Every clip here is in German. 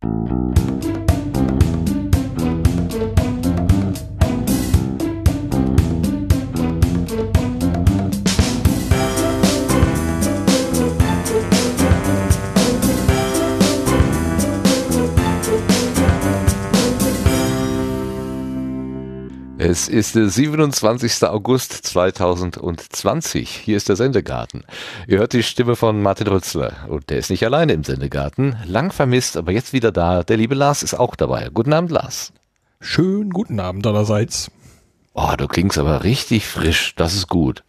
Thank you Es ist der 27. August 2020. Hier ist der Sendegarten. Ihr hört die Stimme von Martin Rützler. Und der ist nicht alleine im Sendegarten. Lang vermisst, aber jetzt wieder da. Der liebe Lars ist auch dabei. Guten Abend, Lars. Schönen guten Abend allerseits. Oh, du klingst aber richtig frisch. Das ist gut.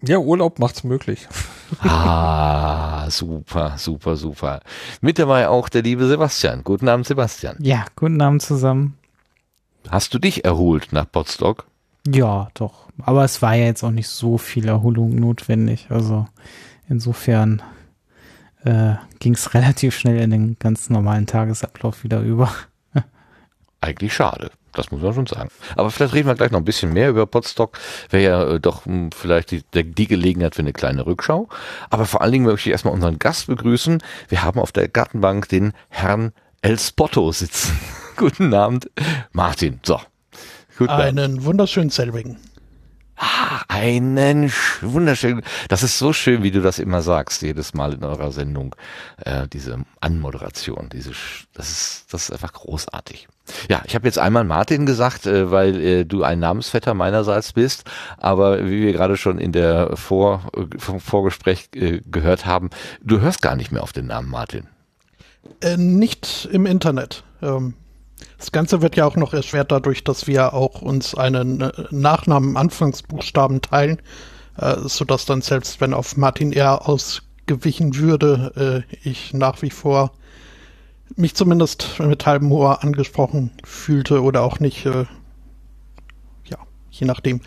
Ja, Urlaub macht's möglich. Ah, super, super, super. Mit dabei auch der liebe Sebastian. Guten Abend, Sebastian. Ja, guten Abend zusammen. Hast du dich erholt nach Potsdok? Ja, doch. Aber es war ja jetzt auch nicht so viel Erholung notwendig. Also insofern äh, ging es relativ schnell in den ganz normalen Tagesablauf wieder über. Eigentlich schade. Das muss man schon sagen. Aber vielleicht reden wir gleich noch ein bisschen mehr über Potsdok. Wäre ja äh, doch mh, vielleicht die, die Gelegenheit für eine kleine Rückschau. Aber vor allen Dingen möchte ich erstmal unseren Gast begrüßen. Wir haben auf der Gartenbank den Herrn El Spotto sitzen. Guten Abend, Martin. So. Guten einen Abend. wunderschönen Selwing. Ah, einen wunderschönen. Das ist so schön, wie du das immer sagst, jedes Mal in eurer Sendung. Äh, diese Anmoderation, diese, das ist, das ist einfach großartig. Ja, ich habe jetzt einmal Martin gesagt, äh, weil äh, du ein Namensvetter meinerseits bist, aber wie wir gerade schon in der Vor, vom Vorgespräch äh, gehört haben, du hörst gar nicht mehr auf den Namen Martin. Äh, nicht im Internet. Ähm, das Ganze wird ja auch noch erschwert dadurch, dass wir auch uns einen äh, Nachnamen Anfangsbuchstaben teilen, äh, sodass dann selbst wenn auf Martin R. ausgewichen würde, äh, ich nach wie vor mich zumindest mit halbem Ohr angesprochen fühlte oder auch nicht. Äh, ja, je nachdem.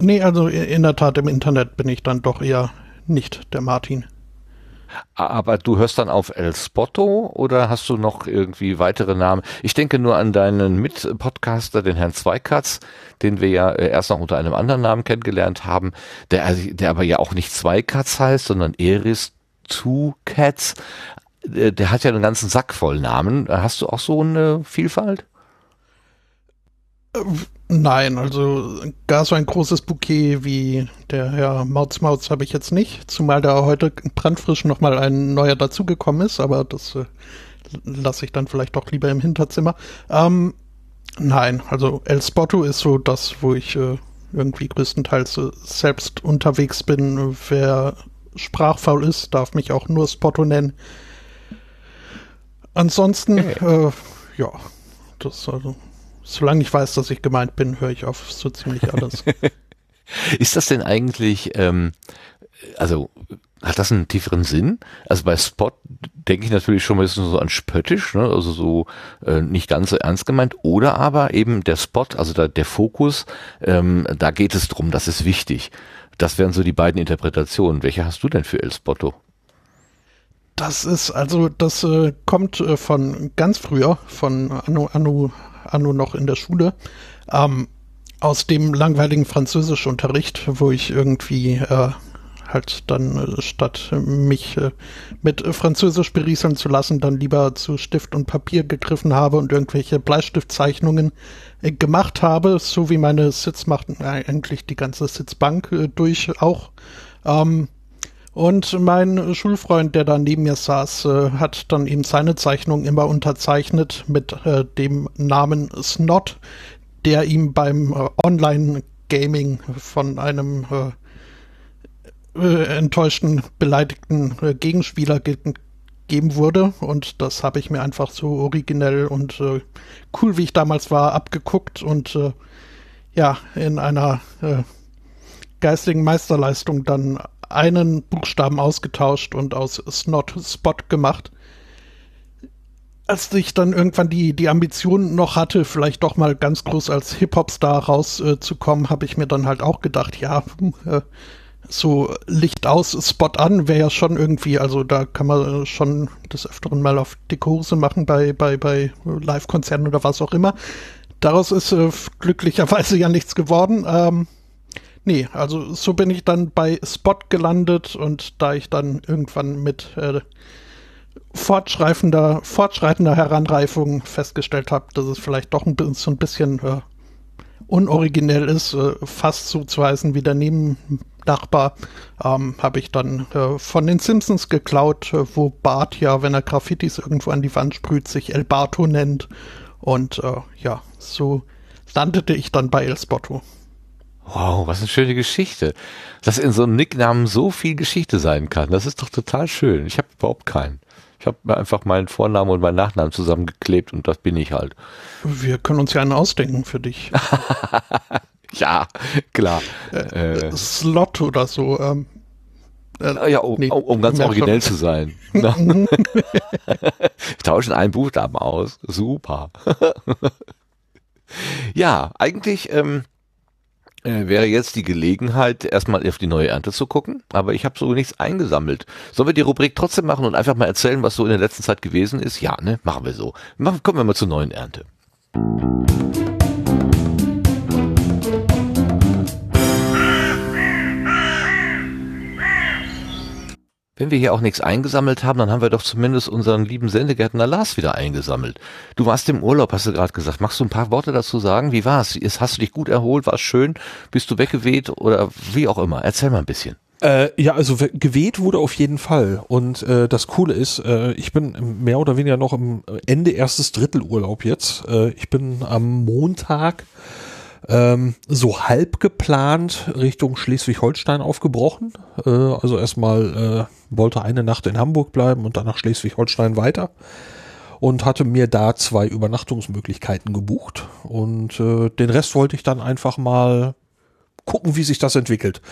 Nee, also in der Tat im Internet bin ich dann doch eher nicht der Martin. Aber du hörst dann auf El Spotto oder hast du noch irgendwie weitere Namen? Ich denke nur an deinen Mitpodcaster, den Herrn Zweikatz, den wir ja äh, erst noch unter einem anderen Namen kennengelernt haben, der, der aber ja auch nicht Zweikatz heißt, sondern Eris Two Cats. Äh, der hat ja einen ganzen Sack voll Namen. Hast du auch so eine Vielfalt? Äh, Nein, also gar so ein großes Bouquet wie der Herr Mautz Mautz habe ich jetzt nicht, zumal da heute brandfrisch nochmal ein neuer dazugekommen ist, aber das äh, lasse ich dann vielleicht doch lieber im Hinterzimmer. Ähm, nein, also El Spotto ist so das, wo ich äh, irgendwie größtenteils äh, selbst unterwegs bin. Wer sprachfaul ist, darf mich auch nur Spotto nennen. Ansonsten, okay. äh, ja, das also solange ich weiß, dass ich gemeint bin, höre ich auf so ziemlich alles. Ist das denn eigentlich, ähm, also hat das einen tieferen Sinn? Also bei Spot denke ich natürlich schon ein bisschen so an spöttisch, ne? also so äh, nicht ganz so ernst gemeint. Oder aber eben der Spot, also da, der Fokus, ähm, da geht es drum, das ist wichtig. Das wären so die beiden Interpretationen. Welche hast du denn für El Spotto? Das ist, also das äh, kommt äh, von ganz früher, von Anno, Anno anno noch in der Schule, ähm, aus dem langweiligen Französischunterricht, wo ich irgendwie äh, halt dann äh, statt mich äh, mit Französisch berieseln zu lassen, dann lieber zu Stift und Papier gegriffen habe und irgendwelche Bleistiftzeichnungen äh, gemacht habe, so wie meine Sitz machten äh, eigentlich die ganze Sitzbank äh, durch auch. Ähm, und mein Schulfreund, der da neben mir saß, äh, hat dann eben seine Zeichnung immer unterzeichnet mit äh, dem Namen Snot, der ihm beim äh, Online-Gaming von einem äh, äh, enttäuschten, beleidigten äh, Gegenspieler gegeben wurde. Und das habe ich mir einfach so originell und cool, wie ich damals war, abgeguckt und ja, in einer geistigen Meisterleistung dann einen Buchstaben ausgetauscht und aus Snot Spot gemacht. Als ich dann irgendwann die, die Ambition noch hatte, vielleicht doch mal ganz groß als Hip-Hop-Star rauszukommen, äh, habe ich mir dann halt auch gedacht, ja, äh, so Licht aus, Spot an wäre ja schon irgendwie, also da kann man schon des Öfteren mal auf dicke Hose machen bei, bei, bei Live-Konzerten oder was auch immer. Daraus ist äh, glücklicherweise ja nichts geworden. Ähm, Nee, also so bin ich dann bei Spot gelandet und da ich dann irgendwann mit äh, fortschreitender, fortschreitender Heranreifung festgestellt habe, dass es vielleicht doch ein bisschen, so ein bisschen äh, unoriginell ist, äh, fast so zu heißen wie der Nebennachbar, ähm, habe ich dann äh, von den Simpsons geklaut, äh, wo Bart ja, wenn er Graffitis irgendwo an die Wand sprüht, sich El Barto nennt. Und äh, ja, so landete ich dann bei El Spotto. Wow, was eine schöne Geschichte. Dass in so einem Nicknamen so viel Geschichte sein kann. Das ist doch total schön. Ich habe überhaupt keinen. Ich habe mir einfach meinen Vornamen und meinen Nachnamen zusammengeklebt und das bin ich halt. Wir können uns ja einen ausdenken für dich. ja, klar. Äh, äh, Slot oder so. Ähm, äh, ja, um, nee, um ganz originell zu sein. Ne? Wir tauschen einen Buchstaben aus. Super. ja, eigentlich ähm, äh, wäre jetzt die Gelegenheit, erstmal auf die neue Ernte zu gucken, aber ich habe so nichts eingesammelt. Sollen wir die Rubrik trotzdem machen und einfach mal erzählen, was so in der letzten Zeit gewesen ist? Ja, ne? Machen wir so. Machen, kommen wir mal zur neuen Ernte. Wenn wir hier auch nichts eingesammelt haben, dann haben wir doch zumindest unseren lieben Sendegärtner Lars wieder eingesammelt. Du warst im Urlaub, hast du gerade gesagt. Magst du ein paar Worte dazu sagen? Wie war's? Hast du dich gut erholt? War es schön? Bist du weggeweht oder wie auch immer? Erzähl mal ein bisschen. Äh, ja, also geweht wurde auf jeden Fall. Und äh, das Coole ist, äh, ich bin mehr oder weniger noch im Ende erstes Drittel Urlaub jetzt. Äh, ich bin am Montag ähm, so halb geplant Richtung Schleswig-Holstein aufgebrochen. Äh, also erstmal äh, wollte eine Nacht in Hamburg bleiben und dann nach Schleswig-Holstein weiter und hatte mir da zwei Übernachtungsmöglichkeiten gebucht und äh, den Rest wollte ich dann einfach mal gucken, wie sich das entwickelt.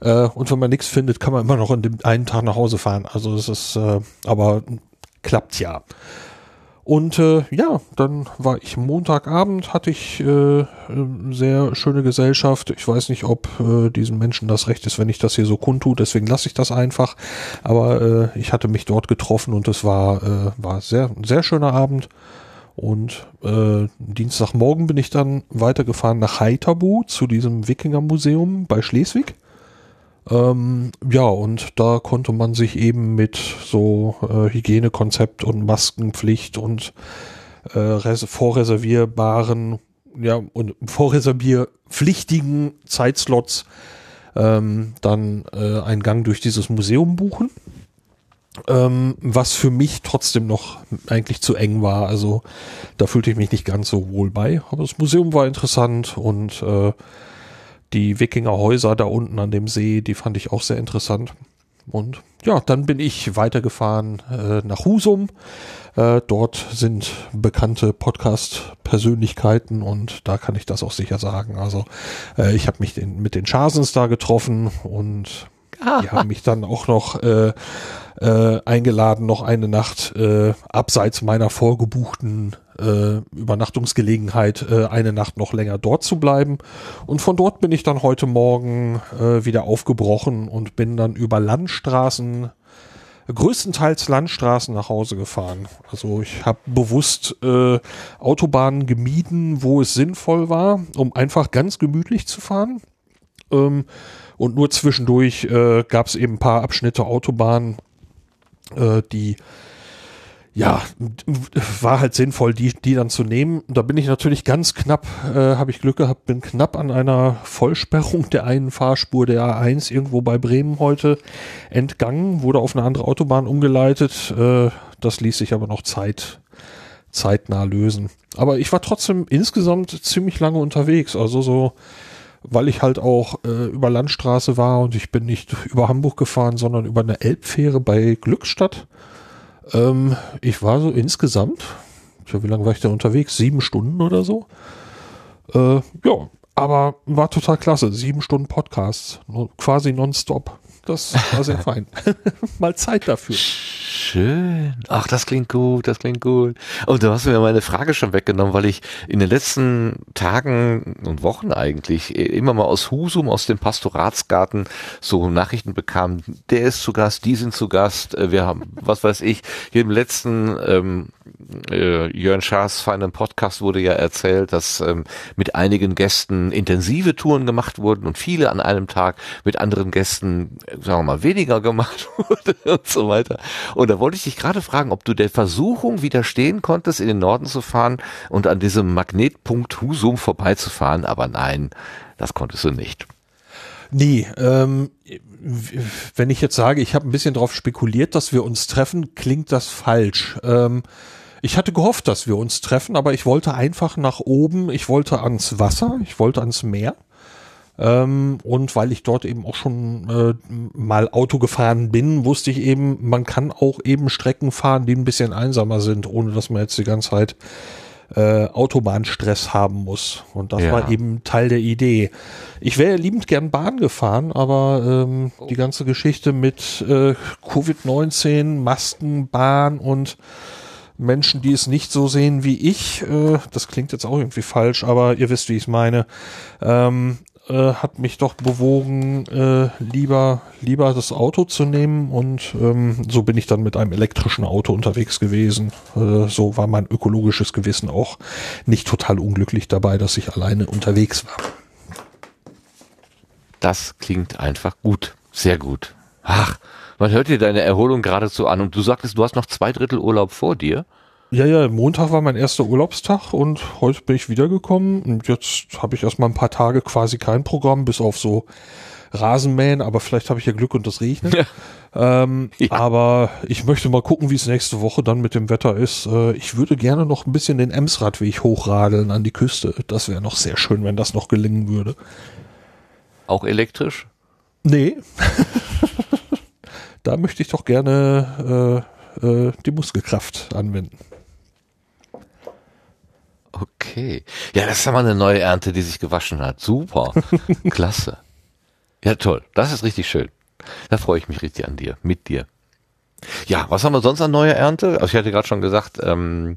Äh, und wenn man nichts findet, kann man immer noch in dem einen Tag nach Hause fahren. Also es ist, äh, aber klappt ja. Und äh, ja, dann war ich Montagabend, hatte ich äh, sehr schöne Gesellschaft. Ich weiß nicht, ob äh, diesen Menschen das Recht ist, wenn ich das hier so kundtue, deswegen lasse ich das einfach. Aber äh, ich hatte mich dort getroffen und es war, äh, war sehr, sehr schöner Abend. Und äh, Dienstagmorgen bin ich dann weitergefahren nach Heiterbu zu diesem Wikingermuseum bei Schleswig. Ähm, ja, und da konnte man sich eben mit so äh, Hygienekonzept und Maskenpflicht und äh, vorreservierbaren, ja, und vorreservierpflichtigen Zeitslots ähm, dann äh, einen Gang durch dieses Museum buchen. Ähm, was für mich trotzdem noch eigentlich zu eng war. Also da fühlte ich mich nicht ganz so wohl bei. Aber das Museum war interessant und äh, die Wikingerhäuser da unten an dem See, die fand ich auch sehr interessant. Und ja, dann bin ich weitergefahren äh, nach Husum. Äh, dort sind bekannte Podcast-Persönlichkeiten und da kann ich das auch sicher sagen. Also äh, ich habe mich den, mit den Chasens da getroffen und die haben mich dann auch noch äh, äh, eingeladen, noch eine Nacht äh, abseits meiner vorgebuchten äh, Übernachtungsgelegenheit äh, eine Nacht noch länger dort zu bleiben. Und von dort bin ich dann heute Morgen äh, wieder aufgebrochen und bin dann über Landstraßen größtenteils Landstraßen nach Hause gefahren. Also ich habe bewusst Autobahnen gemieden, wo es sinnvoll war, um einfach ganz gemütlich zu fahren. Ähm, und nur zwischendurch äh, gab es eben ein paar Abschnitte Autobahn, äh, die ja, war halt sinnvoll, die, die dann zu nehmen. Da bin ich natürlich ganz knapp, äh, habe ich Glück gehabt, bin knapp an einer Vollsperrung der einen Fahrspur der A1 irgendwo bei Bremen heute entgangen, wurde auf eine andere Autobahn umgeleitet. Äh, das ließ sich aber noch Zeit, zeitnah lösen. Aber ich war trotzdem insgesamt ziemlich lange unterwegs, also so weil ich halt auch äh, über Landstraße war und ich bin nicht über Hamburg gefahren, sondern über eine Elbfähre bei Glückstadt. Ähm, ich war so insgesamt, tja, wie lange war ich da unterwegs? Sieben Stunden oder so. Äh, ja, aber war total klasse. Sieben Stunden Podcasts, quasi nonstop. Das war sehr fein. Mal Zeit dafür. Schön. Ach, das klingt gut, das klingt gut. Und du hast mir meine Frage schon weggenommen, weil ich in den letzten Tagen und Wochen eigentlich immer mal aus Husum, aus dem Pastoratsgarten so Nachrichten bekam, der ist zu Gast, die sind zu Gast, äh, wir haben, was weiß ich, hier im letzten ähm, äh, Jörn Schaas feinem Podcast wurde ja erzählt, dass ähm, mit einigen Gästen intensive Touren gemacht wurden und viele an einem Tag, mit anderen Gästen, sagen wir mal, weniger gemacht wurde und so weiter. Und da wollte ich dich gerade fragen, ob du der Versuchung widerstehen konntest, in den Norden zu fahren und an diesem Magnetpunkt Husum vorbeizufahren, aber nein, das konntest du nicht. Nee, ähm, wenn ich jetzt sage, ich habe ein bisschen darauf spekuliert, dass wir uns treffen, klingt das falsch. Ähm, ich hatte gehofft, dass wir uns treffen, aber ich wollte einfach nach oben, ich wollte ans Wasser, ich wollte ans Meer. Ähm, und weil ich dort eben auch schon äh, mal Auto gefahren bin, wusste ich eben, man kann auch eben Strecken fahren, die ein bisschen einsamer sind, ohne dass man jetzt die ganze Zeit äh, Autobahnstress haben muss. Und das ja. war eben Teil der Idee. Ich wäre liebend gern Bahn gefahren, aber ähm, die ganze Geschichte mit äh, Covid-19, Masken, Bahn und Menschen, die es nicht so sehen wie ich, äh, das klingt jetzt auch irgendwie falsch, aber ihr wisst, wie ich es meine, ähm, äh, hat mich doch bewogen, äh, lieber, lieber das Auto zu nehmen und ähm, so bin ich dann mit einem elektrischen Auto unterwegs gewesen. Äh, so war mein ökologisches Gewissen auch nicht total unglücklich dabei, dass ich alleine unterwegs war. Das klingt einfach gut, sehr gut. Ach, man hört dir deine Erholung geradezu an und du sagtest, du hast noch zwei Drittel Urlaub vor dir. Ja, ja, Montag war mein erster Urlaubstag und heute bin ich wiedergekommen und jetzt habe ich erstmal ein paar Tage quasi kein Programm, bis auf so Rasenmähen, aber vielleicht habe ich ja Glück und das regnet. Ja. Ähm, ja. Aber ich möchte mal gucken, wie es nächste Woche dann mit dem Wetter ist. Äh, ich würde gerne noch ein bisschen den Emsradweg hochradeln an die Küste. Das wäre noch sehr schön, wenn das noch gelingen würde. Auch elektrisch? Nee. da möchte ich doch gerne äh, äh, die Muskelkraft anwenden. Okay. Ja, das ist aber eine neue Ernte, die sich gewaschen hat. Super. Klasse. Ja, toll. Das ist richtig schön. Da freue ich mich richtig an dir, mit dir. Ja, was haben wir sonst an neuer Ernte? Also ich hatte gerade schon gesagt, ähm,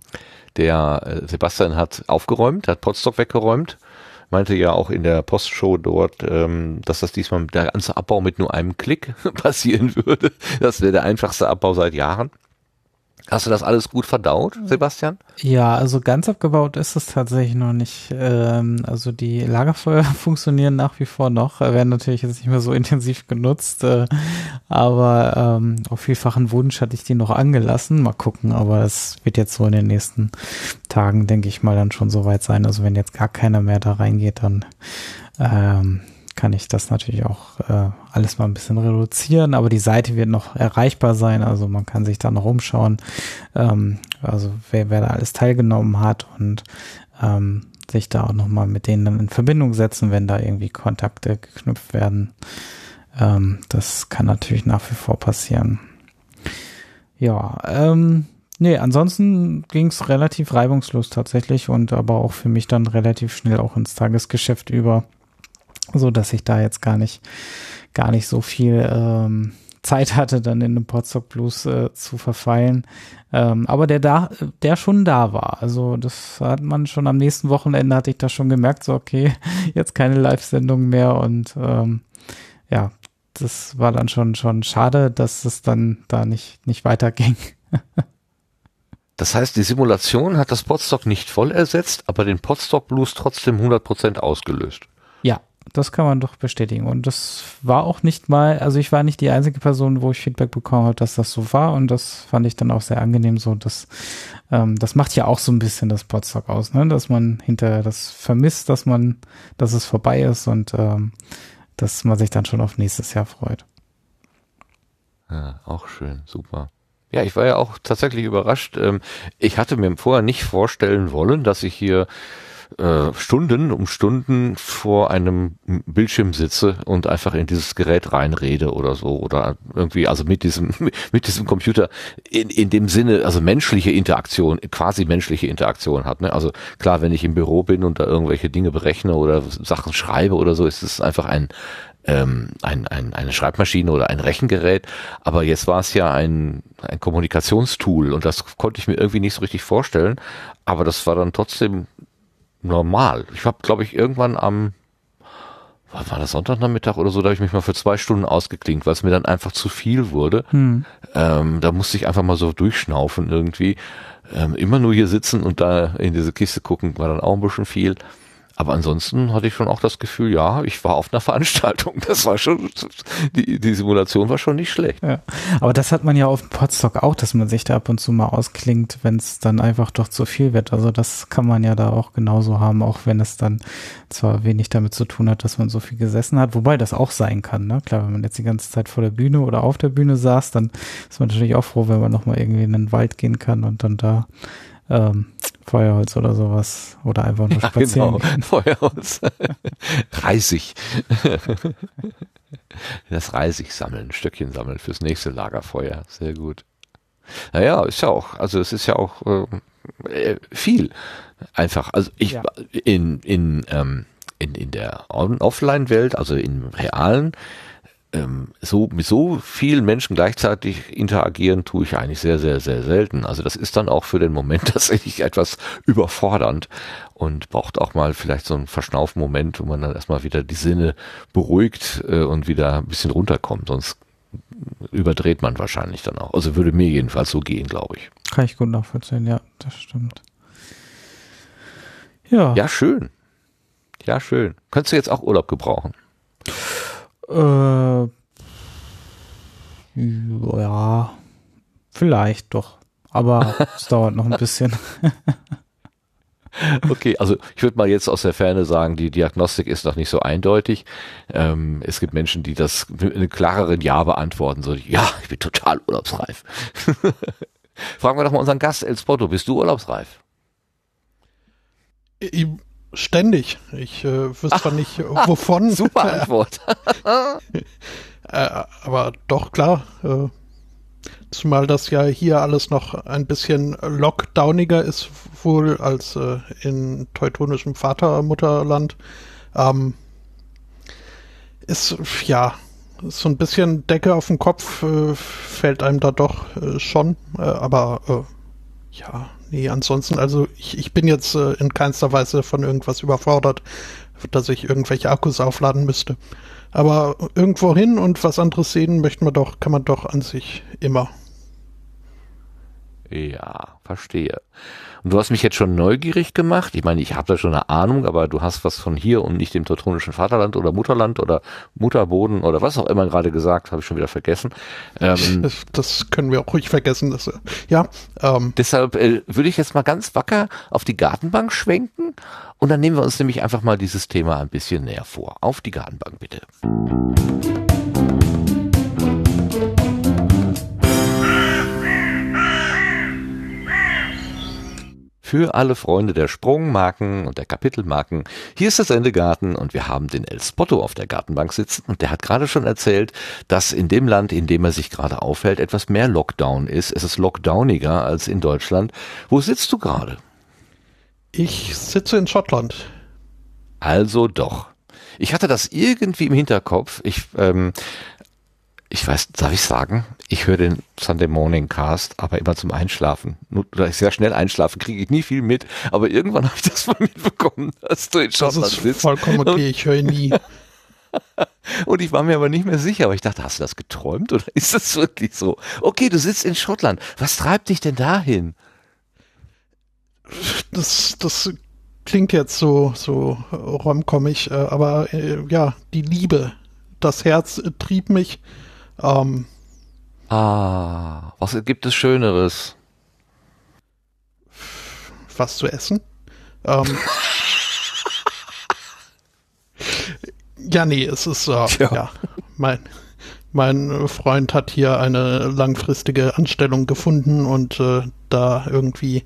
der äh, Sebastian hat aufgeräumt, hat Potstock weggeräumt. Meinte ja auch in der Postshow dort, ähm, dass das diesmal der ganze Abbau mit nur einem Klick passieren würde. Das wäre der einfachste Abbau seit Jahren. Hast du das alles gut verdaut, Sebastian? Ja, also ganz abgebaut ist es tatsächlich noch nicht. Ähm, also die Lagerfeuer funktionieren nach wie vor noch, werden natürlich jetzt nicht mehr so intensiv genutzt, äh, aber ähm, auf vielfachen Wunsch hatte ich die noch angelassen. Mal gucken, aber es wird jetzt so in den nächsten Tagen, denke ich mal, dann schon soweit sein. Also wenn jetzt gar keiner mehr da reingeht, dann ähm, kann ich das natürlich auch äh, alles mal ein bisschen reduzieren, aber die Seite wird noch erreichbar sein, also man kann sich da noch umschauen, ähm, also wer, wer da alles teilgenommen hat und ähm, sich da auch nochmal mit denen dann in Verbindung setzen, wenn da irgendwie Kontakte geknüpft werden. Ähm, das kann natürlich nach wie vor passieren. Ja, ähm, nee, ansonsten ging es relativ reibungslos tatsächlich und aber auch für mich dann relativ schnell auch ins Tagesgeschäft über so dass ich da jetzt gar nicht, gar nicht so viel ähm, Zeit hatte, dann in den Potsdok Blues äh, zu verfeilen. Ähm, aber der da, der schon da war. Also das hat man schon am nächsten Wochenende hatte ich da schon gemerkt, so okay, jetzt keine Live-Sendung mehr und ähm, ja, das war dann schon schon schade, dass es dann da nicht nicht weiterging. Das heißt, die Simulation hat das Podstock nicht voll ersetzt, aber den Podstock Blues trotzdem 100% ausgelöst. Das kann man doch bestätigen. Und das war auch nicht mal, also ich war nicht die einzige Person, wo ich Feedback bekommen habe, dass das so war. Und das fand ich dann auch sehr angenehm so. Dass, ähm, das macht ja auch so ein bisschen das Podstock aus, ne? dass man hinterher das vermisst, dass man, dass es vorbei ist und ähm, dass man sich dann schon auf nächstes Jahr freut. Ja, auch schön, super. Ja, ich war ja auch tatsächlich überrascht. Ähm, ich hatte mir vorher nicht vorstellen wollen, dass ich hier äh, Stunden um Stunden vor einem Bildschirm sitze und einfach in dieses Gerät reinrede oder so oder irgendwie also mit diesem mit diesem Computer in, in dem Sinne also menschliche Interaktion quasi menschliche Interaktion hat ne? Also klar wenn ich im Büro bin und da irgendwelche Dinge berechne oder Sachen schreibe oder so ist es einfach ein ähm, ein, ein, eine Schreibmaschine oder ein Rechengerät, aber jetzt war es ja ein, ein Kommunikationstool und das konnte ich mir irgendwie nicht so richtig vorstellen, aber das war dann trotzdem normal. Ich habe, glaube ich, irgendwann am war das Sonntagnachmittag oder so, da habe ich mich mal für zwei Stunden ausgeklinkt, weil es mir dann einfach zu viel wurde. Hm. Ähm, da musste ich einfach mal so durchschnaufen irgendwie. Ähm, immer nur hier sitzen und da in diese Kiste gucken, war dann auch ein bisschen viel. Aber ansonsten hatte ich schon auch das Gefühl, ja, ich war auf einer Veranstaltung. Das war schon, die, die Simulation war schon nicht schlecht. Ja. Aber das hat man ja auf dem Podstock auch, dass man sich da ab und zu mal ausklingt, wenn es dann einfach doch zu viel wird. Also das kann man ja da auch genauso haben, auch wenn es dann zwar wenig damit zu tun hat, dass man so viel gesessen hat, wobei das auch sein kann. Ne? Klar, wenn man jetzt die ganze Zeit vor der Bühne oder auf der Bühne saß, dann ist man natürlich auch froh, wenn man nochmal irgendwie in den Wald gehen kann und dann da ähm, Feuerholz oder sowas oder einfach nur spazieren. Ja, genau. Feuerholz. Reisig. das Reisig sammeln, Stöckchen sammeln fürs nächste Lagerfeuer. Sehr gut. Naja, ist ja auch, also es ist ja auch äh, viel einfach. Also ich ja. in in ähm, in in der Offline-Welt, also im realen ähm, so mit so vielen Menschen gleichzeitig interagieren tue ich eigentlich sehr, sehr, sehr selten. Also das ist dann auch für den Moment tatsächlich etwas überfordernd und braucht auch mal vielleicht so einen Verschnaufmoment, wo man dann erstmal wieder die Sinne beruhigt äh, und wieder ein bisschen runterkommt. Sonst überdreht man wahrscheinlich dann auch. Also würde mir jedenfalls so gehen, glaube ich. Kann ich gut nachvollziehen, ja, das stimmt. Ja. Ja, schön. Ja, schön. Könntest du jetzt auch Urlaub gebrauchen? Äh, ja, vielleicht doch. Aber es dauert noch ein bisschen. Okay, also ich würde mal jetzt aus der Ferne sagen, die Diagnostik ist noch nicht so eindeutig. Ähm, es gibt Menschen, die das mit einem klareren Ja beantworten. So, ja, ich bin total urlaubsreif. Fragen wir doch mal unseren Gast, El Spotto, bist du urlaubsreif? Ständig. Ich äh, wüsste zwar nicht, äh, wovon. Super Antwort. äh, aber doch, klar. Äh, zumal das ja hier alles noch ein bisschen lockdowniger ist, wohl als äh, in teutonischem Vatermutterland. Ähm, ist, ja, so ein bisschen Decke auf den Kopf äh, fällt einem da doch äh, schon. Äh, aber ja, nee, ansonsten, also ich, ich bin jetzt äh, in keinster Weise von irgendwas überfordert, dass ich irgendwelche Akkus aufladen müsste. Aber irgendwo hin und was anderes sehen möchte man doch, kann man doch an sich immer. Ja, verstehe. Und du hast mich jetzt schon neugierig gemacht. Ich meine, ich habe da schon eine Ahnung, aber du hast was von hier und nicht dem teutonischen Vaterland oder Mutterland oder Mutterboden oder was auch immer gerade gesagt, habe ich schon wieder vergessen. Ähm, das, können wir auch ruhig vergessen. Dass, ja. Ähm. Deshalb äh, würde ich jetzt mal ganz wacker auf die Gartenbank schwenken und dann nehmen wir uns nämlich einfach mal dieses Thema ein bisschen näher vor. Auf die Gartenbank bitte. Für alle Freunde der Sprungmarken und der Kapitelmarken. Hier ist das Endegarten und wir haben den El Spotto auf der Gartenbank sitzen und der hat gerade schon erzählt, dass in dem Land, in dem er sich gerade aufhält, etwas mehr Lockdown ist. Es ist lockdowniger als in Deutschland. Wo sitzt du gerade? Ich sitze in Schottland. Also doch. Ich hatte das irgendwie im Hinterkopf. Ich ähm, ich weiß, darf ich sagen, ich höre den Sunday Morning Cast, aber immer zum Einschlafen. Nur, da ich sehr schnell einschlafen, kriege ich nie viel mit, aber irgendwann habe ich das mal mitbekommen, dass du in Schottland Das ist sitzt. vollkommen okay, ich höre nie. Und ich war mir aber nicht mehr sicher, aber ich dachte, hast du das geträumt oder ist das wirklich so? Okay, du sitzt in Schottland. Was treibt dich denn dahin? Das, das klingt jetzt so, so romcommig, äh, aber äh, ja, die Liebe, das Herz trieb mich ähm, ah, was gibt es Schöneres? Was zu essen? Ähm, ja, nee, es ist, äh, ja. ja, mein, mein Freund hat hier eine langfristige Anstellung gefunden und äh, da irgendwie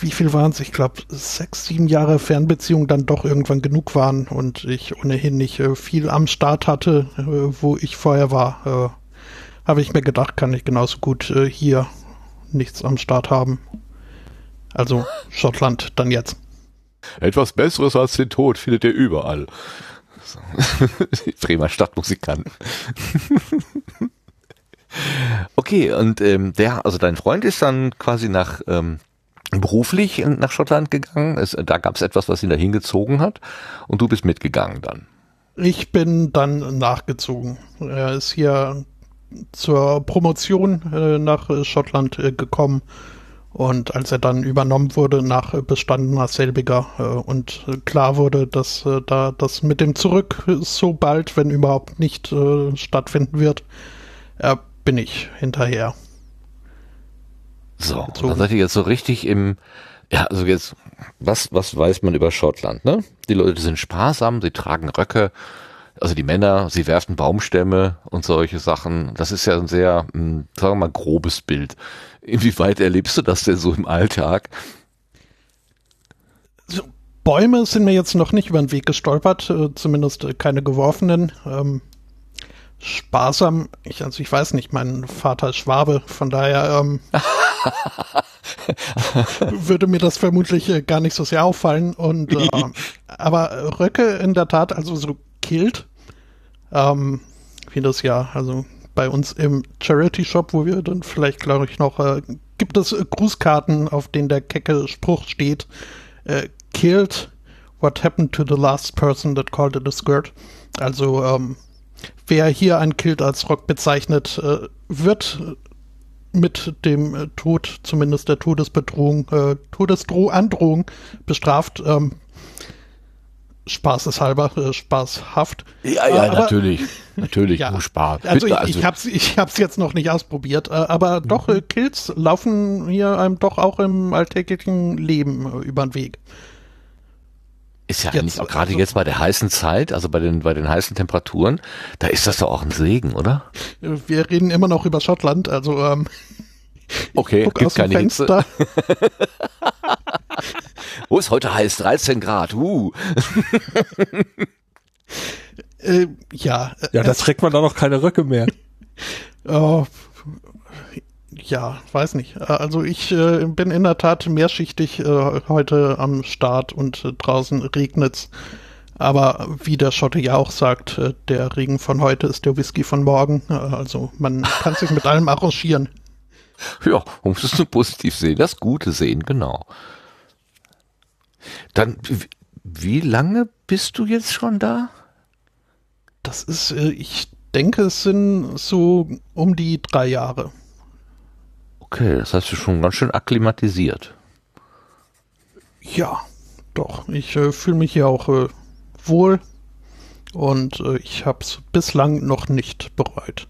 wie viel waren es? Ich glaube, sechs, sieben Jahre Fernbeziehung dann doch irgendwann genug waren und ich ohnehin nicht äh, viel am Start hatte, äh, wo ich vorher war, äh, habe ich mir gedacht, kann ich genauso gut äh, hier nichts am Start haben. Also Schottland dann jetzt. Etwas Besseres als den Tod findet ihr überall. So. Bremer Stadtmusikant. okay, und ähm, der, also dein Freund ist dann quasi nach ähm, beruflich nach Schottland gegangen. Es, da gab es etwas, was ihn dahin gezogen hat und du bist mitgegangen dann. Ich bin dann nachgezogen. Er ist hier zur Promotion äh, nach Schottland äh, gekommen und als er dann übernommen wurde nach bestandener selbiger äh, und klar wurde, dass äh, da das mit dem Zurück so bald, wenn überhaupt nicht äh, stattfinden wird, äh, bin ich hinterher. So, so, dann seid ihr jetzt so richtig im, ja, also jetzt, was, was weiß man über Schottland, ne? Die Leute sind sparsam, sie tragen Röcke, also die Männer, sie werfen Baumstämme und solche Sachen. Das ist ja ein sehr, hm, sagen wir mal, grobes Bild. Inwieweit erlebst du das denn so im Alltag? So, Bäume sind mir jetzt noch nicht über den Weg gestolpert, äh, zumindest keine geworfenen. Ähm, sparsam, ich, also ich weiß nicht, mein Vater ist Schwabe, von daher ähm, würde mir das vermutlich äh, gar nicht so sehr auffallen. Und äh, aber Röcke in der Tat, also so Kilt, ähm, das ja, also bei uns im Charity Shop, wo wir dann vielleicht, glaube ich, noch, äh, gibt es äh, Grußkarten, auf denen der kecke Spruch steht, äh, killed what happened to the last person that called it a skirt. Also, ähm, wer hier ein Kilt als Rock bezeichnet, äh, wird mit dem äh, Tod, zumindest der Todesbedrohung, äh, Todesdrohung bestraft. Ähm, Spaßeshalber, äh, spaßhaft. Ja, ja, aber, natürlich. Natürlich, ja, Spaß. Also ich, also ich habe es ich hab's jetzt noch nicht ausprobiert, äh, aber mhm. doch, äh, Kills laufen hier einem doch auch im alltäglichen Leben äh, über den Weg. Ist ja jetzt, auch gerade also, jetzt bei der heißen Zeit, also bei den, bei den heißen Temperaturen, da ist das doch auch ein Segen, oder? Wir reden immer noch über Schottland, also ähm, Okay, gibt keine Fenster. Hitze. Wo ist heute heiß? 13 Grad. Uh. äh, ja. Ja, da trägt man da noch keine Röcke mehr. Oh, ja, weiß nicht. Also ich äh, bin in der Tat mehrschichtig äh, heute am Start und äh, draußen regnet's. Aber wie der Schotte ja auch sagt, äh, der Regen von heute ist der Whisky von morgen. Äh, also man kann sich mit allem arrangieren. Ja, man muss es nur positiv sehen, das Gute sehen, genau. Dann, wie lange bist du jetzt schon da? Das ist, äh, ich denke, es sind so um die drei Jahre. Okay, das heißt, du schon ganz schön akklimatisiert. Ja, doch. Ich äh, fühle mich hier auch äh, wohl und äh, ich habe es bislang noch nicht bereut.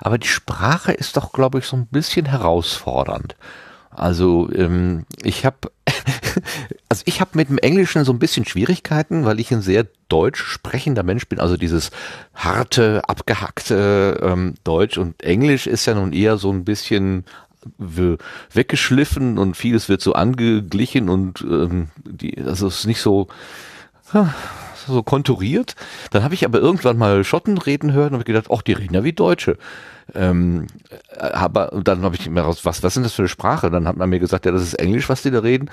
Aber die Sprache ist doch, glaube ich, so ein bisschen herausfordernd. Also ähm, ich habe also ich habe mit dem Englischen so ein bisschen Schwierigkeiten, weil ich ein sehr deutsch sprechender Mensch bin. Also dieses harte, abgehackte ähm, Deutsch und Englisch ist ja nun eher so ein bisschen weggeschliffen und vieles wird so angeglichen und ähm, die, also es ist nicht so so konturiert. Dann habe ich aber irgendwann mal Schotten reden hören und habe gedacht, ach, die reden ja wie Deutsche. Ähm, aber dann habe ich mir raus, was, was sind das für eine Sprache? Dann hat man mir gesagt, ja, das ist Englisch, was die da reden.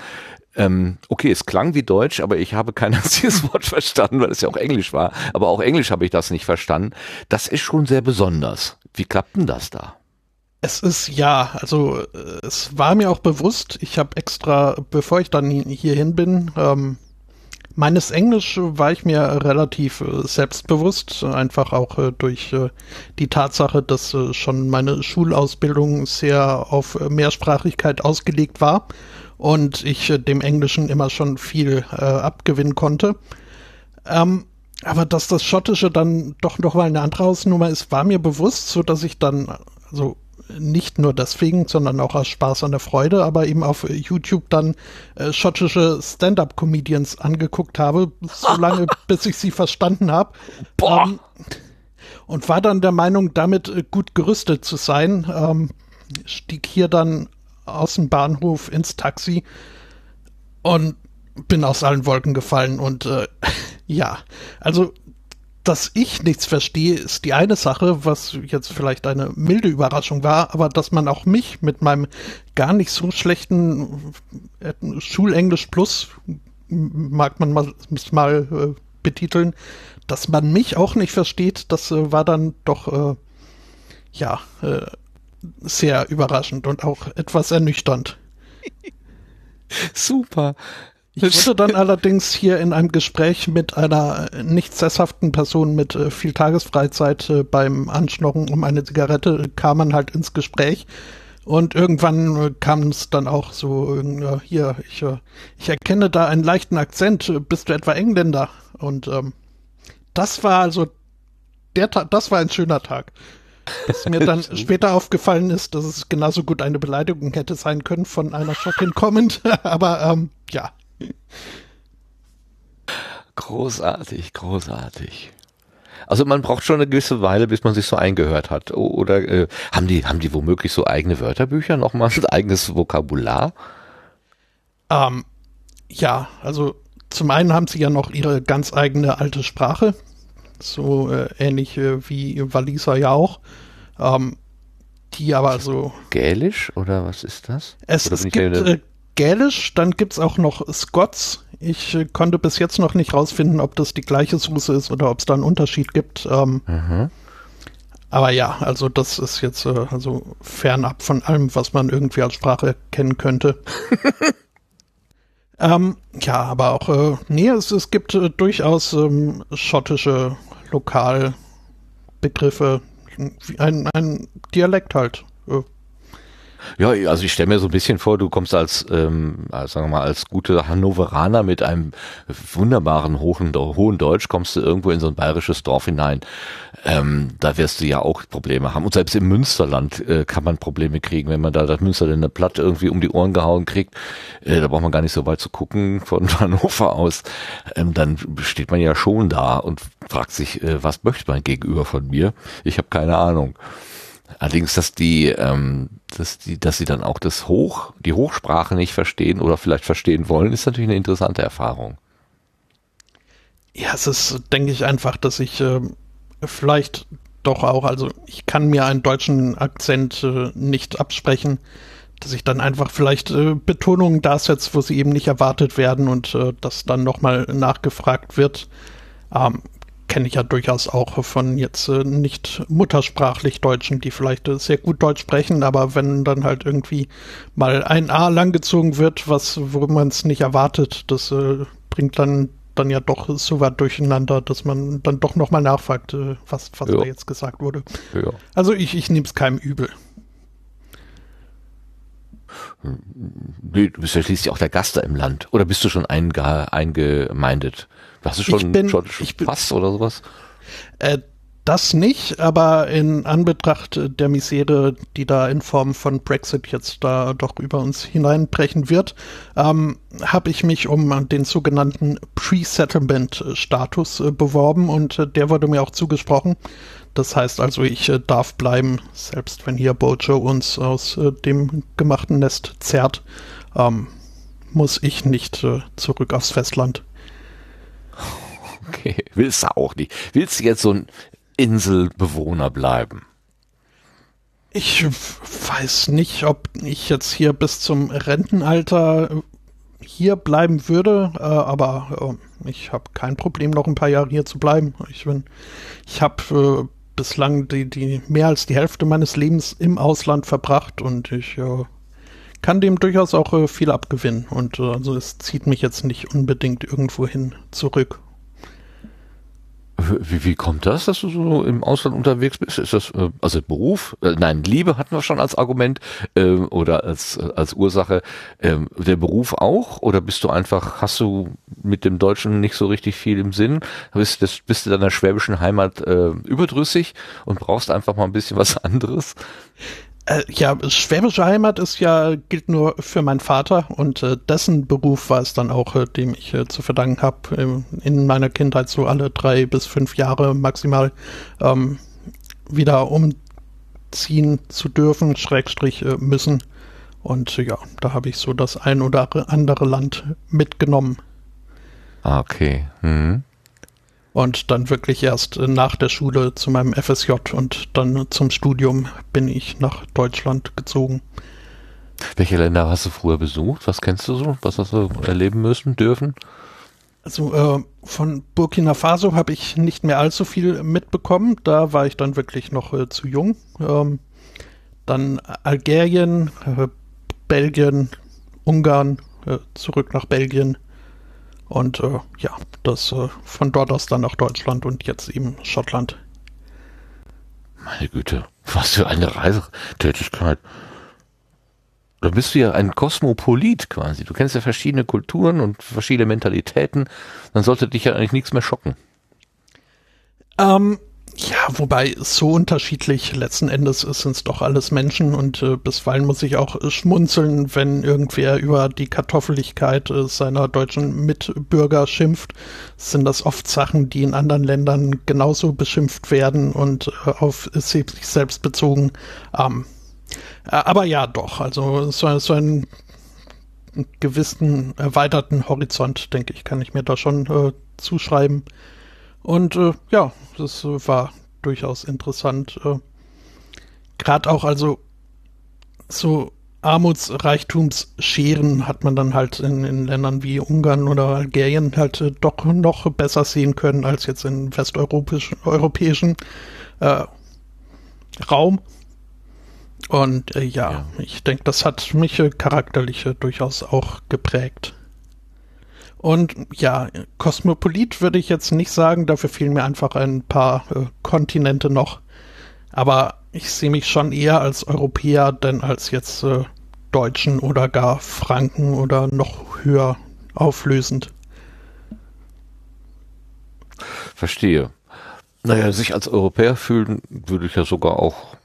Ähm, okay, es klang wie Deutsch, aber ich habe kein einziges Wort verstanden, weil es ja auch Englisch war. Aber auch Englisch habe ich das nicht verstanden. Das ist schon sehr besonders. Wie klappt denn das da? Es ist ja, also es war mir auch bewusst, ich habe extra, bevor ich dann hierhin bin, ähm, Meines Englisch war ich mir relativ äh, selbstbewusst, einfach auch äh, durch äh, die Tatsache, dass schon meine Schulausbildung sehr auf Mehrsprachigkeit ausgelegt war und ich dem Englischen immer schon viel abgewinnen konnte. Ähm, aber dass das Schottische dann doch noch mal eine andere Hausnummer ist, war mir bewusst, so dass ich dann also nicht nur deswegen, sondern auch aus Spaß an der Freude, aber eben auf YouTube dann äh, schottische Stand-up-Comedians angeguckt habe, so lange, bis ich sie verstanden habe. Ähm, und war dann der Meinung, damit äh, gut gerüstet zu sein. Ähm, stieg hier dann aus dem Bahnhof ins Taxi und bin aus allen Wolken gefallen und äh, ja, also dass ich nichts verstehe, ist die eine Sache, was jetzt vielleicht eine milde Überraschung war, aber dass man auch mich mit meinem gar nicht so schlechten äh, Schulenglisch Plus, mag man mal, mal äh, betiteln, dass man mich auch nicht versteht, das äh, war dann doch, äh, ja, äh, sehr überraschend und auch etwas ernüchternd. Super. Ich wurde dann allerdings hier in einem Gespräch mit einer nicht sesshaften Person mit äh, viel Tagesfreizeit äh, beim Anschnorren um eine Zigarette kam man halt ins Gespräch und irgendwann äh, kam es dann auch so, äh, hier, ich, äh, ich erkenne da einen leichten Akzent, bist du etwa Engländer? Und ähm, das war also, der Tag, das war ein schöner Tag. Dass mir dann später aufgefallen ist, dass es genauso gut eine Beleidigung hätte sein können von einer Schockin kommend, aber ähm, ja. Großartig, großartig. Also man braucht schon eine gewisse Weile, bis man sich so eingehört hat. Oder äh, haben die haben die womöglich so eigene Wörterbücher nochmal, ein eigenes Vokabular? Ähm, ja, also zum einen haben sie ja noch ihre ganz eigene alte Sprache, so äh, ähnlich äh, wie Waliser ja auch. Ähm, die aber so. Gälisch oder was ist das? Es, es gibt äh, Gälisch, dann gibt es auch noch Scots. Ich äh, konnte bis jetzt noch nicht rausfinden, ob das die gleiche Soße ist oder ob es da einen Unterschied gibt. Ähm, mhm. Aber ja, also das ist jetzt äh, also fernab von allem, was man irgendwie als Sprache kennen könnte. ähm, ja, aber auch, äh, nee, es, es gibt äh, durchaus ähm, schottische Lokalbegriffe, ein, ein Dialekt halt. Ja, also ich stelle mir so ein bisschen vor, du kommst als, ähm, sagen wir mal, als gute Hannoveraner mit einem wunderbaren hohen, hohen Deutsch, kommst du irgendwo in so ein bayerisches Dorf hinein. Ähm, da wirst du ja auch Probleme haben. Und selbst im Münsterland äh, kann man Probleme kriegen, wenn man da das Münsterländer Platt irgendwie um die Ohren gehauen kriegt. Äh, da braucht man gar nicht so weit zu gucken von Hannover aus. Ähm, dann steht man ja schon da und fragt sich, äh, was möchte man gegenüber von mir? Ich habe keine Ahnung. Allerdings, dass die, ähm, dass die, dass sie dann auch das Hoch, die Hochsprache nicht verstehen oder vielleicht verstehen wollen, ist natürlich eine interessante Erfahrung. Ja, es ist, denke ich, einfach, dass ich äh, vielleicht doch auch, also ich kann mir einen deutschen Akzent äh, nicht absprechen, dass ich dann einfach vielleicht äh, Betonungen da setze, wo sie eben nicht erwartet werden und äh, das dann nochmal nachgefragt wird. Ähm, kenne ich ja durchaus auch von jetzt äh, nicht muttersprachlich Deutschen, die vielleicht äh, sehr gut Deutsch sprechen, aber wenn dann halt irgendwie mal ein A langgezogen wird, was, wo man es nicht erwartet, das äh, bringt dann dann ja doch so weit durcheinander, dass man dann doch nochmal nachfragt, äh, was, was ja. da jetzt gesagt wurde. Ja. Also ich, ich nehme es keinem übel. Nee, du bist ja schließlich auch der Gast da im Land. Oder bist du schon einge eingemeindet? Hast du schon, ich bin, schon, schon bin, Pass oder sowas? Äh, das nicht, aber in Anbetracht der Misere, die da in Form von Brexit jetzt da doch über uns hineinbrechen wird, ähm, habe ich mich um den sogenannten Pre-Settlement-Status äh, beworben und äh, der wurde mir auch zugesprochen. Das heißt also, ich äh, darf bleiben, selbst wenn hier Bojo uns aus äh, dem gemachten Nest zerrt, ähm, muss ich nicht äh, zurück aufs Festland. Okay, willst du auch nicht. Willst du jetzt so ein Inselbewohner bleiben? Ich weiß nicht, ob ich jetzt hier bis zum Rentenalter hier bleiben würde, äh, aber äh, ich habe kein Problem, noch ein paar Jahre hier zu bleiben. Ich bin, ich habe äh, bislang die, die mehr als die Hälfte meines Lebens im Ausland verbracht und ich äh, kann dem durchaus auch äh, viel abgewinnen. Und äh, also es zieht mich jetzt nicht unbedingt irgendwo hin zurück. Wie, wie kommt das, dass du so im Ausland unterwegs bist? Ist das äh, also Beruf? Äh, nein, Liebe hatten wir schon als Argument äh, oder als als Ursache. Ähm, der Beruf auch? Oder bist du einfach, hast du mit dem Deutschen nicht so richtig viel im Sinn? Bist, das, bist du deiner schwäbischen Heimat äh, überdrüssig und brauchst einfach mal ein bisschen was anderes? Äh, ja, schwäbische Heimat ist ja, gilt nur für meinen Vater und äh, dessen Beruf war es dann auch, äh, dem ich äh, zu verdanken habe, ähm, in meiner Kindheit so alle drei bis fünf Jahre maximal ähm, wieder umziehen zu dürfen, Schrägstrich äh, müssen. Und ja, da habe ich so das ein oder andere Land mitgenommen. Ah, okay. Mhm und dann wirklich erst nach der Schule zu meinem FSJ und dann zum Studium bin ich nach Deutschland gezogen. Welche Länder hast du früher besucht? Was kennst du so? Was hast du erleben müssen, dürfen? Also äh, von Burkina Faso habe ich nicht mehr allzu viel mitbekommen. Da war ich dann wirklich noch äh, zu jung. Ähm, dann Algerien, äh, Belgien, Ungarn, äh, zurück nach Belgien, Und äh, ja, das äh, von dort aus dann nach Deutschland und jetzt eben Schottland. Meine Güte, was für eine Reisetätigkeit. Da bist du ja ein Kosmopolit quasi. Du kennst ja verschiedene Kulturen und verschiedene Mentalitäten. Dann sollte dich ja eigentlich nichts mehr schocken. Ähm, ja, wobei so unterschiedlich letzten Endes sind es doch alles Menschen und äh, bisweilen muss ich auch schmunzeln, wenn irgendwer über die Kartoffeligkeit äh, seiner deutschen Mitbürger schimpft. Sind das oft Sachen, die in anderen Ländern genauso beschimpft werden und äh, auf sich selbst bezogen. Ähm, äh, aber ja, doch, also so, so einen gewissen erweiterten Horizont, denke ich, kann ich mir da schon äh, zuschreiben. Und äh, ja, das äh, war durchaus interessant. Äh, Gerade auch also so Armutsreichtumsscheren hat man dann halt in, in Ländern wie Ungarn oder Algerien halt äh, doch noch besser sehen können als jetzt in westeuropäischen europäischen äh, Raum. Und äh, ja, ja, ich denke, das hat mich äh, charakterlich äh, durchaus auch geprägt. Und ja, Kosmopolit würde ich jetzt nicht sagen, dafür fehlen mir einfach ein paar äh, Kontinente noch. Aber ich sehe mich schon eher als Europäer, denn als jetzt äh, Deutschen oder gar Franken oder noch höher auflösend. Verstehe. Naja, sich als Europäer fühlen würde ich ja sogar auch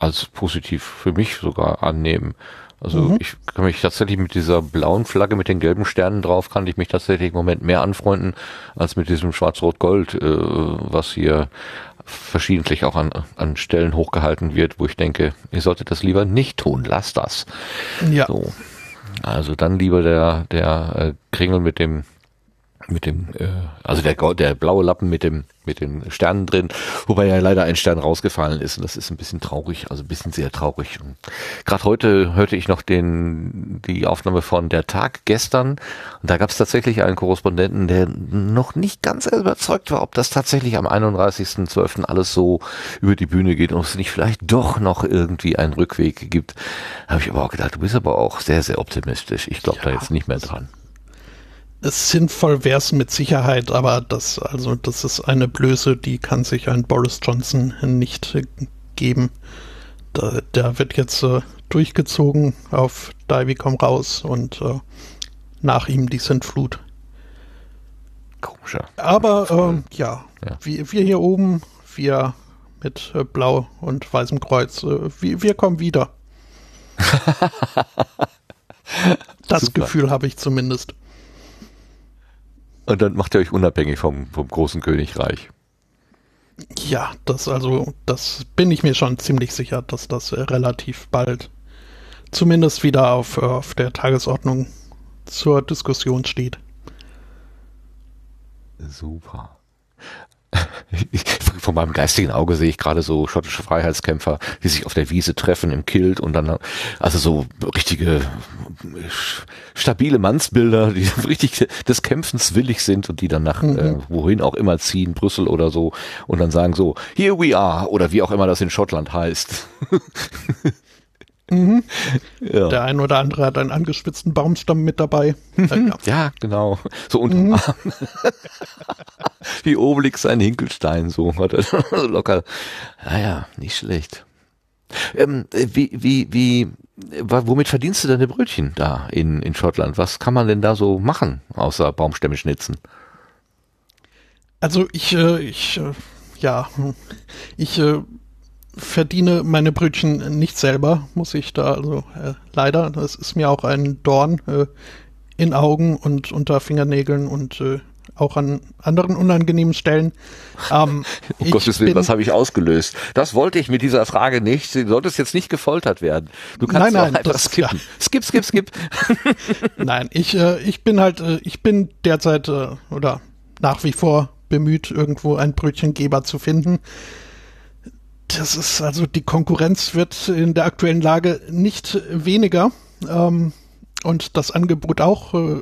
als positiv für mich sogar annehmen. Also mhm. ich kann mich tatsächlich mit dieser blauen Flagge mit den gelben Sternen drauf, kann ich mich tatsächlich im Moment mehr anfreunden, als mit diesem Schwarz-Rot-Gold, äh, was hier verschiedentlich auch an, an Stellen hochgehalten wird, wo ich denke, ihr solltet das lieber nicht tun, lasst das. Ja. So. Also dann lieber der, der äh, Kringel mit dem mit dem, äh, also der, der blaue Lappen mit dem, mit den Sternen drin, wobei ja leider ein Stern rausgefallen ist und das ist ein bisschen traurig, also ein bisschen sehr traurig. Gerade heute hörte ich noch den, die Aufnahme von Der Tag gestern und da gab es tatsächlich einen Korrespondenten, der noch nicht ganz überzeugt war, ob das tatsächlich am 31.12. alles so über die Bühne geht und es nicht vielleicht doch noch irgendwie einen Rückweg gibt. Da habe ich aber auch gedacht, du bist aber auch sehr, sehr optimistisch. Ich glaube ja, da jetzt nicht mehr dran sinnvoll wäre es mit Sicherheit, aber das, also, das ist eine Blöße, die kann sich ein Boris Johnson nicht geben. Da, der wird jetzt äh, durchgezogen auf Divey komm raus und äh, nach ihm die Sintflut. Komischer. Aber äh, ja, ja. Wir, wir hier oben, wir mit äh, Blau und Weißem Kreuz, äh, wir, wir kommen wieder. das Super. Gefühl habe ich zumindest. Und dann macht ihr euch unabhängig vom, vom großen Königreich. Ja, das also, das bin ich mir schon ziemlich sicher, dass das äh, relativ bald zumindest wieder auf, äh, auf der Tagesordnung zur Diskussion steht. Super. Von meinem geistigen Auge sehe ich gerade so schottische Freiheitskämpfer, die sich auf der Wiese treffen im Kilt und dann, also so richtige stabile Mannsbilder, die richtig des Kämpfens willig sind und die dann nach mhm. äh, wohin auch immer ziehen, Brüssel oder so, und dann sagen so, here we are, oder wie auch immer das in Schottland heißt. Mhm. Ja. Der ein oder andere hat einen angespitzten Baumstamm mit dabei. ja. ja, genau. So unterm mhm. Arm. wie Obelix sein Hinkelstein, so hat er locker. Naja, nicht schlecht. Ähm, wie, wie, wie, womit verdienst du deine Brötchen da in, in Schottland? Was kann man denn da so machen, außer Baumstämme schnitzen? Also ich, äh, ich, äh, ja, ich äh, verdiene meine Brötchen nicht selber, muss ich da also äh, leider. Das ist mir auch ein Dorn äh, in Augen und unter Fingernägeln und äh, auch an anderen unangenehmen Stellen. Ähm, um Gottes Willen, was habe ich ausgelöst? Das wollte ich mit dieser Frage nicht. Du solltest jetzt nicht gefoltert werden. Du kannst nein, nein, einfach das, skippen. Ja. Skip, skip, skip. nein, ich, äh, ich bin halt, äh, ich bin derzeit äh, oder nach wie vor bemüht, irgendwo einen Brötchengeber zu finden das ist also die Konkurrenz wird in der aktuellen Lage nicht weniger ähm, und das Angebot auch äh,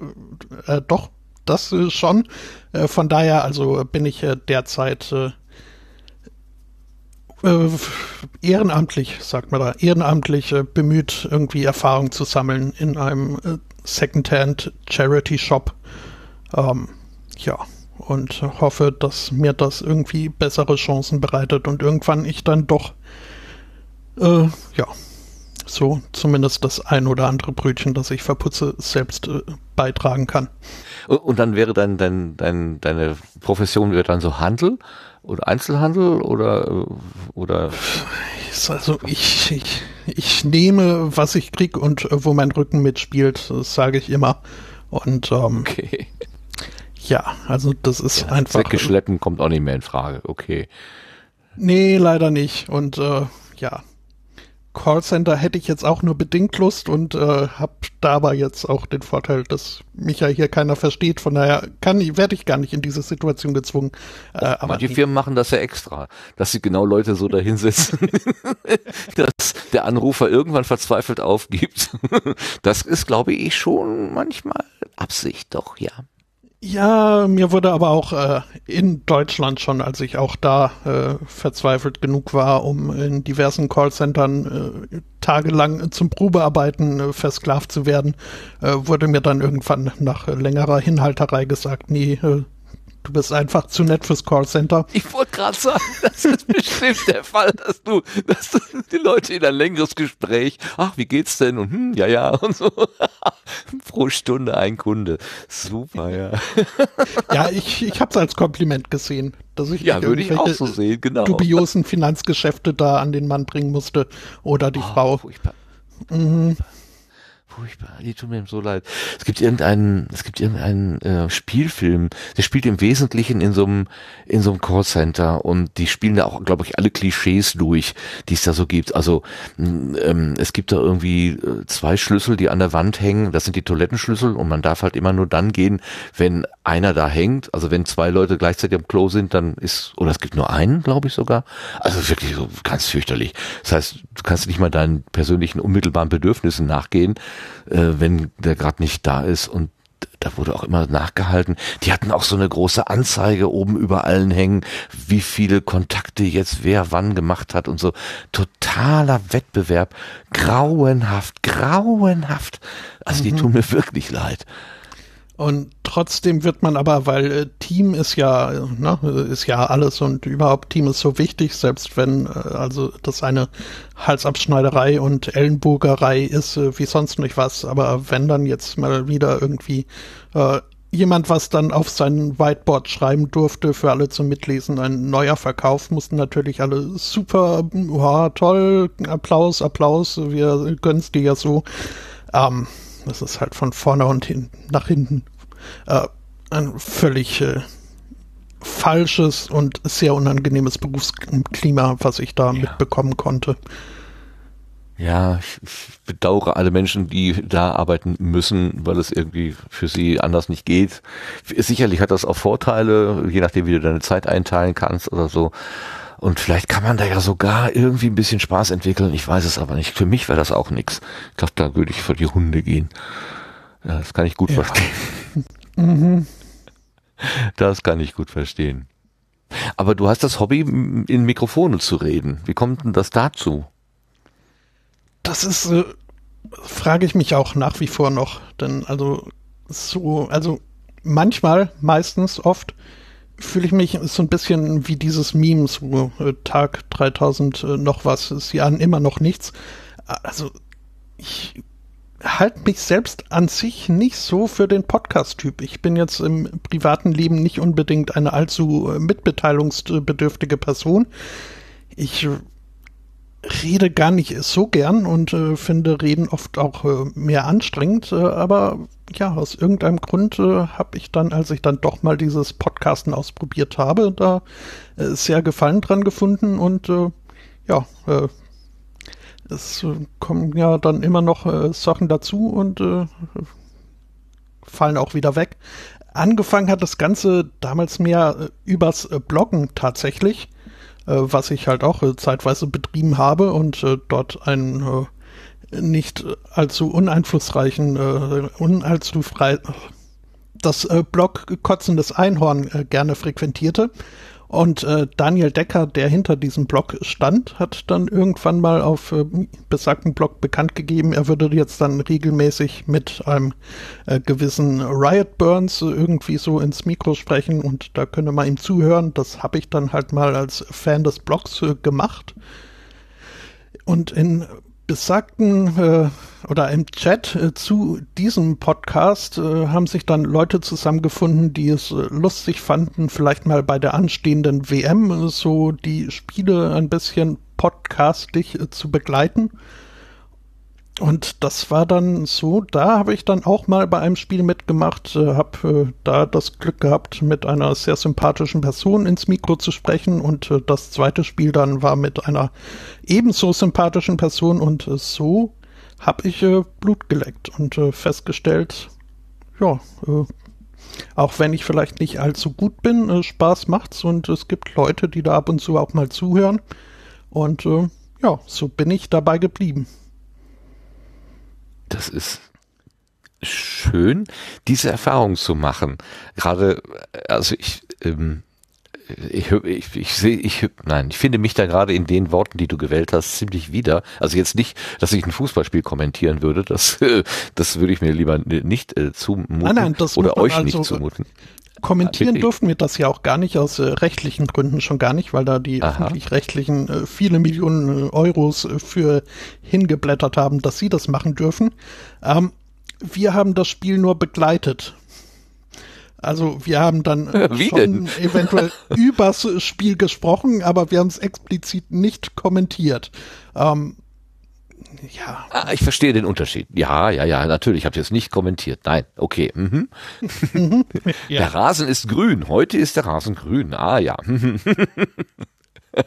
äh, doch das äh, schon. Äh, von daher also bin ich äh, derzeit äh, ehrenamtlich, sagt man da, ehrenamtlich bemüht, irgendwie Erfahrung zu sammeln in einem Secondhand Charity Shop. Ähm, ja, und hoffe, dass mir das irgendwie bessere Chancen bereitet und irgendwann ich dann doch, äh, ja, so zumindest das ein oder andere Brötchen, das ich verputze, selbst äh, beitragen kann. Und, dann wäre dein, dein, dein, deine Profession wäre dann so Handel oder Einzelhandel oder oder also ich, ich, ich nehme, was ich krieg und äh, wo mein Rücken mitspielt, sage ich immer. Und ähm, okay. Ja, also das ist ja, einfach. Säcke schleppen kommt auch nicht mehr in Frage, okay. Nee, leider nicht. Und äh, ja, Callcenter hätte ich jetzt auch nur bedingt Lust und äh, habe dabei jetzt auch den Vorteil, dass mich ja hier keiner versteht. Von daher kann ich, werde ich gar nicht in diese Situation gezwungen. Äh, aber manche Firmen machen das ja extra, dass sie genau Leute so dahinsetzen, dass der Anrufer irgendwann verzweifelt aufgibt. das ist, glaube ich, schon manchmal Absicht, doch, ja. Ja, mir wurde aber auch äh, in Deutschland schon, als ich auch da äh, verzweifelt genug war, um in diversen Callcentern äh, tagelang zum Probearbeiten äh, versklavt zu werden, äh, wurde mir dann irgendwann nach längerer Hinhalterei gesagt, nee, äh, Du bist einfach zu nett fürs Callcenter. Ich wollte gerade sagen, das ist bestimmt der Fall, dass du, dass du die Leute in ein längeres Gespräch, ach, wie geht's denn? Und hm, ja, ja, und so. Pro Stunde ein Kunde. Super, ja. Ja, ich, ich habe es als Kompliment gesehen, dass ich ja, würde ich auch so sehen, genau. dubiosen Finanzgeschäfte da an den Mann bringen musste oder die oh, Frau. Furchtbar. Mhm furchtbar, die tut mir so leid. Es gibt irgendeinen, es gibt irgendeinen äh, Spielfilm, der spielt im Wesentlichen in so einem in so einem Callcenter und die spielen da auch, glaube ich, alle Klischees durch, die es da so gibt. Also ähm, es gibt da irgendwie äh, zwei Schlüssel, die an der Wand hängen. Das sind die Toilettenschlüssel und man darf halt immer nur dann gehen, wenn einer da hängt. Also wenn zwei Leute gleichzeitig am Klo sind, dann ist oder es gibt nur einen, glaube ich sogar. Also wirklich so ganz fürchterlich. Das heißt, du kannst nicht mal deinen persönlichen unmittelbaren Bedürfnissen nachgehen äh, wenn der gerade nicht da ist und da wurde auch immer nachgehalten. Die hatten auch so eine große Anzeige oben über allen hängen, wie viele Kontakte jetzt wer wann gemacht hat und so. Totaler Wettbewerb. Grauenhaft, grauenhaft. Also die mhm. tun mir wirklich leid. Und trotzdem wird man aber, weil äh, Team ist ja, ne, ist ja alles und überhaupt Team ist so wichtig, selbst wenn äh, also das eine Halsabschneiderei und Ellenbogerei ist, äh, wie sonst nicht was. Aber wenn dann jetzt mal wieder irgendwie äh, jemand was dann auf sein Whiteboard schreiben durfte für alle zum Mitlesen, ein neuer Verkauf, mussten natürlich alle super, oh, toll, Applaus, Applaus, wir gönnen's dir ja so. Ähm, das ist halt von vorne und hin, nach hinten äh, ein völlig äh, falsches und sehr unangenehmes Berufsklima, was ich da ja. mitbekommen konnte. Ja, ich, ich bedauere alle Menschen, die da arbeiten müssen, weil es irgendwie für sie anders nicht geht. Sicherlich hat das auch Vorteile, je nachdem, wie du deine Zeit einteilen kannst oder so. Und vielleicht kann man da ja sogar irgendwie ein bisschen Spaß entwickeln. Ich weiß es aber nicht. Für mich wäre das auch nichts. Ich glaube, da würde ich für die Hunde gehen. Ja, das kann ich gut ja. verstehen. Mhm. Das kann ich gut verstehen. Aber du hast das Hobby, in Mikrofone zu reden. Wie kommt denn das dazu? Das ist, äh, frage ich mich auch nach wie vor noch. Denn also so, also manchmal, meistens, oft fühle ich mich so ein bisschen wie dieses Meme, so äh, Tag 3000 äh, noch was, ist ja immer noch nichts. Also ich halte mich selbst an sich nicht so für den Podcast-Typ. Ich bin jetzt im privaten Leben nicht unbedingt eine allzu äh, mitbeteiligungsbedürftige Person. Ich rede gar nicht so gern und äh, finde Reden oft auch äh, mehr anstrengend, äh, aber ja, aus irgendeinem Grund äh, habe ich dann, als ich dann doch mal dieses Podcasten ausprobiert habe, da äh, sehr Gefallen dran gefunden und äh, ja, es kommen ja dann immer noch Sachen dazu und fallen auch wieder weg. Angefangen hat das Ganze damals mehr übers Bloggen tatsächlich, was ich halt auch zeitweise betrieben habe und dort einen nicht allzu uneinflussreichen, äh, unallzu frei, das äh, Blog Kotzendes Einhorn äh, gerne frequentierte. Und äh, Daniel Decker, der hinter diesem Blog stand, hat dann irgendwann mal auf äh, besagten Blog bekannt gegeben, er würde jetzt dann regelmäßig mit einem äh, gewissen Riot Burns irgendwie so ins Mikro sprechen und da könne man ihm zuhören. Das habe ich dann halt mal als Fan des Blogs äh, gemacht. Und in besagten äh, oder im Chat äh, zu diesem Podcast äh, haben sich dann Leute zusammengefunden, die es äh, lustig fanden, vielleicht mal bei der anstehenden WM äh, so die Spiele ein bisschen podcastig äh, zu begleiten. Und das war dann so, da habe ich dann auch mal bei einem Spiel mitgemacht, äh, habe äh, da das Glück gehabt, mit einer sehr sympathischen Person ins Mikro zu sprechen. Und äh, das zweite Spiel dann war mit einer ebenso sympathischen Person. Und äh, so habe ich äh, Blut geleckt und äh, festgestellt, ja, auch wenn ich vielleicht nicht allzu gut bin, Spaß macht's. Und es gibt Leute, die da ab und zu auch mal zuhören. Und ja, so bin ich dabei geblieben das ist schön, diese Erfahrung zu machen. Gerade, also ich, ähm, ich, ich, ich sehe, ich, nein, ich finde mich da gerade in den Worten, die du gewählt hast, ziemlich wieder. Also jetzt nicht, dass ich ein Fußballspiel kommentieren würde, das, das würde ich mir lieber nicht äh, zumuten nein, nein, oder euch also, nicht zumuten. Kommentieren ja, durften wir das ja auch gar nicht aus äh, rechtlichen Gründen schon gar nicht, weil da die öffentlich-rechtlichen äh, viele Millionen äh, Euros äh, für hingeblättert haben, dass sie das machen dürfen. Ähm, wir haben das Spiel nur begleitet. Also wir haben dann Wie schon denn? eventuell übers Spiel gesprochen, aber wir haben es explizit nicht kommentiert. Ähm, ja. Ah, ich verstehe den Unterschied. Ja, ja, ja, natürlich. Ich habe jetzt nicht kommentiert. Nein, okay. Mhm. ja. Der Rasen ist grün. Heute ist der Rasen grün. Ah ja.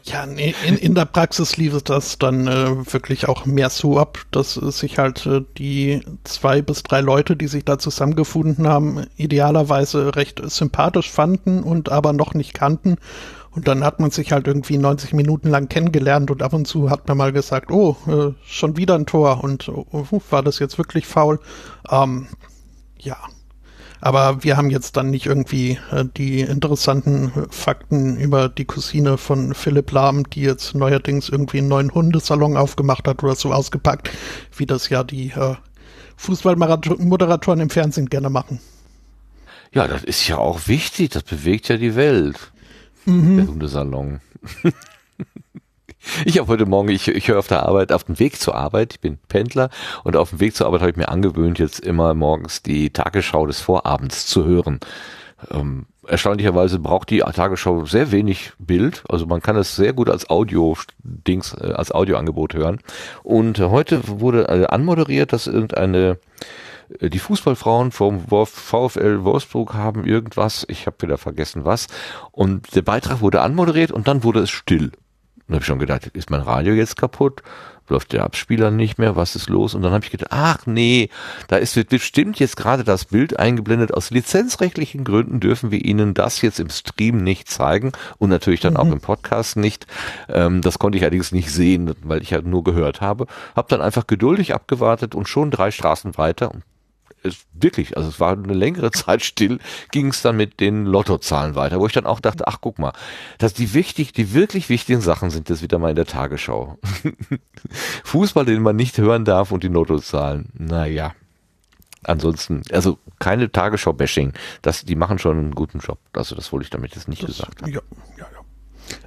Ja, in, in der Praxis lief das dann äh, wirklich auch mehr so ab, dass sich halt äh, die zwei bis drei Leute, die sich da zusammengefunden haben, idealerweise recht sympathisch fanden und aber noch nicht kannten und dann hat man sich halt irgendwie 90 Minuten lang kennengelernt und ab und zu hat man mal gesagt, oh, äh, schon wieder ein Tor und oh, war das jetzt wirklich faul? Ähm, ja. Aber wir haben jetzt dann nicht irgendwie äh, die interessanten Fakten über die Cousine von Philipp Lahm, die jetzt neuerdings irgendwie einen neuen Hundesalon aufgemacht hat oder so ausgepackt, wie das ja die äh, Fußballmoderatoren im Fernsehen gerne machen. Ja, das ist ja auch wichtig, das bewegt ja die Welt mhm. der Hundesalon. Ich habe heute Morgen, ich, ich höre auf der Arbeit, auf dem Weg zur Arbeit, ich bin Pendler und auf dem Weg zur Arbeit habe ich mir angewöhnt, jetzt immer morgens die Tagesschau des Vorabends zu hören. Ähm, erstaunlicherweise braucht die Tagesschau sehr wenig Bild, also man kann es sehr gut als Audio-Dings, äh, als Audioangebot hören. Und heute wurde äh, anmoderiert, dass irgendeine die Fußballfrauen vom VfL Wolfsburg haben irgendwas, ich habe wieder vergessen was. Und der Beitrag wurde anmoderiert und dann wurde es still. Und habe ich schon gedacht, ist mein Radio jetzt kaputt? Läuft der Abspieler nicht mehr? Was ist los? Und dann habe ich gedacht, ach nee, da ist bestimmt jetzt gerade das Bild eingeblendet. Aus lizenzrechtlichen Gründen dürfen wir Ihnen das jetzt im Stream nicht zeigen und natürlich dann mhm. auch im Podcast nicht. Ähm, das konnte ich allerdings nicht sehen, weil ich ja nur gehört habe. Habe dann einfach geduldig abgewartet und schon drei Straßen weiter und es wirklich, also es war eine längere Zeit still, ging es dann mit den Lottozahlen weiter, wo ich dann auch dachte, ach guck mal, dass die wichtig, die wirklich wichtigen Sachen sind jetzt wieder mal in der Tagesschau. Fußball, den man nicht hören darf und die Lottozahlen, naja. Ansonsten, also keine Tagesschau-Bashing, das, die machen schon einen guten Job. Also das wollte ich damit jetzt nicht das, gesagt haben. Ja, ja, ja.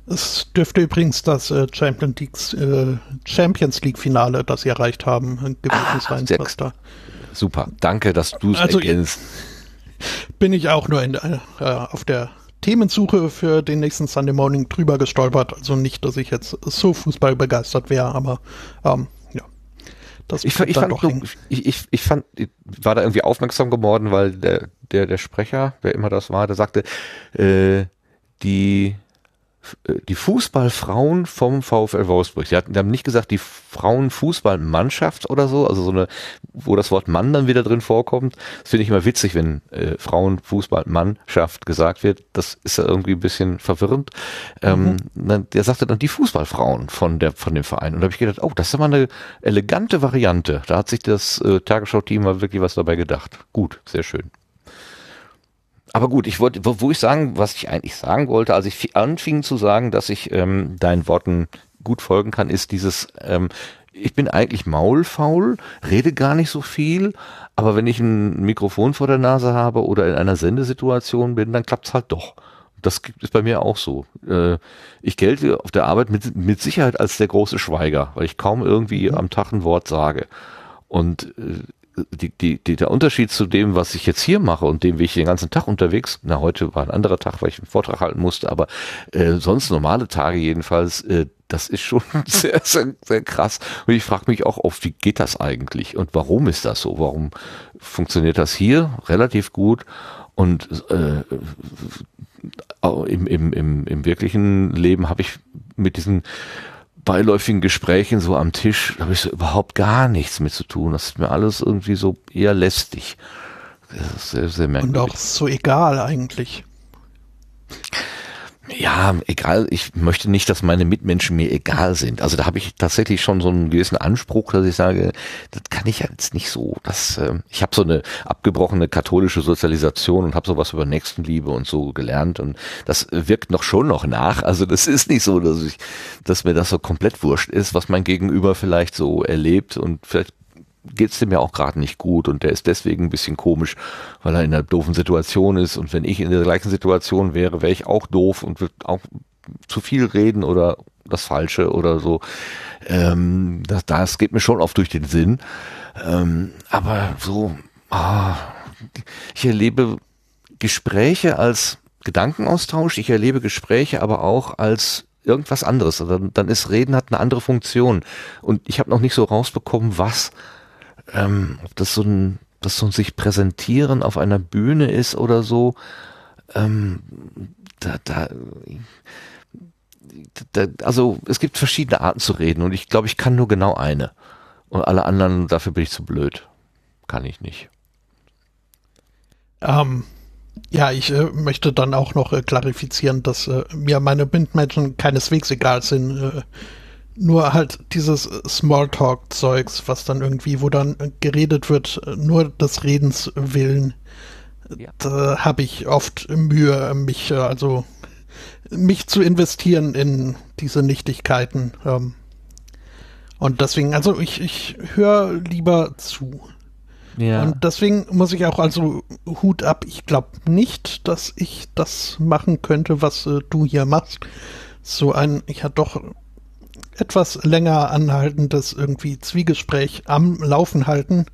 Es dürfte übrigens das äh, Champions League, äh, Champions League Finale, das sie erreicht haben, gewesen ah, sein, was da Super. Danke, dass du es also, erkennst. Bin ich auch nur in, äh, auf der Themensuche für den nächsten Sunday Morning drüber gestolpert. Also nicht, dass ich jetzt so Fußball begeistert wäre, aber ähm, ja. Das ich, ich, fand, du, ich, ich, ich fand, ich war da irgendwie aufmerksam geworden, weil der, der, der Sprecher, wer immer das war, der sagte, äh, die die Fußballfrauen vom VfL Wolfsburg. Die, hatten, die haben nicht gesagt die Frauenfußballmannschaft oder so, also so eine, wo das Wort Mann dann wieder drin vorkommt. Das finde ich immer witzig, wenn äh, Frauenfußballmannschaft gesagt wird. Das ist ja irgendwie ein bisschen verwirrend. Ähm, mhm. der sagte dann die Fußballfrauen von der von dem Verein. Und da habe ich gedacht, oh, das ist mal eine elegante Variante. Da hat sich das äh, Tagesschau-Team mal wirklich was dabei gedacht. Gut, sehr schön. Aber gut, ich wollte, wo, wo ich sagen, was ich eigentlich sagen wollte, als ich anfing zu sagen, dass ich ähm, deinen Worten gut folgen kann, ist dieses, ähm, ich bin eigentlich maulfaul, rede gar nicht so viel, aber wenn ich ein Mikrofon vor der Nase habe oder in einer Sendesituation bin, dann klappt's halt doch. Das ist bei mir auch so. Äh, ich gelte auf der Arbeit mit, mit Sicherheit als der große Schweiger, weil ich kaum irgendwie am Tag ein Wort sage. Und äh, die, die, die, der Unterschied zu dem, was ich jetzt hier mache und dem, wie ich den ganzen Tag unterwegs, na heute war ein anderer Tag, weil ich einen Vortrag halten musste, aber äh, sonst normale Tage jedenfalls, äh, das ist schon sehr, sehr, sehr krass. Und ich frage mich auch oft, wie geht das eigentlich und warum ist das so? Warum funktioniert das hier relativ gut und äh, im, im, im, im wirklichen Leben habe ich mit diesen beiläufigen Gesprächen so am Tisch, da habe ich so überhaupt gar nichts mit zu tun. Das ist mir alles irgendwie so eher lästig. Das ist sehr, sehr merkwürdig. Und auch so egal eigentlich ja, egal, ich möchte nicht, dass meine Mitmenschen mir egal sind. Also da habe ich tatsächlich schon so einen gewissen Anspruch, dass ich sage, das kann ich jetzt nicht so. Das, äh, ich habe so eine abgebrochene katholische Sozialisation und habe sowas über Nächstenliebe und so gelernt und das wirkt noch schon noch nach. Also das ist nicht so, dass ich, dass mir das so komplett wurscht ist, was mein Gegenüber vielleicht so erlebt und vielleicht geht's dem ja auch gerade nicht gut und der ist deswegen ein bisschen komisch, weil er in einer doofen Situation ist und wenn ich in der gleichen Situation wäre, wäre ich auch doof und würde auch zu viel reden oder das Falsche oder so. Ähm, das, das geht mir schon oft durch den Sinn. Ähm, aber so, ah, ich erlebe Gespräche als Gedankenaustausch, ich erlebe Gespräche aber auch als irgendwas anderes. Dann, dann ist Reden hat eine andere Funktion. Und ich habe noch nicht so rausbekommen, was ähm, ob das so ein, das so ein sich präsentieren auf einer Bühne ist oder so, ähm, da, da, da, also es gibt verschiedene Arten zu reden und ich glaube, ich kann nur genau eine. Und alle anderen, dafür bin ich zu blöd. Kann ich nicht. Ähm, ja, ich äh, möchte dann auch noch äh, klarifizieren, dass äh, mir meine Bindmenschen keineswegs egal sind. Äh, nur halt dieses Smalltalk-Zeugs, was dann irgendwie, wo dann geredet wird, nur des Redens willen. Ja. Da habe ich oft Mühe, mich, äh, also mich zu investieren in diese Nichtigkeiten. Ähm, und deswegen, also ich, ich höre lieber zu. Ja. Und deswegen muss ich auch also Hut ab. Ich glaube nicht, dass ich das machen könnte, was äh, du hier machst. So ein, ich hatte doch etwas länger anhaltendes irgendwie Zwiegespräch am Laufen halten.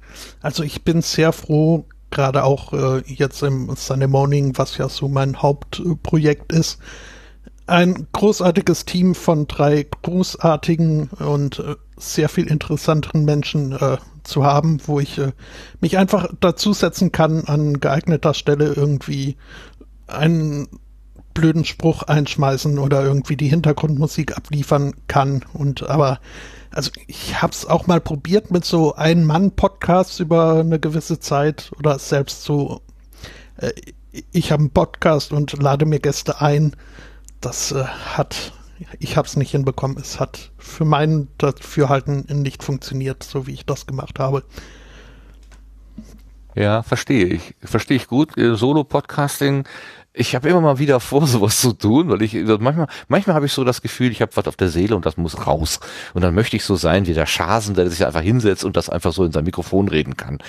Also ich bin sehr froh, gerade auch äh, jetzt im Sunday Morning, was ja so mein Hauptprojekt ist, ein großartiges Team von drei großartigen und äh, sehr viel interessanteren Menschen äh, zu haben, wo ich äh, mich einfach dazusetzen kann, an geeigneter Stelle irgendwie einen blöden Spruch einschmeißen oder irgendwie die Hintergrundmusik abliefern kann. Und aber, also ich hab's auch mal probiert mit so Ein-Mann-Podcasts über eine gewisse Zeit oder selbst so, äh, ich habe einen Podcast und lade mir Gäste ein. Das äh, hat, ich hab's nicht hinbekommen. Es hat für mein Dafürhalten nicht funktioniert, so wie ich das gemacht habe. Ja, verstehe ich. Verstehe ich gut. Äh, Solo-Podcasting ich habe immer mal wieder vor, sowas zu tun, weil ich manchmal, manchmal habe ich so das Gefühl, ich habe was auf der Seele und das muss raus. Und dann möchte ich so sein wie der Schasen, der sich einfach hinsetzt und das einfach so in sein Mikrofon reden kann.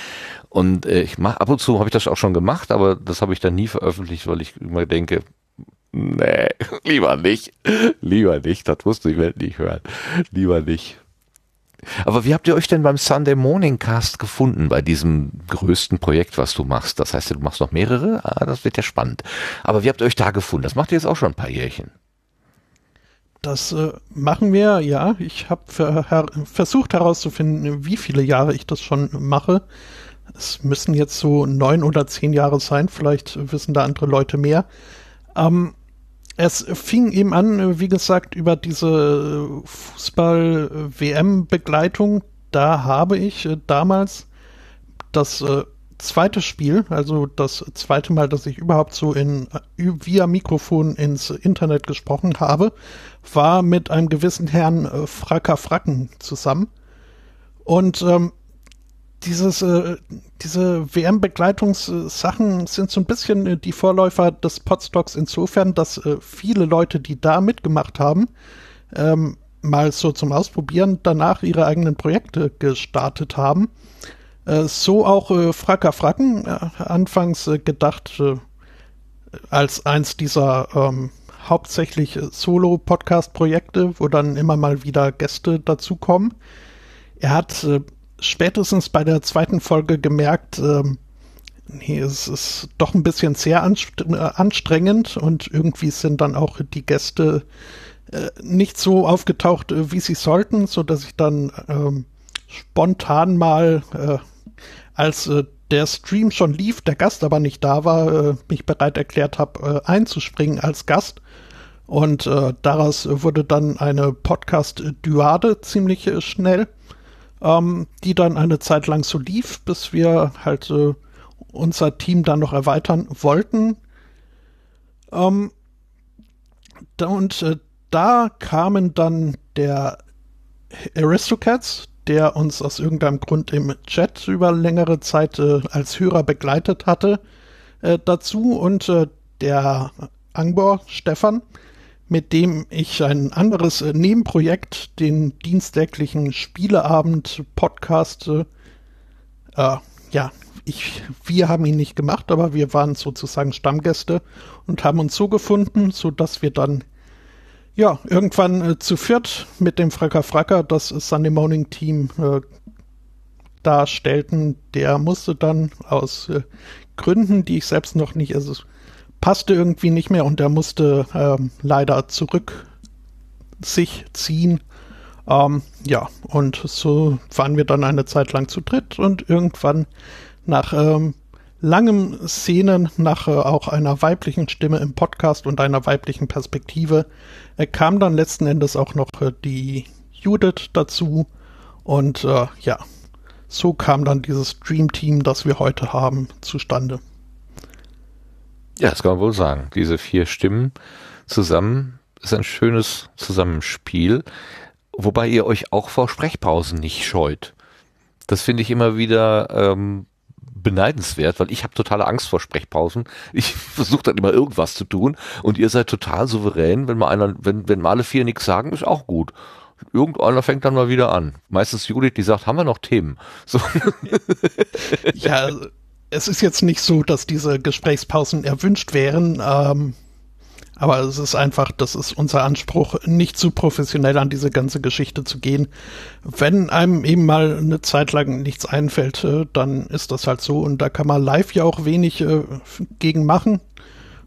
Und äh, ich mach ab und zu habe ich das auch schon gemacht, aber das habe ich dann nie veröffentlicht, weil ich immer denke, nee, lieber nicht, lieber nicht, das musst du die Welt nicht hören, lieber nicht. Aber wie habt ihr euch denn beim Sunday Morning Cast gefunden, bei diesem größten Projekt, was du machst? Das heißt, du machst noch mehrere? Ah, das wird ja spannend. Aber wie habt ihr euch da gefunden? Das macht ihr jetzt auch schon ein paar Jährchen. Das äh, machen wir, ja. Ich habe her versucht herauszufinden, wie viele Jahre ich das schon mache. Es müssen jetzt so neun oder zehn Jahre sein. Vielleicht wissen da andere Leute mehr. Ähm, es fing eben an, wie gesagt, über diese Fußball-WM-Begleitung. Da habe ich äh, damals das äh, zweite Spiel, also das zweite Mal, dass ich überhaupt so in via Mikrofon ins Internet gesprochen habe, war mit einem gewissen Herrn äh, Fracker Fracken zusammen. Und ähm, dieses, äh, diese WM-Begleitungssachen sind so ein bisschen äh, die Vorläufer des Podstocks insofern, dass äh, viele Leute, die da mitgemacht haben, ähm, mal so zum Ausprobieren danach ihre eigenen Projekte gestartet haben. Äh, so auch äh, Fracker Fracken, äh, anfangs äh, gedacht als eins dieser ähm, hauptsächlich Solo-Podcast-Projekte, wo dann immer mal wieder Gäste dazukommen. Er hat spätestens bei der zweiten Folge gemerkt, ähm, nee, es ist doch ein bisschen sehr äh, anstrengend und irgendwie sind dann auch die Gäste äh, nicht so aufgetaucht, äh, wie sie sollten, so dass ich dann ähm, spontan mal, äh, als äh, der Stream schon lief, der Gast aber nicht da war, äh, mich bereit erklärt habe, einzuspringen als Gast. Und daraus wurde dann eine Podcast-Duade ziemlich schnell ähm, die dann eine Zeit lang so lief, bis wir halt äh, unser Team dann noch erweitern wollten. Ähm, da, und äh, da kamen dann der Aristocats, der uns aus irgendeinem Grund im Chat über längere Zeit äh, als Hörer begleitet hatte, äh, dazu und äh, der Angbor Stefan, mit dem ich ein anderes äh, Nebenprojekt, den dienstäglichen Spieleabend-Podcast, äh, ja, ich, wir haben ihn nicht gemacht, aber wir waren sozusagen Stammgäste und haben uns so gefunden, so dass wir dann ja irgendwann äh, zu viert mit dem Fracker Fracker das Sunday Morning Team äh, darstellten. Der musste dann aus äh, Gründen, die ich selbst noch nicht, also passte irgendwie nicht mehr und er musste ähm, leider zurück sich ziehen. Ähm, ja, und so waren wir dann eine Zeit lang zu dritt und irgendwann nach ähm, langem Szenen, nach äh, auch einer weiblichen Stimme im Podcast und einer weiblichen Perspektive, äh, kam dann letzten Endes auch noch äh, die Judith dazu. Und äh, ja, so kam dann dieses Dream Team, das wir heute haben, zustande. Ja, das kann man wohl sagen. Diese vier Stimmen zusammen ist ein schönes Zusammenspiel, wobei ihr euch auch vor Sprechpausen nicht scheut. Das finde ich immer wieder ähm, beneidenswert, weil ich habe totale Angst vor Sprechpausen. Ich versuche dann immer irgendwas zu tun und ihr seid total souverän, wenn mal einer, wenn, wenn mal alle vier nichts sagen, ist auch gut. Irgendeiner fängt dann mal wieder an. Meistens Judith, die sagt, haben wir noch Themen? So. ja, es ist jetzt nicht so, dass diese Gesprächspausen erwünscht wären, ähm, aber es ist einfach, das ist unser Anspruch, nicht zu professionell an diese ganze Geschichte zu gehen. Wenn einem eben mal eine Zeit lang nichts einfällt, äh, dann ist das halt so und da kann man live ja auch wenig äh, gegen machen.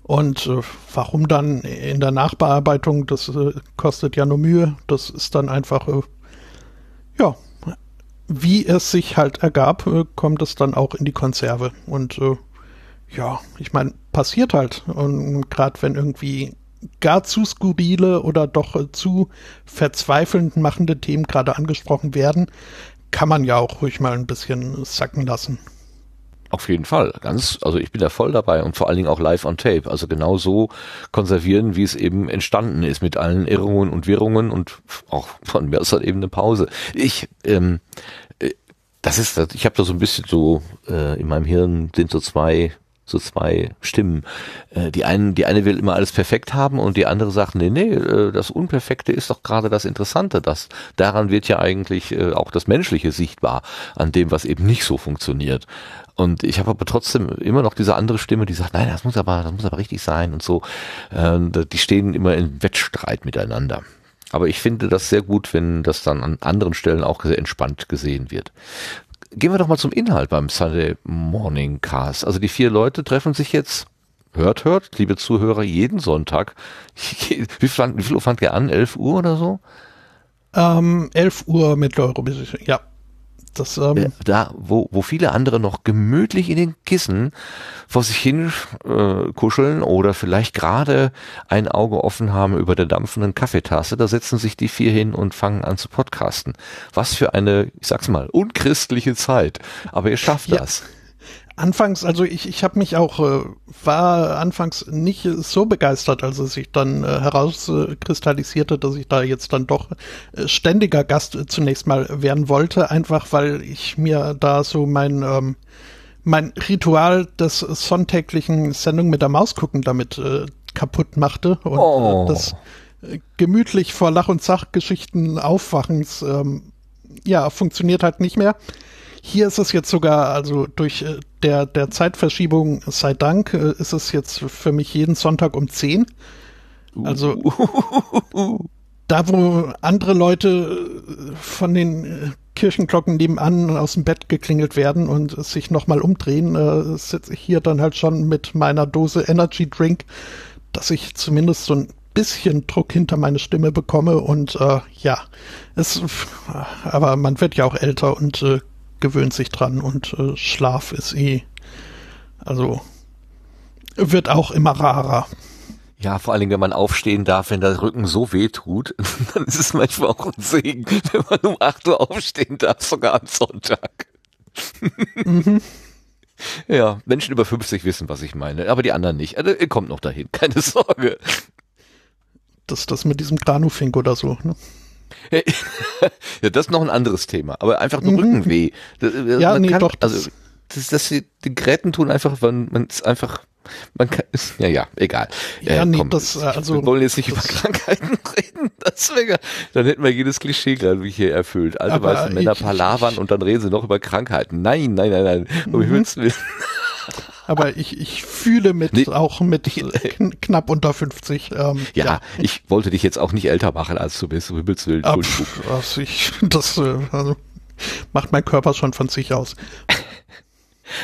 Und äh, warum dann in der Nachbearbeitung, das äh, kostet ja nur Mühe, das ist dann einfach, äh, ja, wie es sich halt ergab, äh, kommt es dann auch in die Konserve. Und äh, ja, ich meine, passiert halt. Und gerade wenn irgendwie gar zu skurrile oder doch äh, zu verzweifelnd machende Themen gerade angesprochen werden, kann man ja auch ruhig mal ein bisschen sacken lassen. Auf jeden Fall, ganz, also ich bin da voll dabei und vor allen Dingen auch live on tape, also genau so konservieren, wie es eben entstanden ist, mit allen Irrungen und Wirrungen und auch von mir aus halt eben eine Pause. Ich, ähm, äh, das ist, ich habe da so ein bisschen so, äh, in meinem Hirn sind so zwei so zwei Stimmen. Äh, die einen, die eine will immer alles perfekt haben und die andere sagt, nee, nee, äh, das Unperfekte ist doch gerade das Interessante. Das, daran wird ja eigentlich äh, auch das Menschliche sichtbar, an dem, was eben nicht so funktioniert. Und ich habe aber trotzdem immer noch diese andere Stimme, die sagt, nein, das muss aber, das muss aber richtig sein und so. Die stehen immer in Wettstreit miteinander. Aber ich finde das sehr gut, wenn das dann an anderen Stellen auch sehr entspannt gesehen wird. Gehen wir doch mal zum Inhalt beim Sunday Morning Cast. Also die vier Leute treffen sich jetzt, hört, hört, liebe Zuhörer, jeden Sonntag. Wie viel, wie viel Uhr fangt ihr an? 11 Uhr oder so? Ähm, 11 Uhr mit Euro, ja. Das, ähm äh, da, wo, wo viele andere noch gemütlich in den Kissen vor sich hin äh, kuscheln oder vielleicht gerade ein Auge offen haben über der dampfenden Kaffeetasse, da setzen sich die vier hin und fangen an zu podcasten. Was für eine, ich sag's mal, unchristliche Zeit. Aber ihr schafft ja. das. Anfangs, also ich, ich habe mich auch, äh, war anfangs nicht so begeistert, als es sich dann äh, herauskristallisierte, dass ich da jetzt dann doch äh, ständiger Gast äh, zunächst mal werden wollte, einfach weil ich mir da so mein, ähm, mein Ritual des sonntäglichen Sendung mit der Maus gucken damit äh, kaputt machte und Oh. äh, das äh, gemütlich vor Lach- und Sachgeschichten Aufwachens ähm, ja, funktioniert halt nicht mehr. Hier ist es jetzt sogar, also durch äh, der, der Zeitverschiebung, sei Dank, äh, ist es jetzt für mich jeden Sonntag um 10. Also da, wo andere Leute äh, von den Kirchenglocken nebenan aus dem Bett geklingelt werden und sich nochmal umdrehen, äh, sitze ich hier dann halt schon mit meiner Dose Energy Drink, dass ich zumindest so ein bisschen Druck hinter meine Stimme bekomme und äh, ja, es, aber man wird ja auch älter und äh, gewöhnt sich dran und äh, Schlaf ist eh, also wird auch immer rarer. Ja, vor allen Dingen, wenn man aufstehen darf, wenn der Rücken so weh tut, dann ist es manchmal auch ein Segen, wenn man um 8 Uhr aufstehen darf, sogar am Sonntag. Ja, Menschen über 50 wissen, was ich meine, aber die anderen nicht. Also, ihr kommt noch dahin, keine Sorge. Das, das mit diesem Granufink oder so. Ne? Ja, das ist noch ein anderes Thema, aber einfach nur Mhm. Rückenweh. Das, das- Ja, man nee, kann, doch, das- Also, das, das, die, die Gräten tun einfach, wenn man es einfach, man kann, ja, ja, egal. Ja, nee, das, äh, also, wir wollen jetzt nicht über Krankheiten reden, das wäre, dann hätten wir jedes Klischee gerade wie hier erfüllt. Alte Aber weiße Männer palavern und dann reden sie noch über Krankheiten. Nein, nein, nein, nein. Um Mhm. Himmels Willen. Aber ich, ich fühle mit, Nee. auch mit kn knapp unter 50. Ähm, Ja, ich wollte dich jetzt auch nicht älter machen, als du bist. Um Himmels Willen. Ab, Entschuldigung. also ich, das äh, also macht mein Körper schon von sich aus.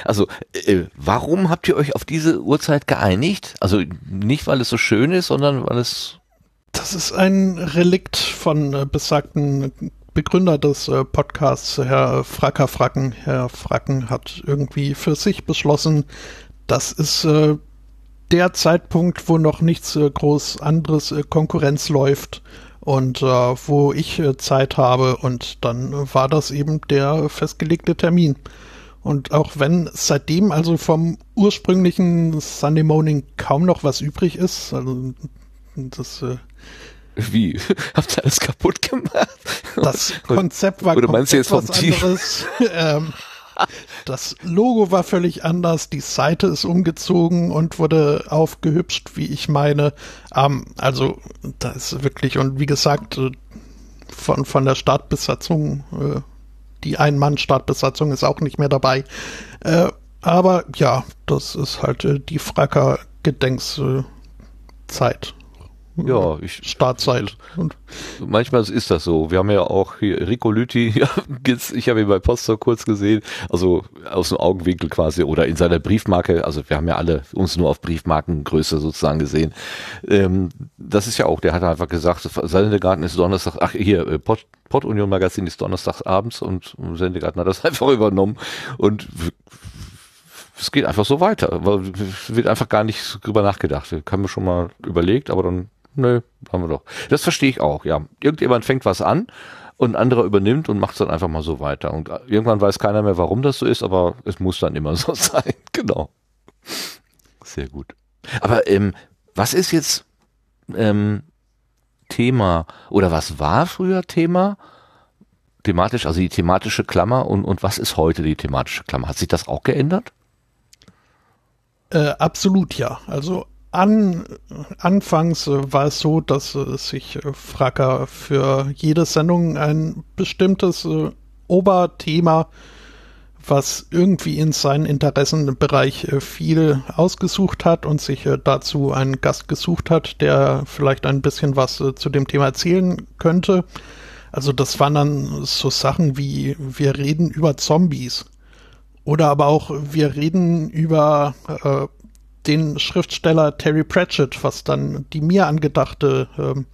Also, äh, warum habt ihr euch auf diese Uhrzeit geeinigt? Also nicht, weil es so schön ist, sondern weil es Das ist ein Relikt von äh, besagten Begründer des äh, Podcasts, Herr Fracker Fracken. Herr Fracken hat irgendwie für sich beschlossen, das ist äh, der Zeitpunkt, wo noch nichts äh, groß anderes äh, Konkurrenz läuft und äh, wo ich äh, Zeit habe und dann war das eben der festgelegte Termin. Und auch wenn seitdem also vom ursprünglichen Sunday Morning kaum noch was übrig ist, also das Wie? Habt ihr alles kaputt gemacht? Das Konzept war Oder jetzt komplett vom was anderes. ähm, das Logo war völlig anders, die Seite ist umgezogen und wurde aufgehübscht, wie ich meine. Ähm, also, da ist wirklich, und wie gesagt, äh, von, von der Startbesatzung, äh, die Ein-Mann-Startbesatzung ist auch nicht mehr dabei. Äh, aber ja, das ist halt äh, die Fracker-Gedenkszeit. Ja, ich, Startzeit. Und manchmal ist das so. Wir haben ja auch hier Rico Lüthi, ich habe ihn bei Poster kurz gesehen, also aus dem Augenwinkel quasi oder in seiner Briefmarke, also wir haben ja alle uns nur auf Briefmarkengröße sozusagen gesehen. Ähm, das ist ja auch, der hat einfach gesagt, Sendegarten ist Donnerstag, ach hier, äh, Pod, Pod Union Magazin ist Donnerstags abends und Sendegarten hat das einfach übernommen und es geht einfach so weiter, weil es wird einfach gar nicht drüber nachgedacht. Haben wir schon mal überlegt, aber dann, nö, haben wir doch. Das verstehe ich auch, ja. Irgendjemand fängt was an und ein anderer übernimmt und macht es dann einfach mal so weiter. Und irgendwann weiß keiner mehr, warum das so ist, aber es muss dann immer so sein. Genau. Sehr gut. Aber ähm, was ist jetzt ähm, Thema oder was war früher Thema? Thematisch, also die thematische Klammer und, und was ist heute die thematische Klammer? Hat sich das auch geändert? Äh, absolut ja. Also an, anfangs war es so, dass äh, sich äh, Fracker für jede Sendung ein bestimmtes äh, Oberthema, was irgendwie in seinen Interessenbereich viel ausgesucht hat und sich dazu einen Gast gesucht hat, der vielleicht ein bisschen was zu dem Thema erzählen könnte. Also das waren dann so Sachen wie wir reden über Zombies. Oder aber auch, wir reden über äh, den Schriftsteller Terry Pratchett, was dann die mir angedachte ähm,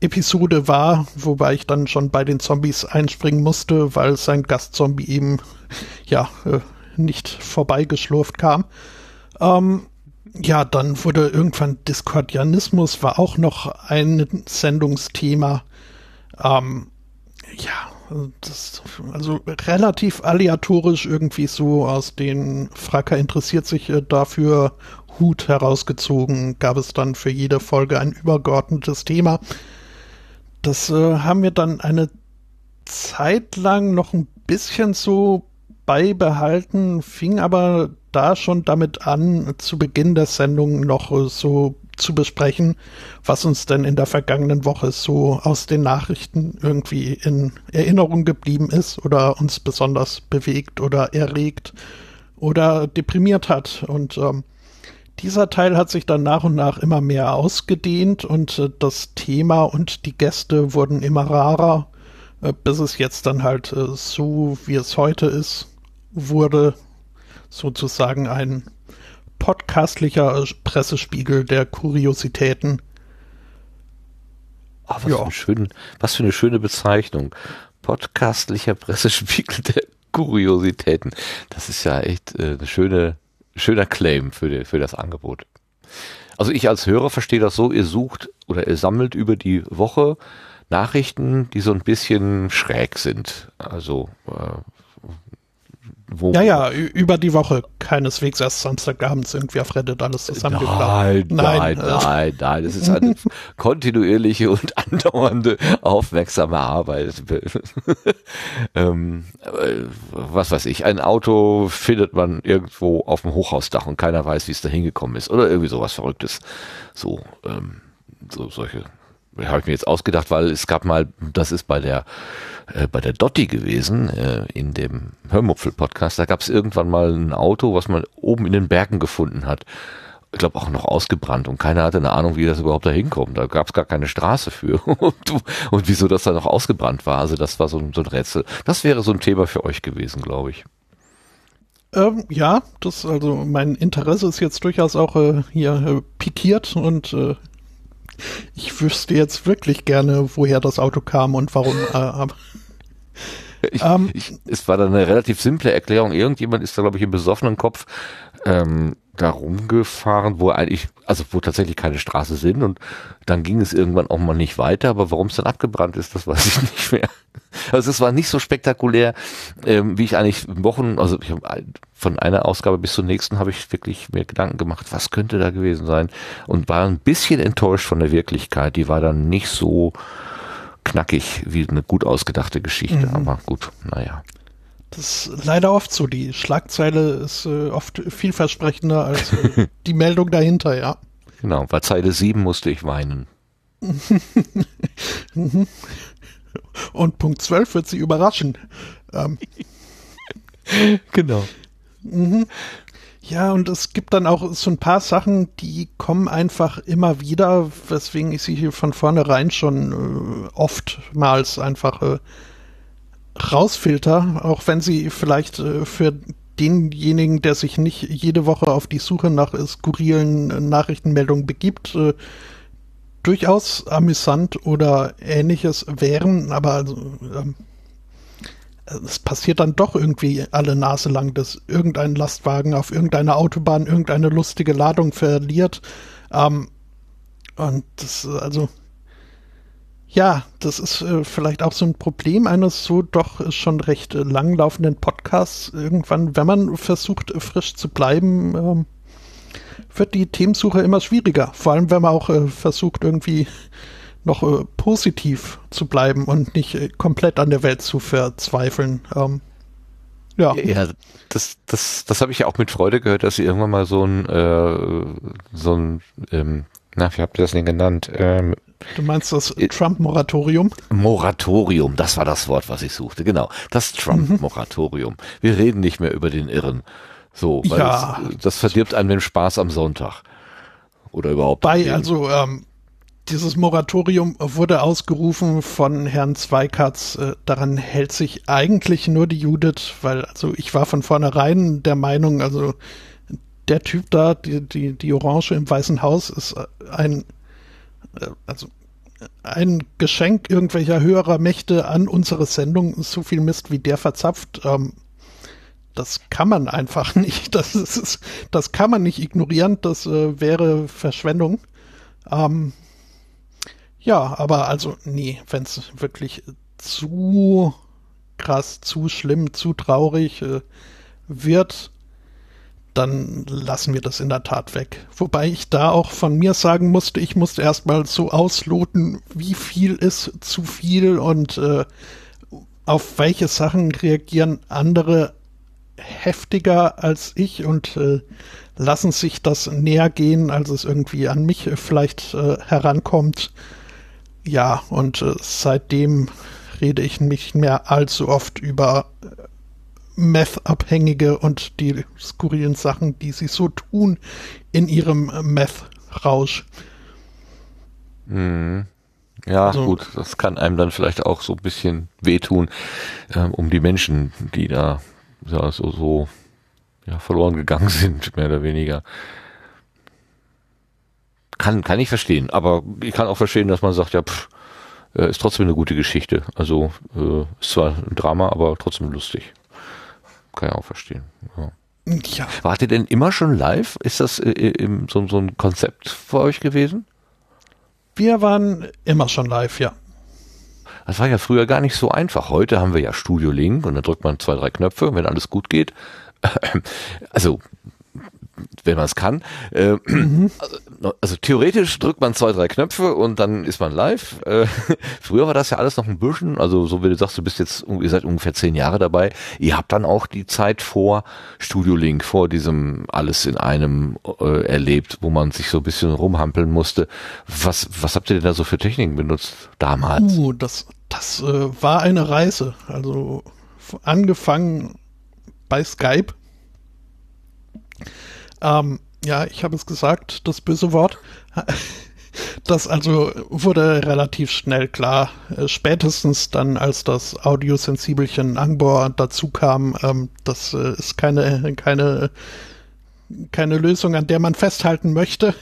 Episode war, wobei ich dann schon bei den Zombies einspringen musste, weil sein Gastzombie eben ja äh, nicht vorbeigeschlurft kam. Ähm, ja, dann wurde irgendwann Diskordianismus war auch noch ein Sendungsthema. Ähm, ja, das, also relativ aleatorisch irgendwie so aus den Fracker interessiert sich äh, dafür Hut herausgezogen, gab es dann für jede Folge ein übergeordnetes Thema. Das äh, haben wir dann eine Zeit lang noch ein bisschen so beibehalten, fing aber da schon damit an, zu Beginn der Sendung noch äh, so zu besprechen, was uns denn in der vergangenen Woche so aus den Nachrichten irgendwie in Erinnerung geblieben ist oder uns besonders bewegt oder erregt oder deprimiert hat. Und ähm, dieser Teil hat sich dann nach und nach immer mehr ausgedehnt und äh, das Thema und die Gäste wurden immer rarer, äh, bis es jetzt dann halt äh, so, wie es heute ist, wurde sozusagen ein podcastlicher Pressespiegel der Kuriositäten. Oh, was, ja. für eine schöne, was für eine schöne Bezeichnung. Podcastlicher Pressespiegel der Kuriositäten. Das ist ja echt äh, eine schöne, schöner Claim für, die, für das Angebot. Also ich als Hörer verstehe das so, ihr sucht oder ihr sammelt über die Woche Nachrichten, die so ein bisschen schräg sind. Also äh, wo ja, ja, über die Woche. Keineswegs erst Samstagabends irgendwie auf Reddit alles zusammengeklappt. Nein, nein, nein, nein. Das ist eine kontinuierliche und andauernde, aufmerksame Arbeit. ähm, äh, was weiß ich, ein Auto findet man irgendwo auf dem Hochhausdach und keiner weiß, wie es da hingekommen ist. Oder irgendwie sowas Verrücktes. So, ähm, so solche habe ich mir jetzt ausgedacht, weil es gab mal, das ist bei der äh, bei der Dotti gewesen, äh, in dem Hörmupfel-Podcast, da gab es irgendwann mal ein Auto, was man oben in den Bergen gefunden hat. Ich glaube auch noch ausgebrannt und keiner hatte eine Ahnung, wie das überhaupt da hinkommt. Da gab es gar keine Straße für. und, und, wieso das da noch ausgebrannt war. Also das war so, so ein Rätsel. Das wäre so ein Thema für euch gewesen, glaube ich. Ähm, ja, das also mein Interesse ist jetzt durchaus auch äh, hier äh, pikiert und äh, ich wüsste jetzt wirklich gerne, woher das Auto kam und warum. Äh, ich, ähm, ich, es war dann eine relativ simple Erklärung. Irgendjemand ist da, glaube ich, im besoffenen Kopf ähm, da rumgefahren, wo eigentlich, also wo tatsächlich keine Straße sind und dann ging es irgendwann auch mal nicht weiter, aber warum es dann abgebrannt ist, das weiß ich nicht mehr. Also es war nicht so spektakulär, ähm, wie ich eigentlich Wochen, also ich hab, von einer Ausgabe bis zur nächsten habe ich wirklich mir Gedanken gemacht, was könnte da gewesen sein und war ein bisschen enttäuscht von der Wirklichkeit. Die war dann nicht so knackig wie eine gut ausgedachte Geschichte, mhm. aber gut, naja. Das ist leider oft so. Die Schlagzeile ist äh, oft vielversprechender als äh, die Meldung dahinter, ja. Genau, bei Zeile 7 musste ich weinen. Und Punkt 12 wird sie überraschen. Ähm. genau. Mhm. Ja, und es gibt dann auch so ein paar Sachen, die kommen einfach immer wieder, weswegen ich sie hier von vornherein schon äh, oftmals einfach äh, rausfilter, auch wenn sie vielleicht äh, für denjenigen, der sich nicht jede Woche auf die Suche nach skurrilen Nachrichtenmeldungen begibt, äh, durchaus amüsant oder ähnliches wären, aber also, ähm, es passiert dann doch irgendwie alle Nase lang, dass irgendein Lastwagen auf irgendeiner Autobahn irgendeine lustige Ladung verliert. Ähm, und das, also, ja, das ist äh, vielleicht auch so ein Problem eines so doch schon recht äh, langlaufenden Podcasts. Irgendwann, wenn man versucht, frisch zu bleiben, ähm, wird die Themensuche immer schwieriger. Vor allem, wenn man auch äh, versucht, irgendwie noch äh, positiv zu bleiben und nicht äh, komplett an der Welt zu verzweifeln. Ähm, ja. ja, das, das, das habe ich ja auch mit Freude gehört, dass sie irgendwann mal so ein, äh, so ein, ähm, na, wie habt ihr das denn genannt? Ähm, Du meinst das äh, Trump-Moratorium? Moratorium, das war das Wort, was ich suchte. Genau, das Trump-Moratorium. Wir reden nicht mehr über den Irren. So, weil ja. das, das verdirbt einem den Spaß am Sonntag. Oder überhaupt. Bei, also, ähm, dieses Moratorium wurde ausgerufen von Herrn Zweikatz. Äh, daran hält sich eigentlich nur die Judith, weil, also ich war von vornherein der Meinung, also der Typ da, die, die, die Orange im Weißen Haus ist ein äh, also ein Geschenk irgendwelcher höherer Mächte an unsere Sendung, so viel Mist wie der verzapft, ähm, das kann man einfach nicht. Das ist, das kann man nicht ignorieren. Das äh, wäre Verschwendung. Ähm, ja, aber also nee, wenn es wirklich zu krass, zu schlimm, zu traurig äh, wird, dann lassen wir das in der Tat weg. Wobei ich da auch von mir sagen musste, ich musste erstmal so ausloten, wie viel ist zu viel und äh, auf welche Sachen reagieren andere heftiger als ich und äh, lassen sich das näher gehen, als es irgendwie an mich äh, vielleicht äh, herankommt. Ja, und äh, seitdem rede ich nicht mehr allzu oft über äh, Meth-Abhängige und die skurrilen Sachen, die sie so tun in ihrem Meth-Rausch. Mhm. Ja, also, gut, das kann einem dann vielleicht auch so ein bisschen wehtun, ähm, um die Menschen, die da ja, so, so ja, verloren gegangen sind, mehr oder weniger. Kann, kann ich verstehen, aber ich kann auch verstehen, dass man sagt, ja, pff, äh, ist trotzdem eine gute Geschichte. Also äh, ist zwar ein Drama, aber trotzdem lustig. Kann ich auch verstehen. Ja. Ja. Wart ihr denn immer schon live? Ist das äh, im, so, so ein Konzept für euch gewesen? Wir waren immer schon live, ja. Das war ja früher gar nicht so einfach. Heute haben wir ja Studio Link und dann drückt man zwei, drei Knöpfe, wenn alles gut geht. Also wenn man es kann. Äh, mhm. also, also, theoretisch drückt man zwei, drei Knöpfe und dann ist man live. Äh, früher war das ja alles noch ein bisschen, also so wie du sagst, du bist jetzt, ihr seid ungefähr zehn Jahre dabei. Ihr habt dann auch die Zeit vor Studio Link, vor diesem alles in einem äh, erlebt, wo man sich so ein bisschen rumhampeln musste. Was, was habt ihr denn da so für Techniken benutzt damals? Uh, das, das äh, war eine Reise. Also angefangen bei Skype ähm, ja, ich habe es gesagt, das böse Wort. Das also wurde relativ schnell klar. Äh, spätestens dann, als das Audiosensibelchen Angbor dazu kam, ähm, das äh, ist keine, keine keine Lösung, an der man festhalten möchte.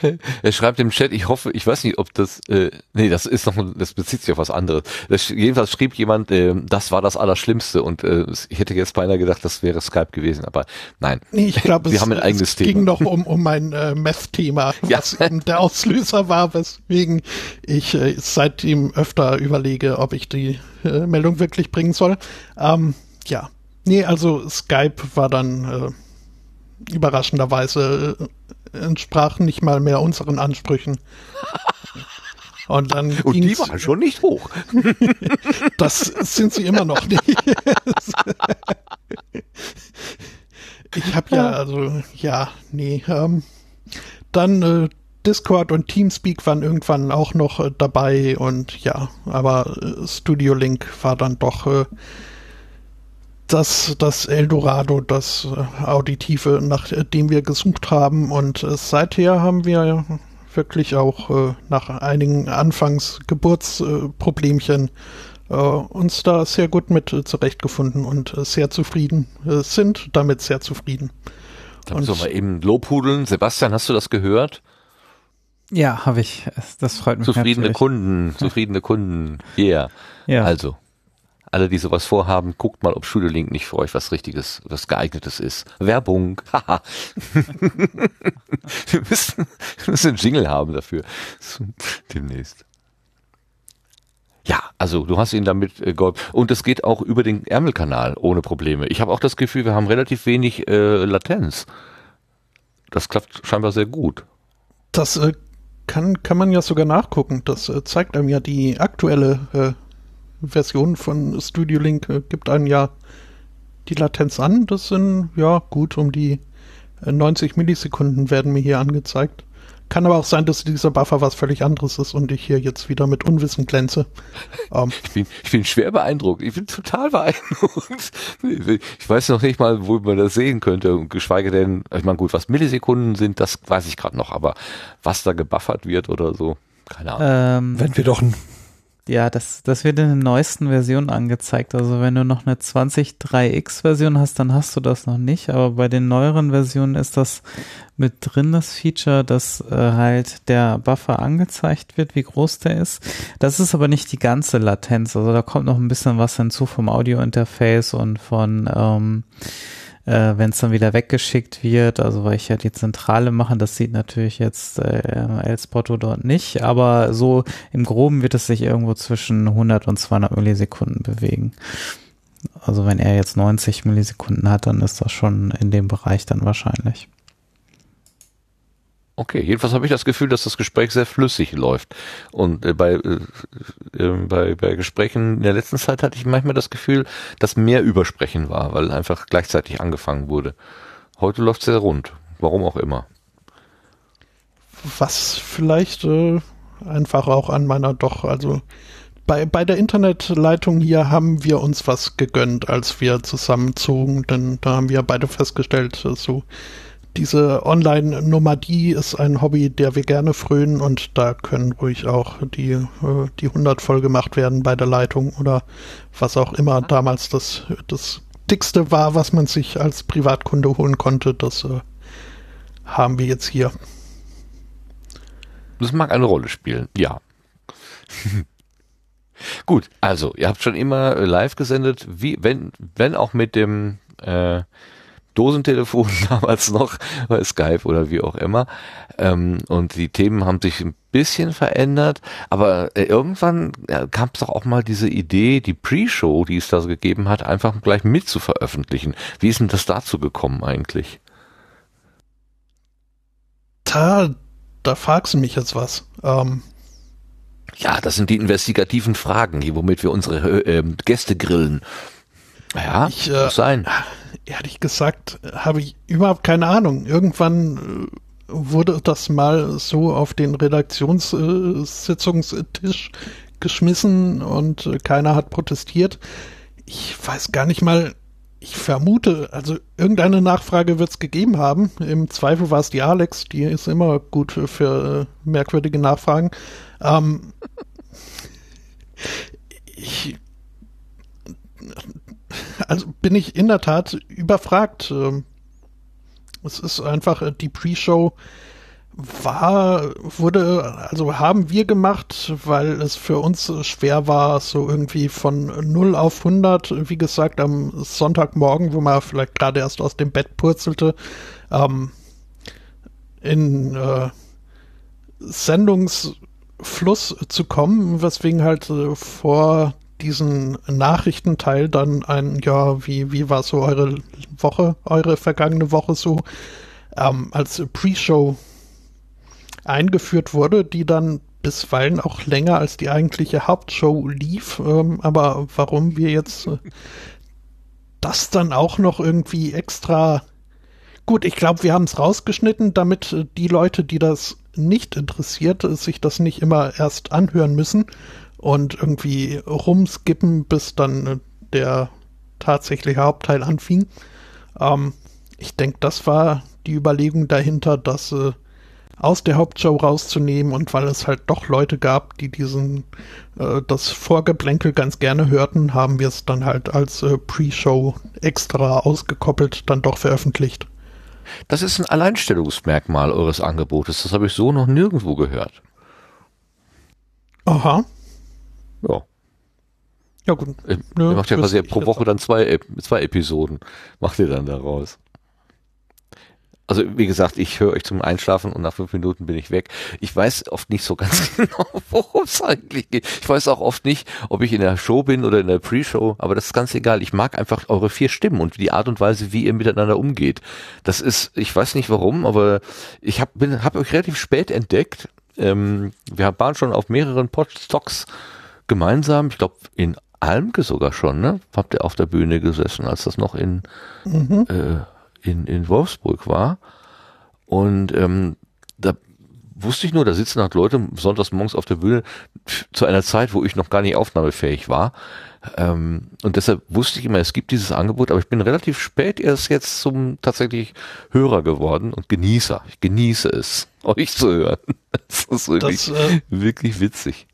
er schreibt im Chat, ich hoffe, ich weiß nicht, ob das, äh, nee, das ist noch, das bezieht sich auf was anderes. Das, jedenfalls schrieb jemand, äh, das war das Allerschlimmste und äh, ich hätte jetzt beinahe gedacht, das wäre Skype gewesen, aber nein. Nee, ich glaube, es, haben ein eigenes es Thema. ging noch um, um mein äh, Meth-Thema, ja. was eben der Auslöser war, weswegen ich äh, seitdem öfter überlege, ob ich die äh, Meldung wirklich bringen soll. Ähm, ja. Nee, also Skype war dann äh, überraschenderweise äh, entsprachen nicht mal mehr unseren Ansprüchen. Und dann Und die waren schon nicht hoch. das sind sie immer noch nicht. ich habe ja, also, ja, nee. Ähm, dann äh, Discord und Teamspeak waren irgendwann auch noch äh, dabei und ja, aber äh, Studio Link war dann doch äh, das, das Eldorado, das äh, Auditive, nach dem wir gesucht haben. Und äh, seither haben wir wirklich auch äh, nach einigen Anfangsgeburtsproblemchen äh, uns da sehr gut mit äh, zurechtgefunden und äh, sehr zufrieden sind, damit sehr zufrieden. Da müssen wir mal eben Lobhudeln. Sebastian, hast du das gehört? Ja, habe ich. Das freut mich. Zufriedene natürlich. Kunden, zufriedene Kunden. Yeah. Ja. Also, alle, die sowas vorhaben, guckt mal, ob Studio Link nicht für euch was Richtiges, was geeignetes ist. Werbung. Haha. wir, müssen, wir müssen einen Jingle haben dafür. Demnächst. Ja, also du hast ihn damit äh, geholfen. Und es geht auch über den Ärmelkanal ohne Probleme. Ich habe auch das Gefühl, wir haben relativ wenig äh, Latenz. Das klappt scheinbar sehr gut. Das äh, kann, kann man ja sogar nachgucken. Das äh, zeigt einem ja die aktuelle äh, Version von Studio Link äh, gibt einem ja die Latenz an. Das sind ja gut um die 90 äh, Millisekunden werden mir hier angezeigt. Kann aber auch sein, dass dieser Buffer was völlig anderes ist und ich hier jetzt wieder mit Unwissen glänze. Um. Ähm. Ich, bin, ich bin schwer beeindruckt. Ich bin total beeindruckt. Ich weiß noch nicht mal, wo man das sehen könnte. Und geschweige denn, ich meine, gut, was Millisekunden sind, das weiß ich gerade noch. Aber was da gebuffert wird oder so, keine Ahnung. Ähm, Wenn wir doch ein ja, das, das wird in den neuesten Versionen angezeigt. Also wenn du noch eine 20.3x Version hast, dann hast du das noch nicht. Aber bei den neueren Versionen ist das mit drin, das Feature, dass äh, halt der Buffer angezeigt wird, wie groß der ist. Das ist aber nicht die ganze Latenz. Also da kommt noch ein bisschen was hinzu vom Audio-Interface und von ähm, äh, wenn es dann wieder weggeschickt wird, also weil ich ja die Zentrale mache, das sieht natürlich jetzt äh, Elspoto dort nicht, aber so im Groben wird es sich irgendwo zwischen 100 und 200 Millisekunden bewegen. Also wenn er jetzt 90 Millisekunden hat, dann ist das schon in dem Bereich dann wahrscheinlich. Okay, jedenfalls habe ich das Gefühl, dass das Gespräch sehr flüssig läuft. Und äh, bei, äh, äh, bei, bei Gesprächen in der letzten Zeit hatte ich manchmal das Gefühl, dass mehr Übersprechen war, weil einfach gleichzeitig angefangen wurde. Heute läuft es sehr rund, warum auch immer. Was vielleicht äh, einfach auch an meiner doch, also bei, bei der Internetleitung hier haben wir uns was gegönnt, als wir zusammenzogen, denn da haben wir beide festgestellt, so diese Online-Nomadie ist ein Hobby, der wir gerne frönen und da können ruhig auch die, äh, die 100 voll gemacht werden bei der Leitung oder was auch immer damals das, das dickste war, was man sich als Privatkunde holen konnte. Das äh, haben wir jetzt hier. Das mag eine Rolle spielen, ja. Gut, also ihr habt schon immer live gesendet, wie wenn wenn auch mit dem äh, Dosentelefon damals noch, bei Skype oder wie auch immer. Ähm, und die Themen haben sich ein bisschen verändert, aber äh, irgendwann äh, kam es doch auch mal diese Idee, die Pre-Show, die es da so gegeben hat, einfach gleich mit zu veröffentlichen. Wie ist denn das dazu gekommen eigentlich? Da, da fragst du mich jetzt was. Ähm, ja, das sind die investigativen Fragen, womit wir unsere äh, Gäste grillen. Ja, ich, äh, muss sein. Ehrlich gesagt, habe ich überhaupt keine Ahnung. Irgendwann äh, wurde das mal so auf den Redaktionssitzungstisch geschmissen und äh, keiner hat protestiert. Ich weiß gar nicht mal, ich vermute, also irgendeine Nachfrage wird es gegeben haben. Im Zweifel war es die Alex, die ist immer gut für äh, merkwürdige Nachfragen. Ähm, ich also bin ich in der Tat überfragt. Ähm, es ist einfach äh, die Pre-Show war, wurde, also haben wir gemacht, weil es für uns schwer war, so irgendwie von 0 auf 100, wie gesagt, am Sonntagmorgen, wo man vielleicht gerade erst aus dem Bett purzelte, ähm, in äh, Sendungsfluss zu kommen, weswegen halt äh, vor diesen Nachrichtenteil dann ein, ja, wie, wie war so eure Woche, eure vergangene Woche so, ähm, als Pre-Show eingeführt wurde, die dann bisweilen auch länger als die eigentliche Hauptshow lief. Ähm, aber warum wir jetzt äh, das dann auch noch irgendwie extra Gut, ich glaube, wir haben es rausgeschnitten, damit äh, die Leute, die das nicht interessiert, äh, sich das nicht immer erst anhören müssen und irgendwie rumskippen, bis dann äh, der tatsächliche Hauptteil anfing. Ähm, ich denke, das war die Überlegung dahinter, das äh, aus der Hauptshow rauszunehmen und weil es halt doch Leute gab, die diesen äh, das Vorgeblänkel ganz gerne hörten, haben wir es dann halt als äh, Pre-Show extra ausgekoppelt dann doch veröffentlicht. Das ist ein Alleinstellungsmerkmal eures Angebotes. Das habe ich so noch nirgendwo gehört. Aha. Ja. Ja, gut. Ihr macht ja quasi pro Woche dann zwei, zwei Episoden. Macht ihr dann daraus. Also wie gesagt, ich höre euch zum Einschlafen und nach fünf Minuten bin ich weg. Ich weiß oft nicht so ganz genau, worum es eigentlich geht. Ich weiß auch oft nicht, ob ich in der Show bin oder in der Pre-Show, aber das ist ganz egal. Ich mag einfach eure vier Stimmen und die Art und Weise, wie ihr miteinander umgeht. Das ist, ich weiß nicht warum, aber ich habe hab euch relativ spät entdeckt. Ähm, wir waren schon auf mehreren Podstocks gemeinsam, ich glaube in Almke sogar schon, ne? Habt ihr auf der Bühne gesessen, als das noch in mhm. äh, in, in Wolfsburg war. Und ähm, da wusste ich nur, da sitzen halt Leute sonntags morgens auf der Bühne zu einer Zeit, wo ich noch gar nicht aufnahmefähig war. Ähm, und deshalb wusste ich immer, es gibt dieses Angebot, aber ich bin relativ spät erst jetzt zum tatsächlich Hörer geworden und Genießer. Ich genieße es, euch zu hören. Das ist wirklich, das, äh, wirklich witzig.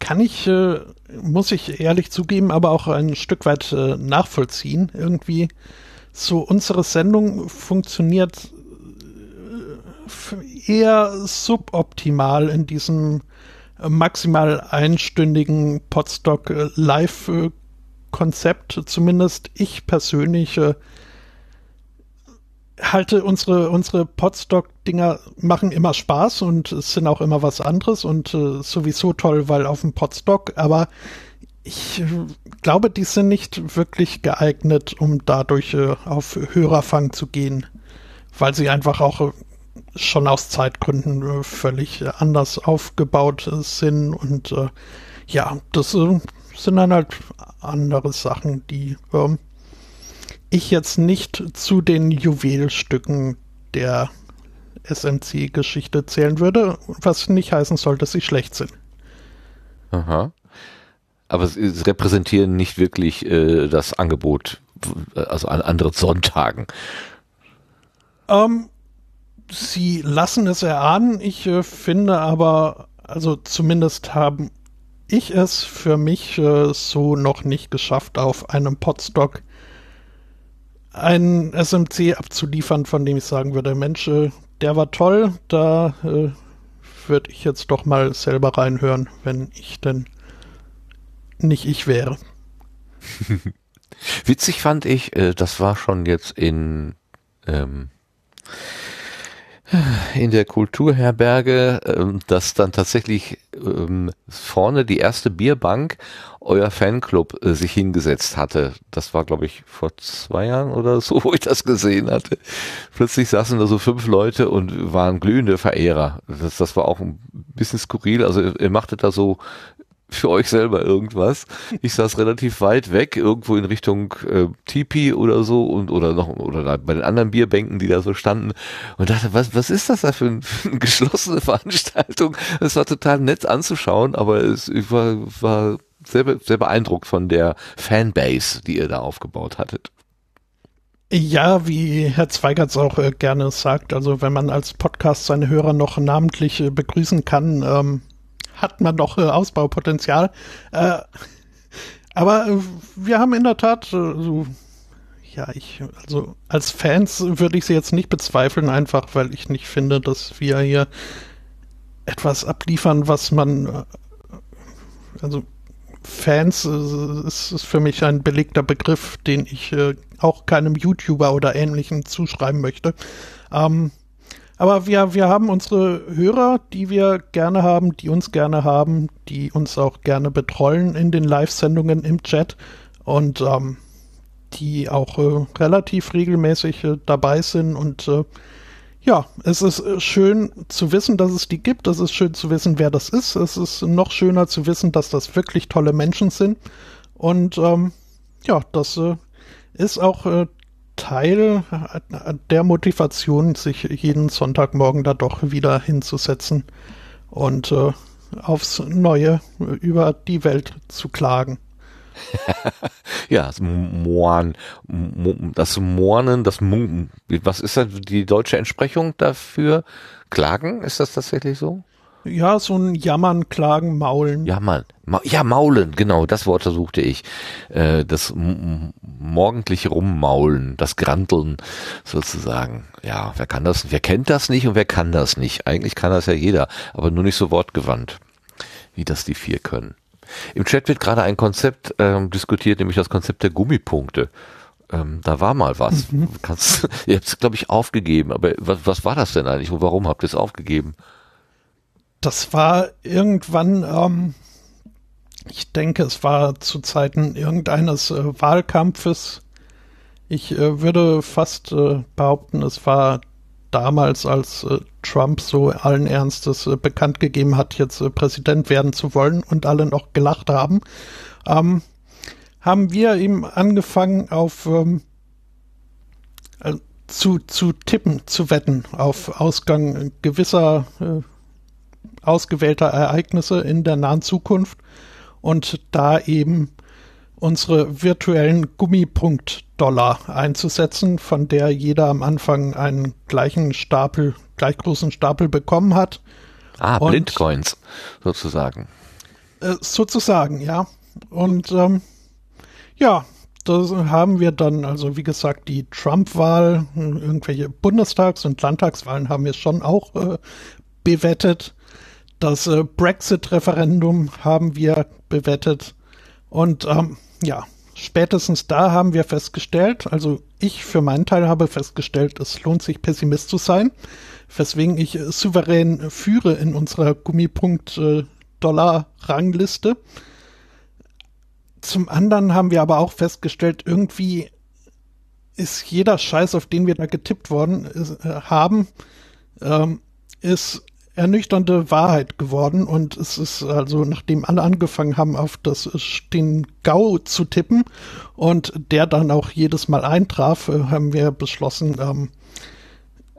Kann ich, äh, muss ich ehrlich zugeben, aber auch ein Stück weit äh, nachvollziehen. Irgendwie so unsere Sendung funktioniert äh, eher suboptimal in diesem äh, maximal einstündigen Podstock äh, Live Konzept. Zumindest ich persönlich halte unsere unsere Podstock Dinger machen immer Spaß und es sind auch immer was anderes und sowieso toll, weil auf dem Podstock, aber ich glaube, die sind nicht wirklich geeignet, um dadurch äh, auf Hörerfang zu gehen, weil sie einfach auch äh, schon aus Zeitgründen äh, völlig anders aufgebaut sind und äh, ja, das äh, sind dann halt andere Sachen, die ähm, ich jetzt nicht zu den Juwelstücken der SMC-Geschichte zählen würde, was nicht heißen soll, dass sie schlecht sind. Aha. Aber sie repräsentieren nicht wirklich äh, das Angebot, also an anderen Sonntagen. Ähm, sie lassen es erahnen. Ich äh, finde aber, also zumindest haben ich es für mich äh, so noch nicht geschafft, auf einem Podstock einen SMC abzuliefern, von dem ich sagen würde, Mensch, äh, der war toll, da äh, würde ich jetzt doch mal selber reinhören, wenn ich denn nicht ich wäre. Witzig fand ich, äh, das war schon jetzt in ähm, in der Kulturherberge, ähm, dass dann tatsächlich ähm, vorne die erste Bierbank euer Fanclub äh, sich hingesetzt hatte. Das war, glaube ich, vor zwei Jahren oder so, wo ich das gesehen hatte. Plötzlich saßen da so fünf Leute und waren glühende Verehrer. Das, das war auch ein bisschen skurril. Also ihr, ihr machtet da so für euch selber irgendwas. Ich saß relativ weit weg, irgendwo in Richtung äh, Tipi oder so und oder noch oder da bei den anderen Bierbänken, die da so standen und dachte, was was ist das da für, ein, für eine geschlossene Veranstaltung? Es war total nett anzuschauen, aber es war war sehr, sehr beeindruckt von der Fanbase, die ihr da aufgebaut hattet. Ja, wie Herr Zweigertz auch äh, gerne sagt, also wenn man als Podcast seine Hörer noch namentlich äh, begrüßen kann, ähm, hat man noch äh, Ausbaupotenzial. Äh, aber äh, wir haben in der Tat äh, so, ja, ich, also als Fans würde ich sie jetzt nicht bezweifeln, einfach weil ich nicht finde, dass wir hier etwas abliefern, was man, also Fans äh, ist, ist für mich ein belegter Begriff, den ich äh, auch keinem YouTuber oder ähnlichem zuschreiben möchte. Ähm, aber wir, wir haben unsere Hörer, die wir gerne haben, die uns gerne haben, die uns auch gerne betreuen in den Live-Sendungen im Chat und ähm, die auch äh, relativ regelmäßig äh, dabei sind. Und äh, ja, es ist äh, schön zu wissen, dass es die gibt. Es ist schön zu wissen, wer das ist. Es ist noch schöner zu wissen, dass das wirklich tolle Menschen sind. Und ähm, ja, das äh, ist auch äh, Teil der Motivation, sich jeden Sonntagmorgen da doch wieder hinzusetzen und äh, aufs Neue über die Welt zu klagen. ja, das Moan, das Moanen, das was ist denn die deutsche Entsprechung dafür? Klagen, ist das tatsächlich so? Ja, so ein Jammern, Klagen, Maulen. Jammern. Ma ja, Maulen, genau, das Wort suchte ich. Äh, das morgendliche Rummaulen, das Granteln sozusagen. Ja, wer kann das? Wer kennt das nicht und wer kann das nicht? Eigentlich kann das ja jeder, aber nur nicht so wortgewandt, wie das die vier können. Im Chat wird gerade ein Konzept ähm, diskutiert, nämlich das Konzept der Gummipunkte. Ähm, da war mal was. Mhm. Kannst, ihr habt es, glaube ich, aufgegeben. Aber was, was war das denn eigentlich und warum habt ihr es aufgegeben? das war irgendwann, ähm, ich denke, es war zu Zeiten irgendeines äh, Wahlkampfes. Ich äh, würde fast äh, behaupten, es war damals, als äh, Trump so allen Ernstes äh, bekannt gegeben hat, jetzt äh, Präsident werden zu wollen und alle noch gelacht haben, ähm, haben wir ihm angefangen auf ähm, zu, zu tippen, zu wetten auf Ausgang gewisser ausgewählter Ereignisse in der nahen Zukunft. Und da eben unsere virtuellen Gummipunkt-Dollar einzusetzen, von der jeder am Anfang einen gleichen Stapel, gleich großen Stapel bekommen hat. Ah, und, Blindcoins sozusagen. Äh, sozusagen, ja. Und ähm, ja, das haben wir dann, also wie gesagt, die Trump-Wahl, irgendwelche Bundestags- und Landtagswahlen haben wir schon auch äh, bewettet. Das äh, Brexit-Referendum haben wir bewettet. Und ähm, ja, spätestens da haben wir festgestellt, also ich für meinen Teil habe festgestellt, es lohnt sich Pessimist zu sein, weswegen ich äh, souverän führe in unserer Gummipunkt-Dollar-Rangliste. Zum anderen haben wir aber auch festgestellt, irgendwie ist jeder Scheiß, auf den wir da getippt worden ist, äh, haben, ähm, ist ernüchternde Wahrheit geworden. Und es ist also, nachdem alle angefangen haben, auf das den GAU zu tippen und der dann auch jedes Mal eintraf, äh, haben wir beschlossen, ähm,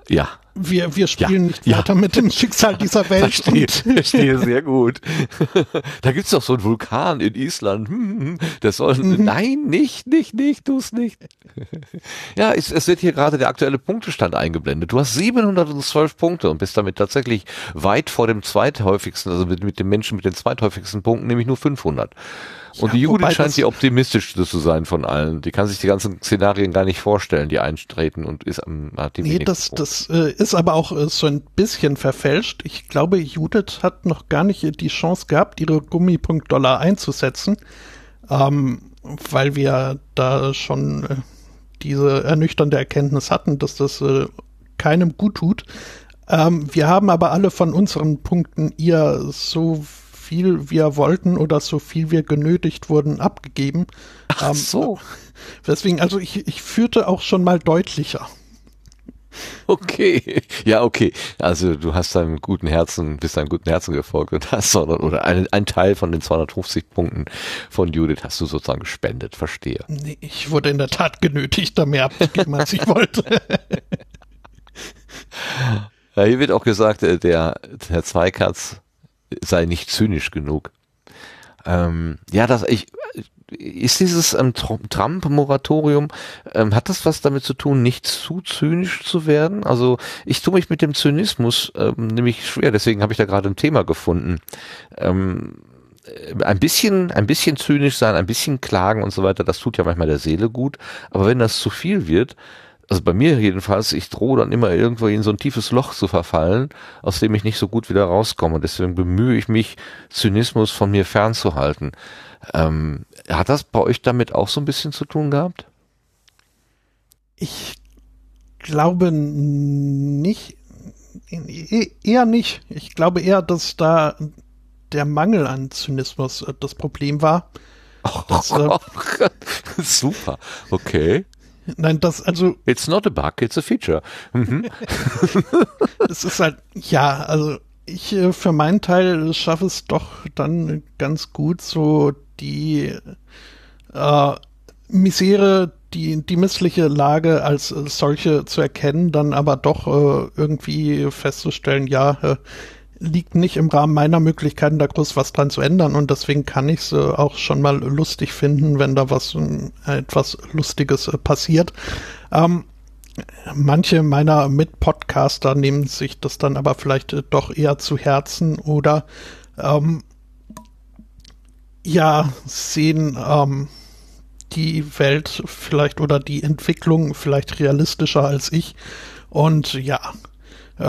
ja. Wir, wir spielen Ja, nicht ja. weiter mit dem Schicksal dieser Welt. Verstehe, verstehe sehr gut. da gibt's doch so einen Vulkan in Island. Hm, hm, Das soll, nein, nicht, nicht, nicht, tu's nicht. ja, es, es wird hier gerade der aktuelle Punktestand eingeblendet. Du hast 712 Punkte und bist damit tatsächlich weit vor dem zweithäufigsten, also mit, mit dem Menschen mit den zweithäufigsten Punkten, nämlich nur 500. Und Ja, die Judith scheint die optimistischste zu sein von allen. Die kann sich die ganzen Szenarien gar nicht vorstellen, die eintreten und ist am, hat die Nee, das, das äh, ist aber auch äh, so ein bisschen verfälscht. Ich glaube, Judith hat noch gar nicht äh, die Chance gehabt, ihre Gummipunkt-Dollar einzusetzen, ähm, weil wir da schon äh, diese ernüchternde Erkenntnis hatten, dass das äh, keinem gut tut. Ähm, wir haben aber alle von unseren Punkten ihr so viel wir wollten oder so viel wir genötigt wurden abgegeben. Ach Ähm, so. Deswegen, also ich, ich führte auch schon mal deutlicher. Okay, ja, okay. Also du hast deinem guten Herzen, bist deinem guten Herzen gefolgt und hast so- oder ein, ein Teil von den 250 Punkten von Judith hast du sozusagen gespendet, verstehe. Nee, ich wurde in der Tat genötigt, da mehr abzugeben, als ich wollte. Ja, hier wird auch gesagt, äh, der Herr Zweikatz sei nicht zynisch genug. Ähm, ja, das ich ist dieses ähm, Tr- Trump-Moratorium, ähm, hat das was damit zu tun, nicht zu zynisch zu werden? Also ich tue mich mit dem Zynismus ähm, nämlich schwer, deswegen habe ich da gerade ein Thema gefunden. Ähm, äh, ein bisschen, ein bisschen zynisch sein, ein bisschen klagen und so weiter, das tut ja manchmal der Seele gut. Aber wenn das zu viel wird, also bei mir jedenfalls, ich drohe dann immer irgendwo in so ein tiefes Loch zu verfallen, aus dem ich nicht so gut wieder rauskomme. Deswegen bemühe ich mich, Zynismus von mir fernzuhalten. Ähm, hat das bei euch damit auch so ein bisschen zu tun gehabt? Ich glaube nicht, e- eher nicht. Ich glaube eher, dass da der Mangel an Zynismus äh, das Problem war. Das, äh, Super. Okay. Nein, das, also, It's not a bug, it's a feature. Mhm. es ist halt, ja, also, ich äh, für meinen Teil schaffe es doch dann ganz gut, so die äh, Misere, die, die missliche Lage als äh, solche zu erkennen, dann aber doch äh, irgendwie festzustellen, ja, äh, liegt nicht im Rahmen meiner Möglichkeiten, da groß was dran zu ändern und deswegen kann ich es äh, auch schon mal lustig finden, wenn da was ähm, etwas Lustiges äh, passiert. Ähm, manche meiner Mitpodcaster nehmen sich das dann aber vielleicht äh, doch eher zu Herzen oder ähm, ja, sehen ähm, die Welt vielleicht oder die Entwicklung vielleicht realistischer als ich und ja, äh,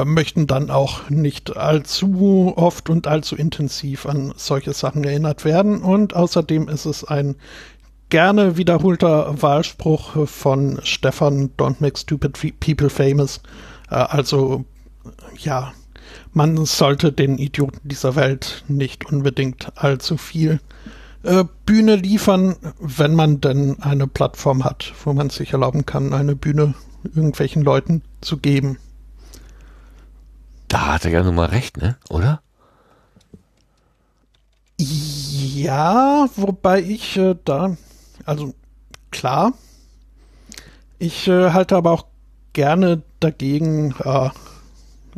möchten dann auch nicht allzu oft und allzu intensiv an solche Sachen erinnert werden. Und außerdem ist es ein gerne wiederholter Wahlspruch von Stefan, Don't make stupid people famous. Äh, also, ja, man sollte den Idioten dieser Welt nicht unbedingt allzu viel äh, Bühne liefern, wenn man denn eine Plattform hat, wo man sich erlauben kann, eine Bühne irgendwelchen Leuten zu geben. Da hat er ja nun mal recht, ne? Oder? Ja, wobei ich äh, da, also klar, ich äh, halte aber auch gerne dagegen äh,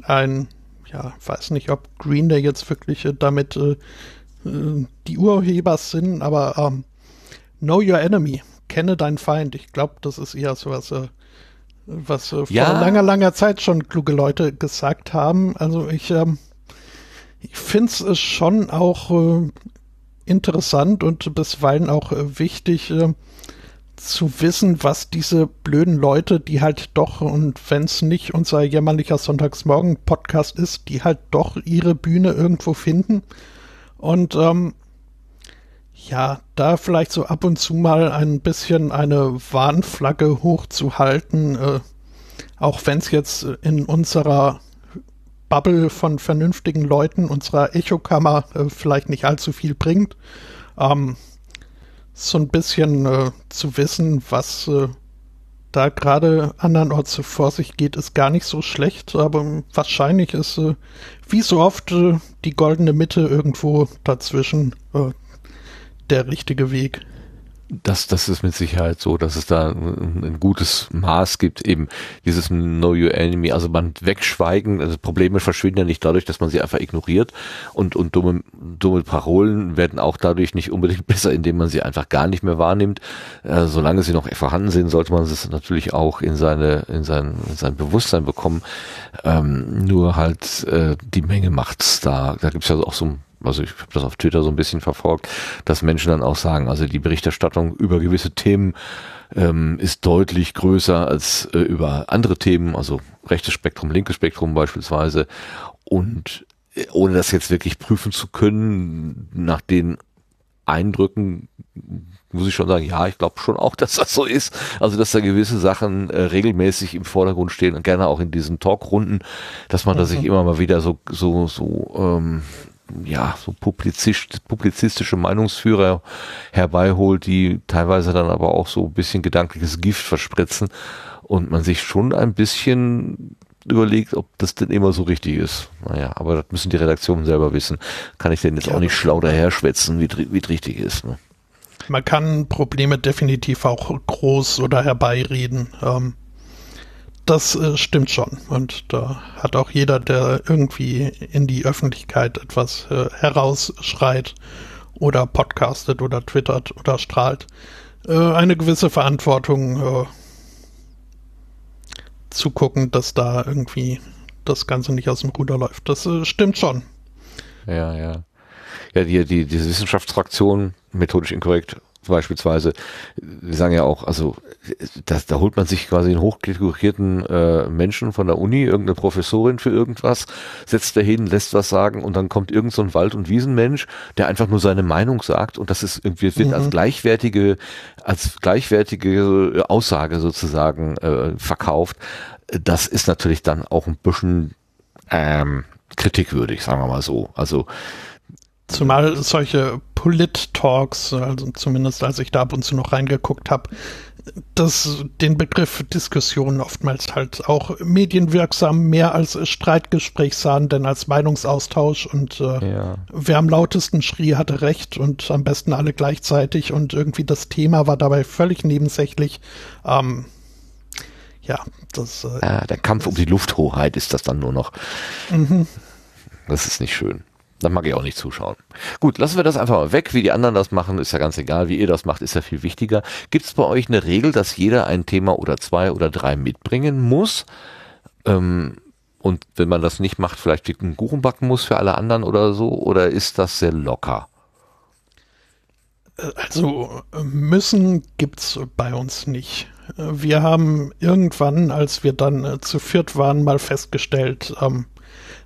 ein, ja, weiß nicht, ob Green Day jetzt wirklich äh, damit äh, äh, die Urheber sind, aber ähm, Know Your Enemy, kenne deinen Feind. Ich glaube, das ist eher so was, äh, was äh, Ja. vor langer, langer Zeit schon kluge Leute gesagt haben. Also ich, ähm, ich finde es schon auch äh, interessant und bisweilen auch äh, wichtig äh, zu wissen, was diese blöden Leute, die halt doch, und wenn es nicht unser jämmerlicher Sonntagsmorgen-Podcast ist, die halt doch ihre Bühne irgendwo finden. Und ähm, ja, da vielleicht so ab und zu mal ein bisschen eine Warnflagge hochzuhalten, äh, auch wenn es jetzt in unserer Bubble von vernünftigen Leuten, unserer Echokammer, äh, vielleicht nicht allzu viel bringt. Ähm, so ein bisschen äh, zu wissen, was äh, da gerade andernorts vor sich geht, ist gar nicht so schlecht, aber wahrscheinlich ist, äh, wie so oft, äh, die goldene Mitte irgendwo dazwischen äh, der richtige Weg das, das ist mit Sicherheit so, dass es da ein, ein, gutes Maß gibt, eben dieses Know Your Enemy, also man wegschweigen, also Probleme verschwinden ja nicht dadurch, dass man sie einfach ignoriert und, und dumme, dumme Parolen werden auch dadurch nicht unbedingt besser, indem man sie einfach gar nicht mehr wahrnimmt. Äh, solange sie noch vorhanden sind, sollte man es natürlich auch in seine, in sein, in sein Bewusstsein bekommen. Ähm, nur halt äh, die Menge macht's da. Da gibt's ja auch so ein also ich habe das auf Twitter so ein bisschen verfolgt, dass Menschen dann auch sagen, also die Berichterstattung über gewisse Themen ähm, ist deutlich größer als äh, über andere Themen, also rechtes Spektrum, linkes Spektrum beispielsweise. Und äh, ohne das jetzt wirklich prüfen zu können, nach den Eindrücken muss ich schon sagen, ja, ich glaube schon auch, dass das so ist. Also, dass da gewisse Sachen äh, regelmäßig im Vordergrund stehen und gerne auch in diesen Talkrunden, dass man da sich immer mal wieder so, so, so ähm, ja, so publizist, publizistische Meinungsführer herbeiholt, die teilweise dann aber auch so ein bisschen gedankliches Gift verspritzen und man sich schon ein bisschen überlegt, ob das denn immer so richtig ist. Naja, aber das müssen die Redaktionen selber wissen. Kann ich denn jetzt ja. auch nicht schlau daherschwätzen, wie wie es richtig ist. Ne? Man kann Probleme definitiv auch groß oder herbeireden. Ähm, das äh, stimmt schon. Und da hat auch jeder, der irgendwie in die Öffentlichkeit etwas äh, herausschreit oder podcastet oder twittert oder strahlt, äh, eine gewisse Verantwortung äh, zu gucken, dass da irgendwie das Ganze nicht aus dem Ruder läuft. Das äh, stimmt schon. Ja, ja. Ja, die, die, diese Wissenschaftsfraktion, methodisch inkorrekt, beispielsweise, die sagen ja auch, also das, da holt man sich quasi einen hochdekorierten äh, Menschen von der Uni, irgendeine Professorin für irgendwas, setzt dahin, lässt was sagen und dann kommt irgend so ein Wald- und Wiesenmensch, der einfach nur seine Meinung sagt und das ist irgendwie wird mhm. als gleichwertige, als gleichwertige Aussage sozusagen äh, verkauft. Das ist natürlich dann auch ein bisschen ähm, kritikwürdig, sagen wir mal so. Also Zumal solche Polit-Talks, also zumindest als ich da ab und zu noch reingeguckt habe, das den Begriff Diskussion oftmals halt auch medienwirksam mehr als Streitgespräch sahen, denn als Meinungsaustausch und äh, ja. wer am lautesten schrie, hatte recht und am besten alle gleichzeitig und irgendwie das Thema war dabei völlig nebensächlich. Ähm, ja, das. Äh, ja, der Kampf um die Lufthoheit ist das dann nur noch. Mhm. Das ist nicht schön. Dann mag ich auch nicht zuschauen. Gut, lassen wir das einfach mal weg. Wie die anderen das machen, ist ja ganz egal. Wie ihr das macht, ist ja viel wichtiger. Gibt es bei euch eine Regel, dass jeder ein Thema oder zwei oder drei mitbringen muss? Ähm, und wenn man das nicht macht, vielleicht einen Kuchen backen muss für alle anderen oder so? Oder ist das sehr locker? Also müssen gibt's bei uns nicht. Wir haben irgendwann, als wir dann äh, zu viert waren, mal festgestellt, ähm,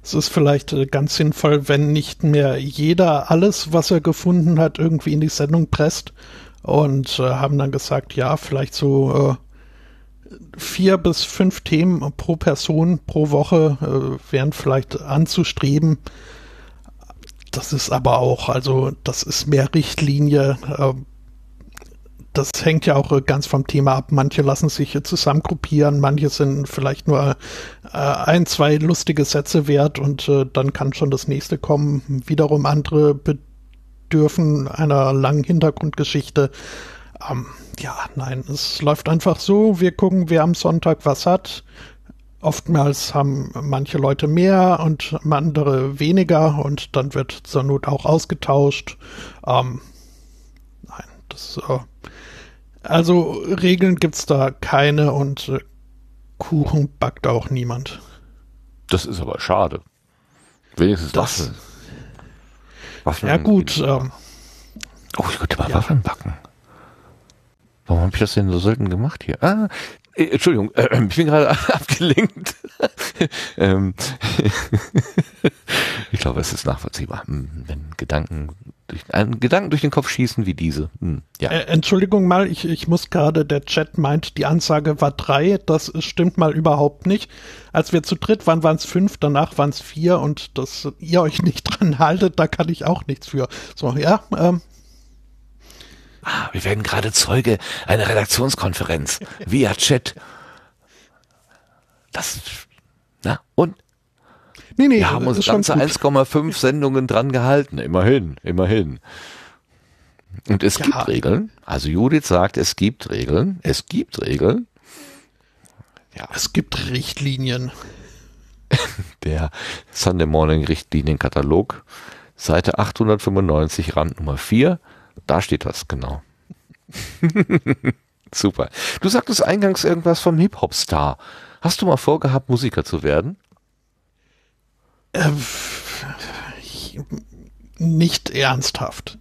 es ist vielleicht äh, ganz sinnvoll, wenn nicht mehr jeder alles, was er gefunden hat, irgendwie in die Sendung presst. Und äh, haben dann gesagt, ja, vielleicht so äh, vier bis fünf Themen pro Person pro Woche äh, wären vielleicht anzustreben. Das ist aber auch, also das ist mehr Richtlinie. Äh, das hängt ja auch äh, ganz vom Thema ab. Manche lassen sich zusammengruppieren, manche sind vielleicht nur äh, ein, zwei lustige Sätze wert und äh, dann kann schon das nächste kommen. Wiederum andere bedürfen einer langen Hintergrundgeschichte. Ähm, ja, nein, es läuft einfach so. Wir gucken, wer am Sonntag was hat. Oftmals haben manche Leute mehr und andere weniger und dann wird zur Not auch ausgetauscht. Ähm, nein, das äh, also Regeln gibt's da keine und äh, Kuchen backt auch niemand. Das ist aber schade. Wenigstens das. Waffeln. Waffeln ja gut. Ähm, oh, ich könnte mal ja. Waffeln backen. Warum habe ich das denn so selten gemacht hier? Ah, äh, Entschuldigung, äh, ich bin gerade abgelenkt. ähm, ich glaube, es ist nachvollziehbar, hm, wenn Gedanken durch, ein Gedanken durch den Kopf schießen wie diese. Hm, ja. Äh, Entschuldigung mal, ich, ich muss gerade, der Chat meint, die Ansage war drei. Das stimmt mal überhaupt nicht. Als wir zu dritt waren, waren es fünf, danach waren es vier und dass ihr euch nicht dran haltet, da kann ich auch nichts für. So, ja, ähm, Ah, wir werden gerade Zeuge einer Redaktionskonferenz via Chat. Das, na, und? Nee, nee, Wir haben uns ganze gut. 1,5 Sendungen dran gehalten. Immerhin, immerhin. Und es Ja. gibt Regeln. Also Judith sagt, es gibt Regeln. Es gibt Regeln. Es gibt Richtlinien. Der Sunday Morning Richtlinienkatalog, Seite 895, Rand Nummer 4. Da steht das genau. Super. Du sagtest eingangs irgendwas vom Hip-Hop-Star. Hast du mal vorgehabt, Musiker zu werden? Äh, ich- nicht ernsthaft.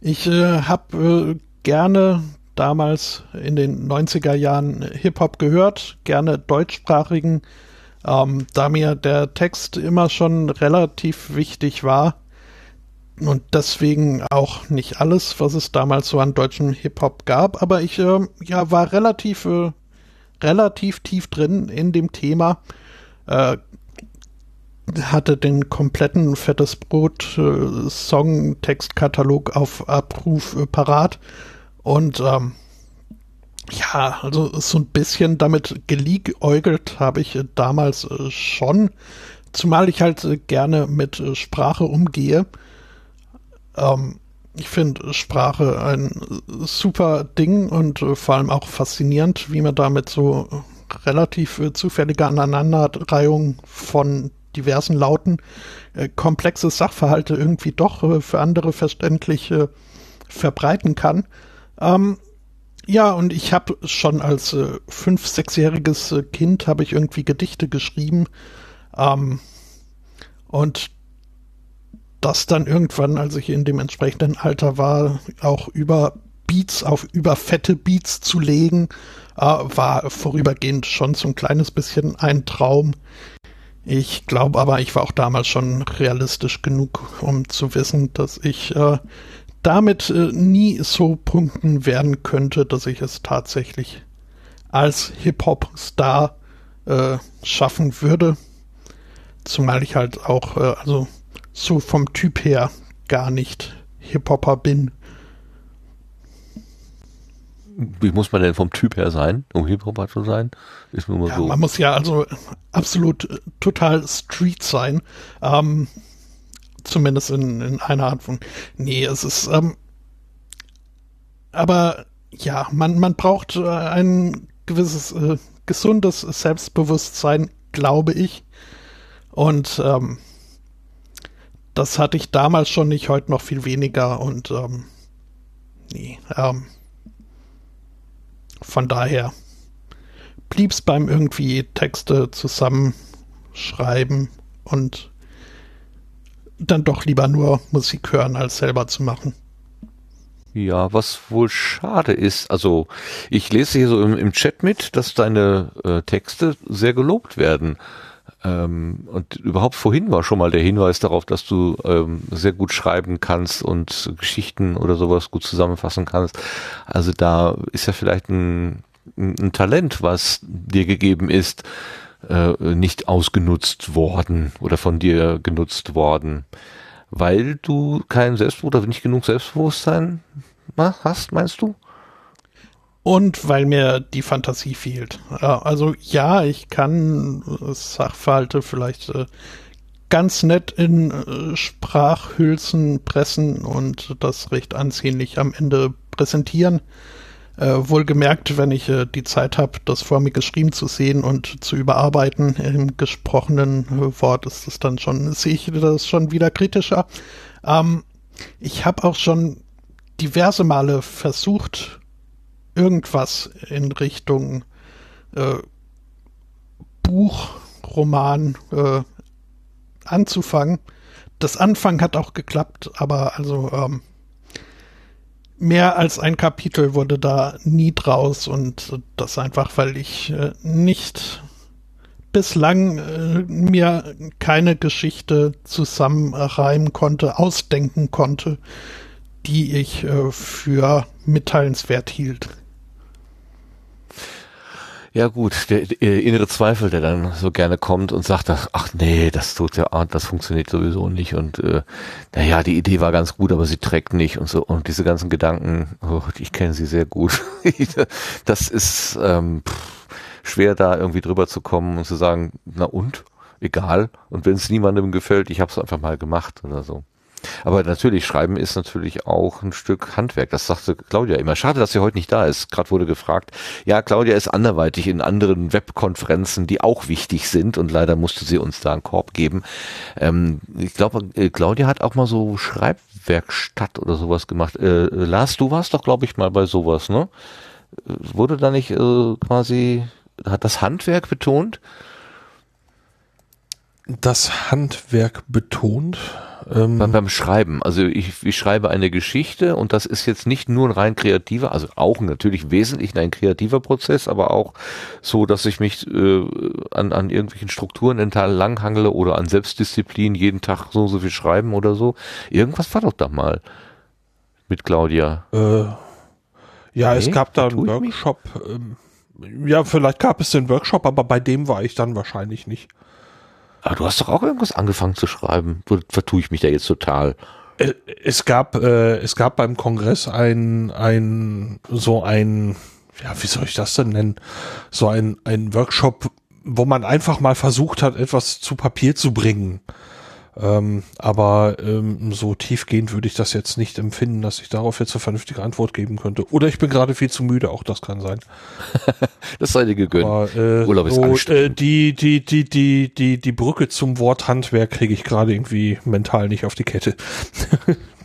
Ich äh, habe äh, gerne damals in den 90er Jahren Hip-Hop gehört, gerne deutschsprachigen, ähm, da mir der Text immer schon relativ wichtig war und deswegen auch nicht alles, was es damals so an deutschem Hip-Hop gab, aber ich äh, ja, war relativ, äh, relativ tief drin in dem Thema. Äh, hatte den kompletten Fettes Brot äh, Songtextkatalog auf Abruf äh, parat und ähm, ja, also so ein bisschen damit geliebäugelt habe ich äh, damals äh, schon, zumal ich halt äh, gerne mit Sprache umgehe. Ähm, ich finde Sprache ein super Ding und vor allem auch faszinierend, wie man damit so relativ zufällige Aneinanderreihung von diversen Lauten äh, komplexe Sachverhalte irgendwie doch äh, für andere verständlich äh, verbreiten kann. Ähm, ja, und ich habe schon als äh, fünf-, sechsjähriges äh, Kind habe ich irgendwie Gedichte geschrieben. Ähm, und das dann irgendwann, als ich in dem entsprechenden Alter war, auch über Beats auf über fette Beats zu legen, äh, war vorübergehend schon so ein kleines bisschen ein Traum. Ich glaube aber, ich war auch damals schon realistisch genug, um zu wissen, dass ich äh, damit äh, nie so punkten werden könnte, dass ich es tatsächlich als Hip-Hop-Star äh, schaffen würde. Zumal ich halt auch, äh, also so vom Typ her gar nicht Hip-Hopper bin. Wie muss man denn vom Typ her sein, um Hip-Hopper zu sein? Ist nur mal Ja, so. man muss ja also absolut äh, total Street sein. Ähm, zumindest in, in einer Art von. Nee, es ist. Ähm, aber ja, man, man braucht äh, ein gewisses äh, gesundes Selbstbewusstsein, glaube ich. Und ähm, das hatte ich damals schon nicht, heute noch viel weniger. Und ähm, nee, ähm, von daher blieb's beim irgendwie Texte zusammenschreiben und dann doch lieber nur Musik hören, als selber zu machen. Ja, was wohl schade ist, also ich lese hier so im, im Chat mit, dass deine äh, Texte sehr gelobt werden. Ähm, und überhaupt vorhin war schon mal der Hinweis darauf, dass du ähm, sehr gut schreiben kannst und Geschichten oder sowas gut zusammenfassen kannst. Also da ist ja vielleicht ein, ein Talent, was dir gegeben ist, äh, nicht ausgenutzt worden oder von dir genutzt worden weil du kein Selbstbewusstsein oder nicht genug Selbstbewusstsein hast, meinst du? Und weil mir die Fantasie fehlt. Also ja, ich kann äh, Sachverhalte vielleicht äh, ganz nett in äh, Sprachhülsen pressen und das recht ansehnlich am Ende präsentieren. Wohlgemerkt, wenn ich die Zeit habe, das vor mir geschrieben zu sehen und zu überarbeiten im gesprochenen Wort, ist das dann schon, sehe ich das schon wieder kritischer. Ähm, ich habe auch schon diverse Male versucht, irgendwas in Richtung äh, Buch, Roman äh, anzufangen. Das Anfang hat auch geklappt, aber also ähm, mehr als ein Kapitel wurde da nie draus und das einfach, weil ich äh, nicht bislang äh, mir keine Geschichte zusammenreimen konnte, ausdenken konnte, die ich äh, für mitteilenswert hielt. Ja gut, der, der innere Zweifel, der dann so gerne kommt und sagt, ach nee, das tut ja, das funktioniert sowieso nicht und äh, naja, die Idee war ganz gut, aber sie trägt nicht und so und diese ganzen Gedanken, oh, ich kenne sie sehr gut. das ist ähm, pff, schwer da irgendwie drüber zu kommen und zu sagen, na und, egal und wenn es niemandem gefällt, ich habe es einfach mal gemacht oder so. Aber natürlich, Schreiben ist natürlich auch ein Stück Handwerk. Das sagte Claudia immer. Schade, dass sie heute nicht da ist. Gerade wurde gefragt. Ja, Claudia ist anderweitig in anderen Webkonferenzen, die auch wichtig sind. Und leider musste sie uns da einen Korb geben. Ähm, ich glaube, äh, Claudia hat auch mal so Schreibwerkstatt oder sowas gemacht. Äh, Lars, du warst doch, glaube ich, mal bei sowas, ne? Wurde da nicht äh, quasi, hat das Handwerk betont? Das Handwerk betont? Ähm beim, beim Schreiben. Also ich, ich schreibe eine Geschichte und das ist jetzt nicht nur ein rein kreativer, also auch natürlich wesentlich ein kreativer Prozess, aber auch so, dass ich mich äh, an, an irgendwelchen Strukturen entlang hangle oder an Selbstdisziplin jeden Tag so so viel schreiben oder so. Irgendwas war doch da mal mit Claudia. Äh, ja, nee, es gab da einen Workshop. Ähm, ja, vielleicht gab es den Workshop, aber bei dem war ich dann wahrscheinlich nicht. Aber du hast doch auch irgendwas angefangen zu schreiben. Vertue ich mich da jetzt total? Äh, es gab, äh, es gab beim Kongress ein, ein, so ein, ja, wie soll ich das denn nennen? So ein, ein Workshop, wo man einfach mal versucht hat, etwas zu Papier zu bringen. Ähm, aber ähm, so tiefgehend würde ich das jetzt nicht empfinden, dass ich darauf jetzt eine vernünftige Antwort geben könnte. Oder ich bin gerade viel zu müde, auch das kann sein. das sei dir gegönnt. Aber, äh, Urlaub ist so, äh, die, die, die, die, die, die Brücke zum Wort Handwerk kriege ich gerade irgendwie mental nicht auf die Kette.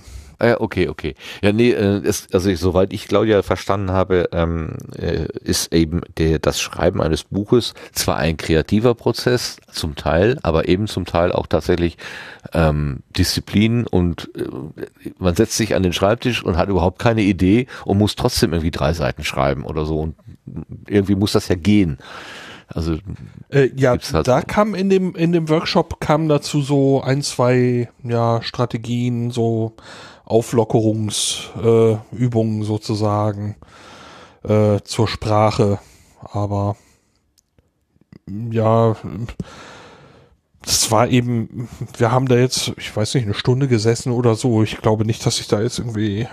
Ah okay, okay. Ja, nee, äh, ist, also ich, soweit ich Claudia verstanden habe, ähm, äh, ist eben der, das Schreiben eines Buches zwar ein kreativer Prozess zum Teil, aber eben zum Teil auch tatsächlich ähm, Disziplin und äh, man setzt sich an den Schreibtisch und hat überhaupt keine Idee und muss trotzdem irgendwie drei Seiten schreiben oder so und irgendwie muss das ja gehen. Also äh, ja, halt da kam in dem in dem Workshop kam dazu so ein zwei ja Strategien so Auflockerungsübungen äh, sozusagen äh, zur Sprache. Aber ja, das war eben, wir haben da jetzt, ich weiß nicht, eine Stunde gesessen oder so. Ich glaube nicht, dass ich da jetzt irgendwie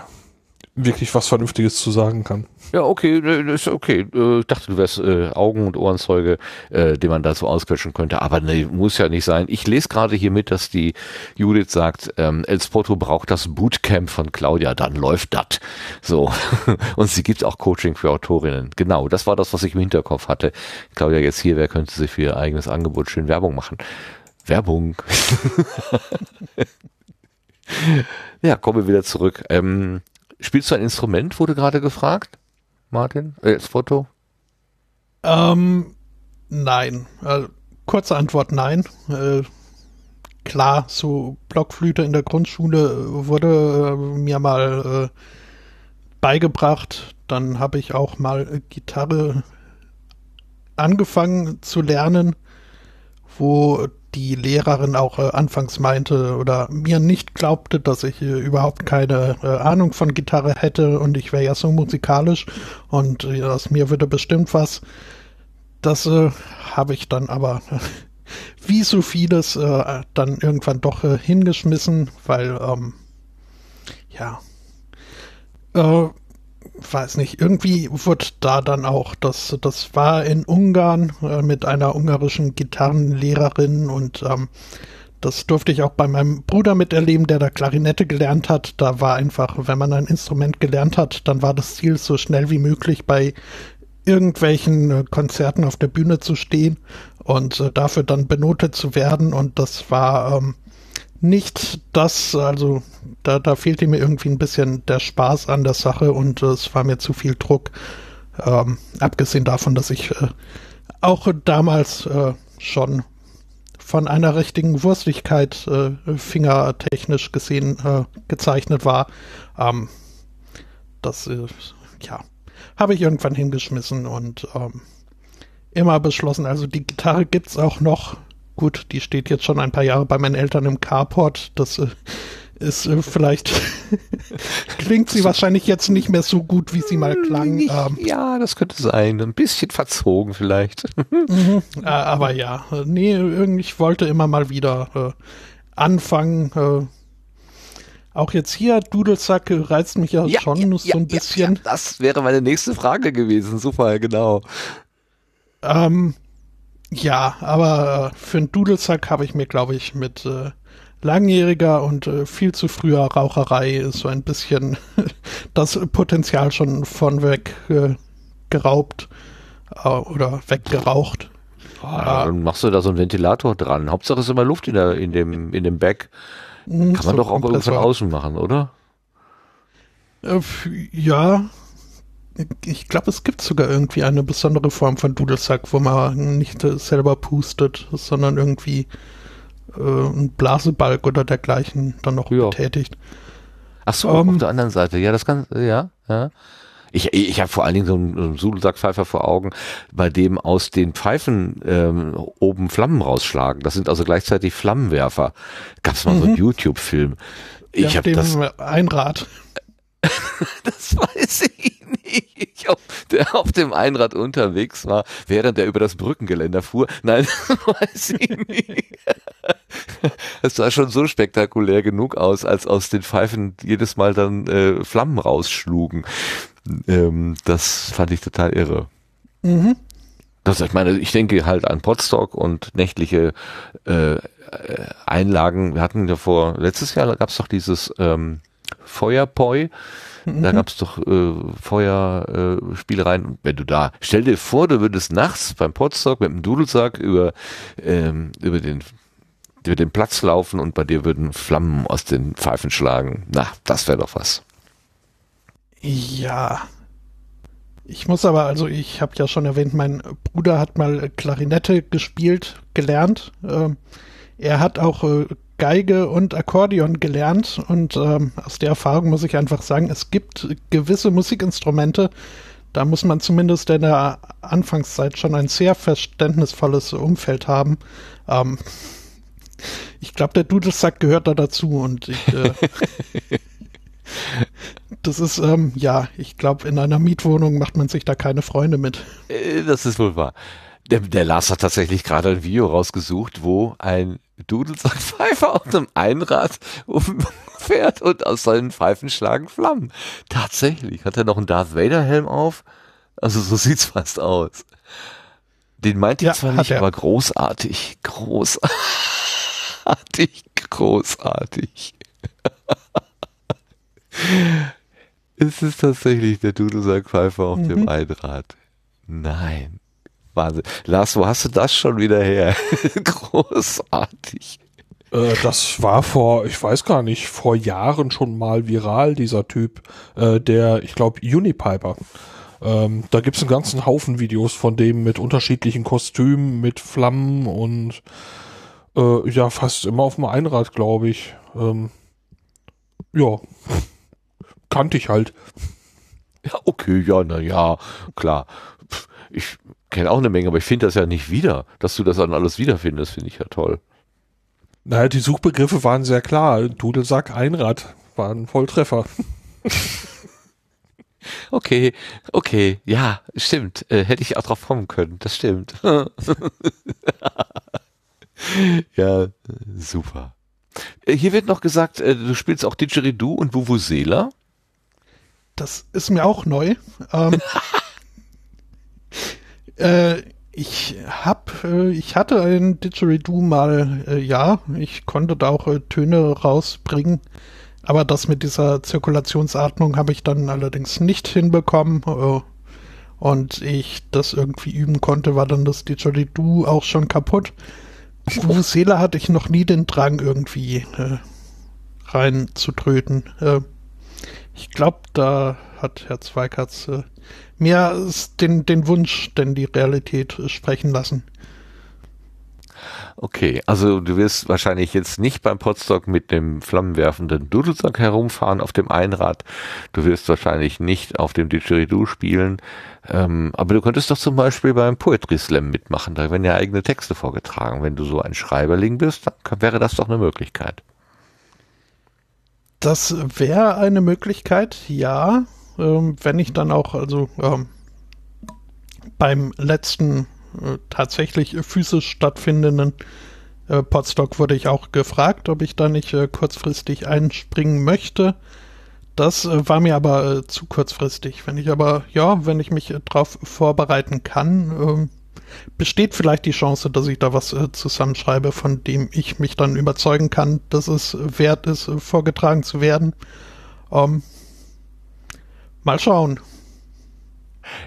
wirklich was Vernünftiges zu sagen kann. Ja, okay, ist okay. Äh, ich dachte, du wärst äh, Augen- und Ohrenzeuge, äh, den man da so ausquetschen könnte. Aber nee, muss ja nicht sein. Ich lese gerade hier mit, dass die Judith sagt, ähm, El Spotto braucht das Bootcamp von Claudia, dann läuft das. So. und sie gibt auch Coaching für Autorinnen. Genau, das war das, was ich im Hinterkopf hatte. Claudia jetzt hier, wer könnte sich für ihr eigenes Angebot schön Werbung machen? Werbung. ja, kommen wir wieder zurück. Ähm, Spielst du ein Instrument, wurde gerade gefragt, Martin, äh, als Foto? Ähm, nein. Äh, kurze Antwort, nein. Äh, klar, so Blockflöte in der Grundschule wurde äh, mir mal äh, beigebracht. Dann habe ich auch mal Gitarre angefangen zu lernen, wo die Lehrerin auch äh, anfangs meinte oder mir nicht glaubte, dass ich äh, überhaupt keine äh, Ahnung von Gitarre hätte und ich wäre ja so musikalisch und äh, aus mir würde bestimmt was. Das äh, habe ich dann aber wie so vieles äh, dann irgendwann doch hingeschmissen, weil ähm, ja weiß nicht, irgendwie wurde da dann auch, das, das war in Ungarn äh, mit einer ungarischen Gitarrenlehrerin und ähm, das durfte ich auch bei meinem Bruder miterleben, der da Klarinette gelernt hat. Da war einfach, wenn man ein Instrument gelernt hat, dann war das Ziel, so schnell wie möglich bei irgendwelchen äh, Konzerten auf der Bühne zu stehen und äh, dafür dann benotet zu werden. Und das war ähm, nicht das, also da, da fehlte mir irgendwie ein bisschen der Spaß an der Sache und äh, es war mir zu viel Druck. Ähm, abgesehen davon, dass ich äh, auch damals äh, schon von einer richtigen Wurstigkeit äh, fingertechnisch gesehen äh, gezeichnet war. Ähm, das, äh, ja, habe ich irgendwann hingeschmissen und ähm, immer beschlossen, also die Gitarre gibt's auch noch Gut, die steht jetzt schon ein paar Jahre bei meinen Eltern im Carport. Das äh, ist äh, vielleicht klingt sie wahrscheinlich jetzt nicht mehr so gut, wie sie mal klang. Nicht, Ähm, ja, das könnte sein. Ein bisschen verzogen vielleicht. mhm, äh, aber ja, äh, nee, irgendwie ich wollte immer mal wieder äh, anfangen. Äh, auch jetzt hier, Dudelsack reizt mich ja, schon so ein bisschen. Ja, das wäre meine nächste Frage gewesen. Super, genau. Ähm, ja, aber äh, für einen Dudelsack habe ich mir, glaube ich, mit äh, langjähriger und äh, viel zu früher Raucherei so ein bisschen das Potenzial schon von weg äh, geraubt äh, oder weggeraucht. Ah, dann machst du da so einen Ventilator dran. Hauptsache ist immer Luft in, der, in dem in dem Back. Hm, Kann man so doch auch von außen machen, oder? Äh, ja, ich glaube, es gibt sogar irgendwie eine besondere Form von Dudelsack, wo man nicht selber pustet, sondern irgendwie äh, einen Blasebalg oder dergleichen dann noch Ja. betätigt. Ach so, Ähm. auf der anderen Seite. Ja, das kann, ja, ja. Ich, ich habe vor allen Dingen so einen, so einen Sudelsackpfeifer vor Augen, bei dem aus den Pfeifen ähm, oben Flammen rausschlagen. Das sind also gleichzeitig Flammenwerfer. Gab's mal so einen YouTube-Film. Ich auf habe das, Einrad. das weiß ich nicht. Ich auf, der auf dem Einrad unterwegs war, während er über das Brückengeländer fuhr. Nein, das weiß ich nicht. Es sah schon so spektakulär genug aus, als aus den Pfeifen jedes Mal dann äh, Flammen rausschlugen. Ähm, das fand ich total irre. Mhm. Das, ich meine, ich denke halt an Potstock und nächtliche äh, äh, Einlagen. Wir hatten ja vor, letztes Jahr gab es doch dieses ähm, Feuerpoi. Da gab es doch äh, Feuerspielereien. Spielereien. Und wenn du da, stell dir vor, du würdest nachts beim Potstock mit dem Dudelsack über, ähm, über den über den Platz laufen und bei dir würden Flammen aus den Pfeifen schlagen. Na, das wäre doch was. Ja. Ich muss aber, also ich habe ja schon erwähnt, mein Bruder hat mal Klarinette gespielt, gelernt. Ähm, er hat auch äh, Geige und Akkordeon gelernt und ähm, aus der Erfahrung muss ich einfach sagen, es gibt gewisse Musikinstrumente, da muss man zumindest in der Anfangszeit schon ein sehr verständnisvolles Umfeld haben. Ähm, ich glaube, der Dudelsack gehört da dazu und ich, äh, das ist, ähm, ja, ich glaube, in einer Mietwohnung macht man sich da keine Freunde mit. Äh, Das ist wohl wahr. Der, der Lars hat tatsächlich gerade ein Video rausgesucht, wo ein Dudelsackpfeifer auf einem Einrad umfährt und aus seinen Pfeifen schlagen Flammen. Tatsächlich. Hat er noch einen Darth Vader Helm auf? Also so sieht's fast aus. Den meinte Ja, ich zwar hat nicht, er. aber großartig. Großartig. Großartig. Es ist tatsächlich der Dudelsackpfeifer auf dem Einrad. Nein. Wahnsinn. Lars, wo hast du das schon wieder her? Großartig. Äh, das war vor, ich weiß gar nicht, vor Jahren schon mal viral, dieser Typ, äh, der, ich glaube, Unipiper. Ähm, da gibt's einen ganzen Haufen Videos von dem mit unterschiedlichen Kostümen, mit Flammen und äh, ja, fast immer auf dem Einrad, glaube ich. Ähm, ja, kannte ich halt. Ja, okay, ja, na ja, klar. Ich kenne auch eine Menge, aber ich finde das ja nicht wieder. Dass du das dann alles wiederfindest, finde ich ja toll. Naja, die Suchbegriffe waren sehr klar. Dudelsack, Einrad waren Volltreffer. Okay, okay, ja, stimmt. Äh, hätte ich auch drauf kommen können, das stimmt. ja, super. Äh, Hier wird noch gesagt, äh, du spielst auch Didgeridoo und Vuvuzela. Das ist mir auch neu. Ähm, äh, ich hab, äh, ich hatte ein Didgeridoo mal, äh, ja, ich konnte da auch äh, Töne rausbringen, aber das mit dieser Zirkulationsatmung habe ich dann allerdings nicht hinbekommen. Äh, und ich das irgendwie üben konnte, war dann das Didgeridoo auch schon kaputt. Vuvuzela hatte ich noch nie den Drang irgendwie äh, reinzutröten. Äh, ich glaube, da hat Herr Zweikatz äh, mehr s- den, den Wunsch, denn die Realität sprechen lassen. Okay, also du wirst wahrscheinlich jetzt nicht beim Potstock mit dem flammenwerfenden Dudelsack herumfahren auf dem Einrad. Du wirst wahrscheinlich nicht auf dem Didgeridoo spielen. Ähm, aber du könntest doch zum Beispiel beim Poetry Slam mitmachen. Da werden ja eigene Texte vorgetragen. Wenn du so ein Schreiberling bist, dann wäre das doch eine Möglichkeit. Das wäre eine Möglichkeit, ja. Ähm, wenn ich dann auch, also ähm, beim letzten äh, tatsächlich physisch stattfindenden äh, Podstock wurde ich auch gefragt, ob ich da nicht äh, kurzfristig einspringen möchte. Das äh, war mir aber äh, zu kurzfristig. Wenn ich aber, ja, wenn ich mich äh, darauf vorbereiten kann, ähm, besteht vielleicht die Chance, dass ich da was zusammenschreibe, von dem ich mich dann überzeugen kann, dass es wert ist, vorgetragen zu werden. Ähm, mal schauen.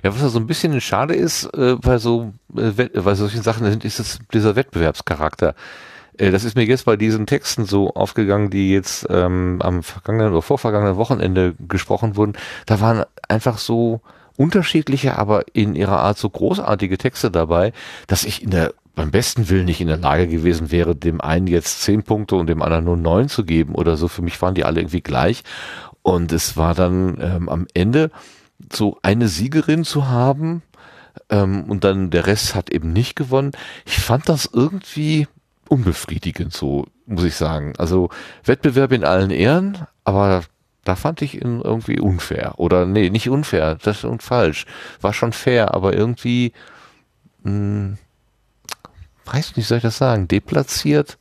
Ja, was ja so ein bisschen schade ist, äh, bei so, äh, bei solchen Sachen sind, ist es dieser Wettbewerbscharakter. Äh, das ist mir jetzt bei diesen Texten so aufgegangen, die jetzt ähm, am vergangenen oder vorvergangenen Wochenende gesprochen wurden. Da waren einfach so unterschiedliche, aber in ihrer Art so großartige Texte dabei, dass ich in der beim besten Willen nicht in der Lage gewesen wäre, dem einen jetzt zehn Punkte und dem anderen nur neun zu geben oder so. Für mich waren die alle irgendwie gleich. Und es war dann ähm, am Ende so eine Siegerin zu haben ähm, und dann der Rest hat eben nicht gewonnen. Ich fand das irgendwie unbefriedigend, so muss ich sagen. Also Wettbewerb in allen Ehren, aber da fand ich ihn irgendwie unfair. Oder nee, nicht unfair, das ist falsch. War schon fair, aber irgendwie, mh, hm, weiß nicht, soll ich das sagen, deplatziert.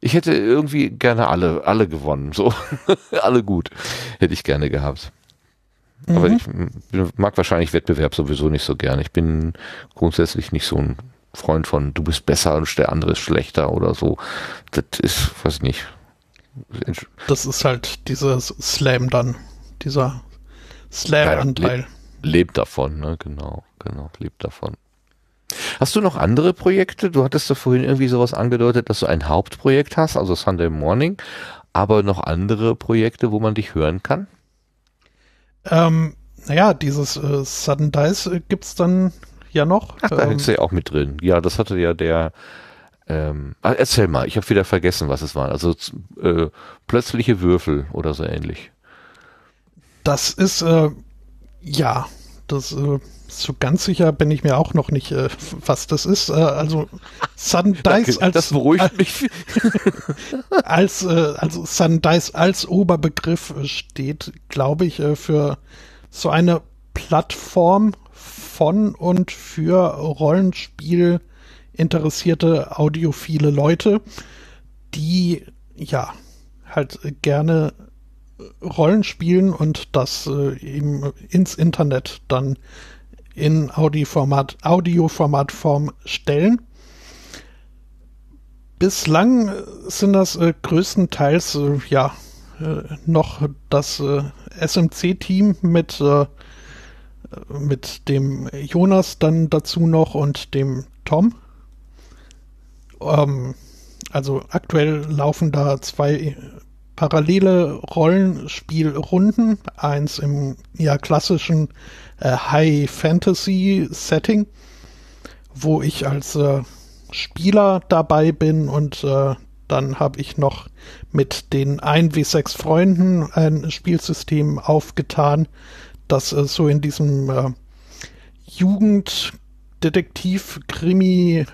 Ich hätte irgendwie gerne alle, alle gewonnen, so. alle gut. Hätte ich gerne gehabt. Mhm. Aber ich mag wahrscheinlich Wettbewerb sowieso nicht so gern. Ich bin grundsätzlich nicht so ein Freund von, du bist besser und der andere ist schlechter oder so. Das ist, weiß ich nicht, das ist halt dieses Slam dann, dieser Slam-Anteil. Ja, le lebt davon, ne? Genau, genau, lebt davon. Hast du noch andere Projekte? Du hattest da vorhin irgendwie sowas angedeutet, dass du ein Hauptprojekt hast, also Sunday Morning, aber noch andere Projekte, wo man dich hören kann? Ähm, naja, dieses äh, Sudden Dice äh, es dann ja noch. Ach, da ähm, ist ja auch mit drin. Ja, das hatte ja der ähm, ah, erzähl mal, ich habe wieder vergessen, was es war. Also äh, plötzliche Würfel oder so ähnlich. Das ist äh, ja, das äh, so ganz sicher bin ich mir auch noch nicht, äh, was das ist. Äh, also Sun Dice als das beruhigt mich. als äh, also Sun Dice als Oberbegriff steht, glaube ich, äh, für so eine Plattform von und für Rollenspiel interessierte audiophile Leute, die ja halt gerne Rollen spielen und das äh, eben ins Internet dann in Audioformat, Audioformatform stellen. Bislang sind das äh, größtenteils äh, ja äh, noch das äh, SMC-Team mit äh, mit dem Jonas dann dazu noch und dem Tom. Ähm, also aktuell laufen da zwei parallele Rollenspielrunden. Eins im ja klassischen äh, High Fantasy Setting, wo ich als äh, Spieler dabei bin und äh, dann habe ich noch mit den 1W6 Freunden ein Spielsystem aufgetan, das äh, so in diesem äh, Jugenddetektiv-Krimi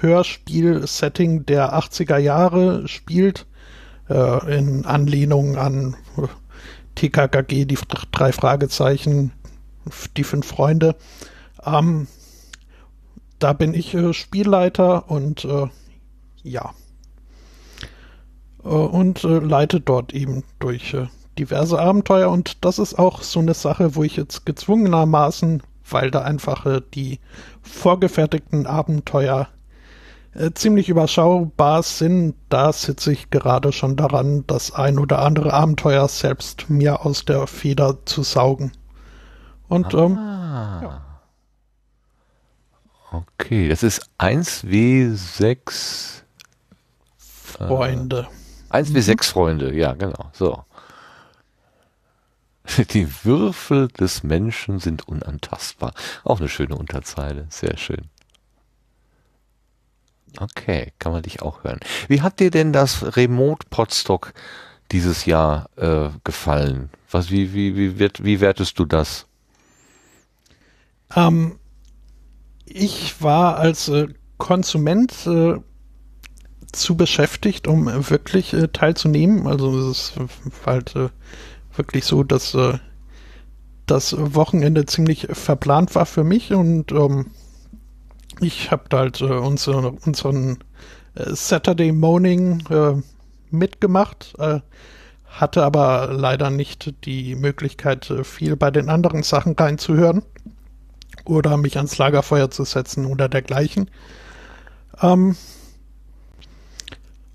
Hörspiel-Setting der 80er Jahre spielt, äh, in Anlehnung an äh, TKKG, die drei Fragezeichen, die fünf Freunde. Ähm, da bin ich äh, Spielleiter und äh, ja. Äh, und äh, leite dort eben durch diverse Abenteuer und das ist auch so eine Sache, wo ich jetzt gezwungenermaßen, weil da einfach die vorgefertigten Abenteuer äh, ziemlich überschaubar sind, da sitze ich gerade schon daran, das ein oder andere Abenteuer selbst mir aus der Feder zu saugen. Und ah. ähm, ja. Okay, das ist 1W6 Freunde. Äh, 1W6 mhm. Freunde, ja, genau. So. Die Würfel des Menschen sind unantastbar. Auch eine schöne Unterzeile. Sehr schön. Okay, kann man dich auch hören. Wie hat dir denn das Remote Podstock dieses Jahr äh, gefallen? Was, wie, wie, wie, wird, wie wertest du das? Ähm, ich war als äh, Konsument äh, zu beschäftigt, um wirklich äh, teilzunehmen. Also es ist halt äh, wirklich so, dass äh, das Wochenende ziemlich verplant war für mich und ähm, ich habe halt äh, unsere, unseren äh, Saturday Morning äh, mitgemacht, äh, hatte aber leider nicht die Möglichkeit, äh, viel bei den anderen Sachen reinzuhören oder mich ans Lagerfeuer zu setzen oder dergleichen. Ähm,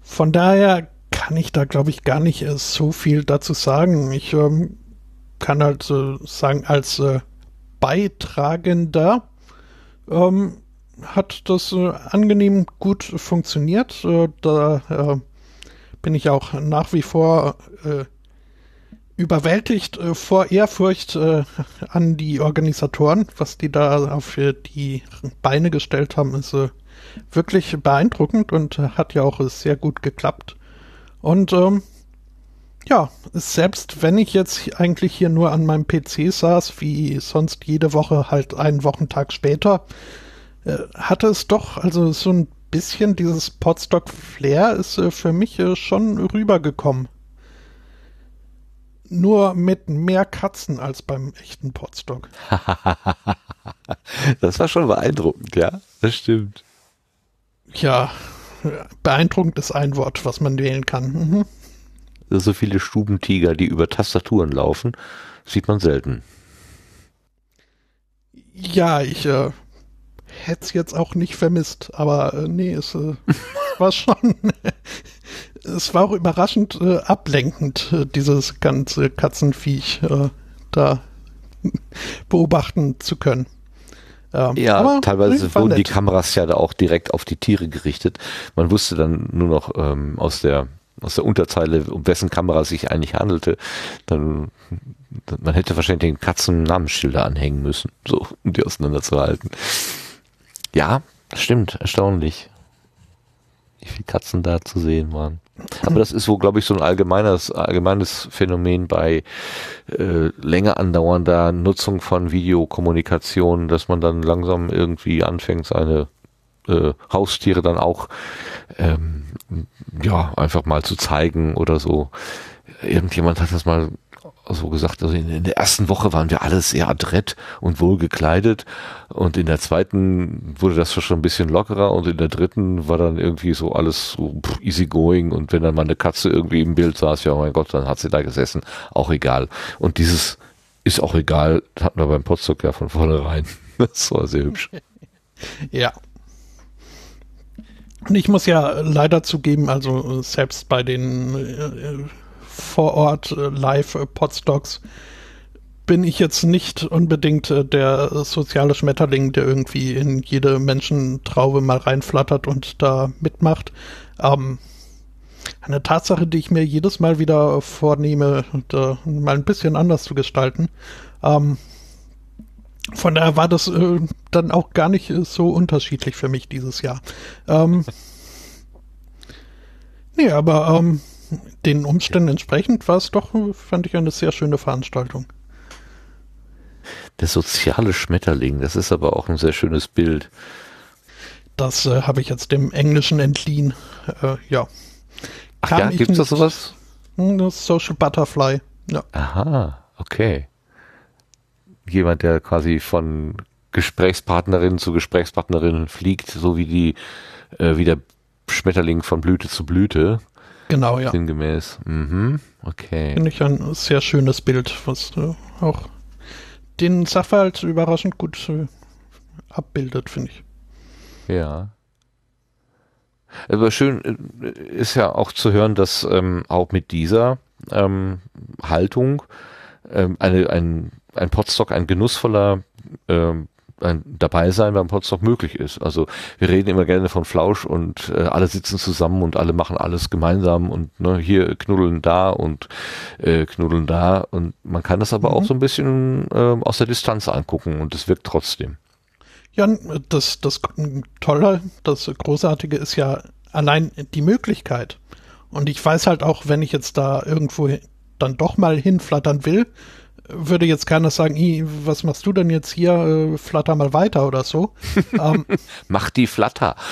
von daher kann ich da, glaube ich, gar nicht äh, so viel dazu sagen. Ich ähm, kann halt äh, sagen, als äh, Beitragender ähm, hat das äh, angenehm gut funktioniert. Äh, da äh, bin ich auch nach wie vor überwältigt äh, vor Ehrfurcht äh, an die Organisatoren, was die da auf die Beine gestellt haben, ist wirklich beeindruckend und hat ja auch sehr gut geklappt. Und ähm, ja, selbst wenn ich jetzt eigentlich hier nur an meinem PC saß, wie sonst jede Woche halt einen Wochentag später, äh, hatte es doch, also so ein bisschen dieses Podstock-Flair ist äh, für mich äh, schon rübergekommen. Nur mit mehr Katzen als beim echten Podstock. das war schon beeindruckend, ja, das stimmt. Ja, beeindruckend ist ein Wort, was man wählen kann. Mhm. So viele Stubentiger, die über Tastaturen laufen, sieht man selten. Ja, ich äh, hätte es jetzt auch nicht vermisst, aber äh, nee, es äh, war schon, es war auch überraschend äh, ablenkend, äh, dieses ganze Katzenviech äh, da beobachten zu können. Ähm, ja, teilweise wurden die Kameras ja da auch direkt auf die Tiere gerichtet. Man wusste dann nur noch ähm, aus der aus der Unterzeile, um wessen Kamera es sich eigentlich handelte. Dann, man hätte wahrscheinlich den Katzen Namensschilder anhängen müssen, so um die auseinanderzuhalten. Ja, stimmt, erstaunlich, wie viele Katzen da zu sehen waren. Aber das ist wohl, glaube ich, so ein allgemeines, allgemeines Phänomen bei äh, länger andauernder Nutzung von Videokommunikation, dass man dann langsam irgendwie anfängt, seine äh, Haustiere dann auch ähm, ja einfach mal zu zeigen oder so. Irgendjemand hat das mal so gesagt, also in, in, der ersten Woche waren wir alle sehr adrett und wohl gekleidet und in der zweiten wurde das schon ein bisschen lockerer und in der dritten war dann irgendwie so alles so easy going und wenn dann mal eine Katze irgendwie im Bild saß, ja mein Gott, dann hat sie da gesessen, auch egal. Und dieses ist auch egal, hatten wir beim Potsdok ja von vornherein. Das war sehr hübsch. Ja. Und ich muss ja leider zugeben, also selbst bei den äh, vor Ort äh, live äh, Podstocks bin ich jetzt nicht unbedingt äh, der soziale Schmetterling, der irgendwie in jede Menschentraube mal reinflattert und da mitmacht. Ähm, eine Tatsache, die ich mir jedes Mal wieder vornehme, äh, mal ein bisschen anders zu gestalten. Ähm, von daher war das äh, dann auch gar nicht so unterschiedlich für mich dieses Jahr. Ähm, nee, aber ähm, den Umständen entsprechend war es doch, fand ich, eine sehr schöne Veranstaltung. Der soziale Schmetterling, das ist aber auch ein sehr schönes Bild. Das äh, habe ich jetzt dem Englischen entliehen. Äh, ja. Ach ja, gibt es da sowas? Hm, das Social Butterfly. Ja. Aha, okay. Jemand, der quasi von Gesprächspartnerin zu Gesprächspartnerin fliegt, so wie die, äh, wie der Schmetterling von Blüte zu Blüte. Genau, ja. Sinngemäß. Mhm. Okay. Finde ich ein sehr schönes Bild, was äh, auch den Sachverhalt überraschend gut äh, abbildet, finde ich. Ja. Aber schön äh, ist ja auch zu hören, dass ähm, auch mit dieser ähm, Haltung ähm, eine, ein, ein Potstock ein genussvoller ähm, ein Dabeisein beim Potsdok möglich ist. Also wir reden immer gerne von Flausch und äh, alle sitzen zusammen und alle machen alles gemeinsam und ne, hier knuddeln da und äh, knuddeln da und man kann das aber mhm. auch so ein bisschen äh, aus der Distanz angucken und es wirkt trotzdem. Ja, das, das Tolle, das Großartige ist ja allein die Möglichkeit. Und ich weiß halt auch, wenn ich jetzt da irgendwo dann doch mal hinflattern will, würde jetzt keiner sagen, was machst du denn jetzt hier? Äh, flatter mal weiter oder so. ähm, Mach die Flatter.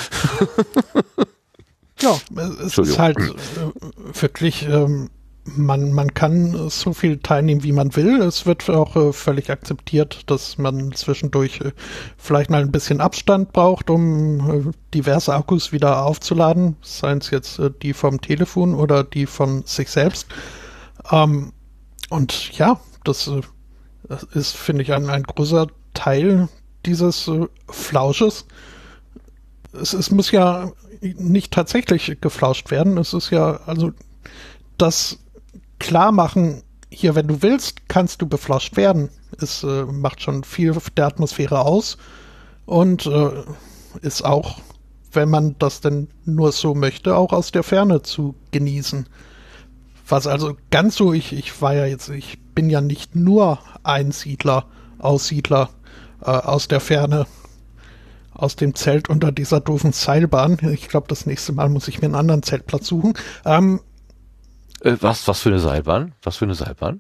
Ja, es ist halt äh, wirklich, ähm, man, man kann so viel teilnehmen, wie man will. Es wird auch äh, völlig akzeptiert, dass man zwischendurch äh, vielleicht mal ein bisschen Abstand braucht, um diverse Akkus wieder aufzuladen, seien es jetzt die vom Telefon oder die von sich selbst. Ähm, und ja, das, äh, das ist, finde ich, ein, ein großer Teil dieses äh, Flausches. Es, es muss ja nicht tatsächlich geflauscht werden. Es ist ja, also das klar machen, hier, wenn du willst, kannst du beflauscht werden. Es äh, macht schon viel der Atmosphäre aus und äh, ist auch, wenn man das denn nur so möchte, auch aus der Ferne zu genießen. Was also ganz so, ich, ich war ja jetzt, ich bin ja nicht nur Einsiedler, Aussiedler äh, aus der Ferne, aus dem Zelt unter dieser doofen Seilbahn. Ich glaube, das nächste Mal muss ich mir einen anderen Zeltplatz suchen. Ähm, äh, was, was für eine Seilbahn? Was für eine Seilbahn?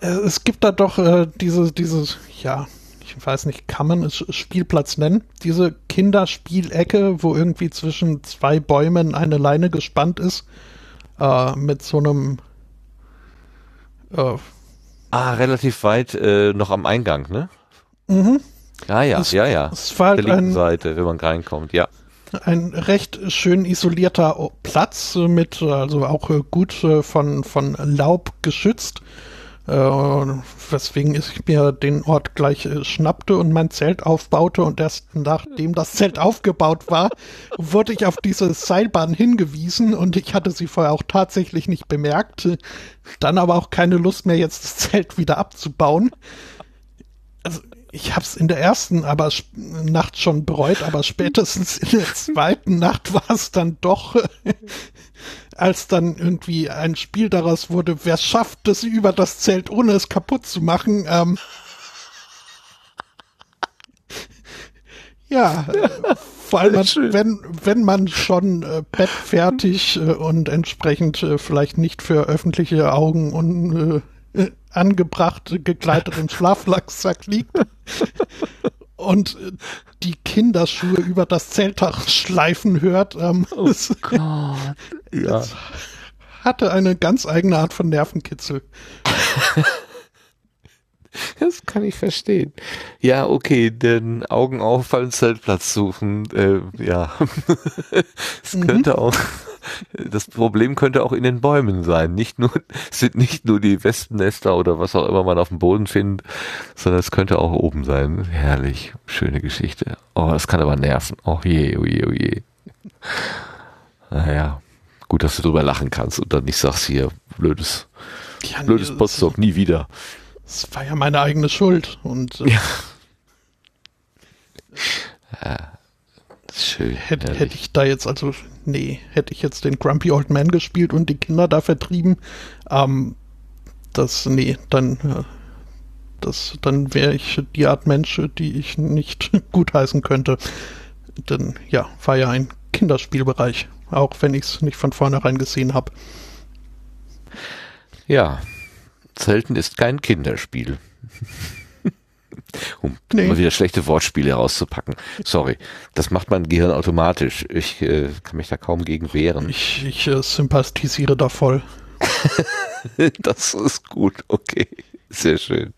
Äh, es gibt da doch äh, diese, dieses, ja, ich weiß nicht, kann man es Spielplatz nennen? Diese Kinderspielecke, wo irgendwie zwischen zwei Bäumen eine Leine gespannt ist, äh, mit so einem äh, Ah, relativ weit äh, noch am Eingang, ne? Mhm. Ja, ja, es, ja, ja. Es war halt der linken ein, Seite, wenn man reinkommt, ja ein recht schön isolierter Platz mit, also auch gut äh, von, von Laub geschützt. Äh, weswegen ich mir den Ort gleich äh, schnappte und mein Zelt aufbaute. Und erst nachdem das Zelt aufgebaut war, wurde ich auf diese Seilbahn hingewiesen. Und ich hatte sie vorher auch tatsächlich nicht bemerkt, dann aber auch keine Lust mehr jetzt das Zelt wieder abzubauen. Also ich habe es in der ersten aber Nacht schon bereut, aber spätestens in der zweiten Nacht war es dann doch, als dann irgendwie ein Spiel daraus wurde, wer schafft es über das Zelt, ohne es kaputt zu machen. Ähm, ja, vor allem, wenn, wenn man schon äh, bettfertig äh, und entsprechend äh, vielleicht nicht für öffentliche Augen und äh, angebracht gekleidet im Schlaflacksack liegt und äh, die Kinderschuhe über das Zeltdach schleifen hört. Ähm, oh Gott. ja. Hatte eine ganz eigene Art von Nervenkitzel. Das kann ich verstehen. Ja, okay, den Augen auffallen, Zeltplatz suchen, äh, ja. Es mhm. könnte auch das Problem könnte auch in den Bäumen sein. Nicht nur, es sind nicht nur die Wespennester oder was auch immer man auf dem Boden findet, sondern es könnte auch oben sein. Herrlich. Schöne Geschichte. Oh, das kann aber nerven. Oh je, oh je, oh je. Naja. Gut, dass du drüber lachen kannst und dann nicht sagst hier, blödes, ja, blödes Postdoc, nie wieder. Es war ja meine eigene Schuld und äh, ja. ja. Schön. Hätte, hätte ich da jetzt also nee, hätte ich jetzt den Grumpy Old Man gespielt und die Kinder da vertrieben, ähm, das, nee, dann, äh, das, dann wäre ich die Art Mensch, die ich nicht gutheißen könnte. Denn ja, war ja ein Kinderspielbereich, auch wenn ich es nicht von vornherein gesehen habe. Ja, Zelten ist kein Kinderspiel. um nee. mal wieder schlechte Wortspiele rauszupacken. Sorry, das macht mein Gehirn automatisch. Ich äh, kann mich da kaum gegen wehren. Ich, ich äh, sympathisiere da voll. das ist gut, okay. Sehr schön.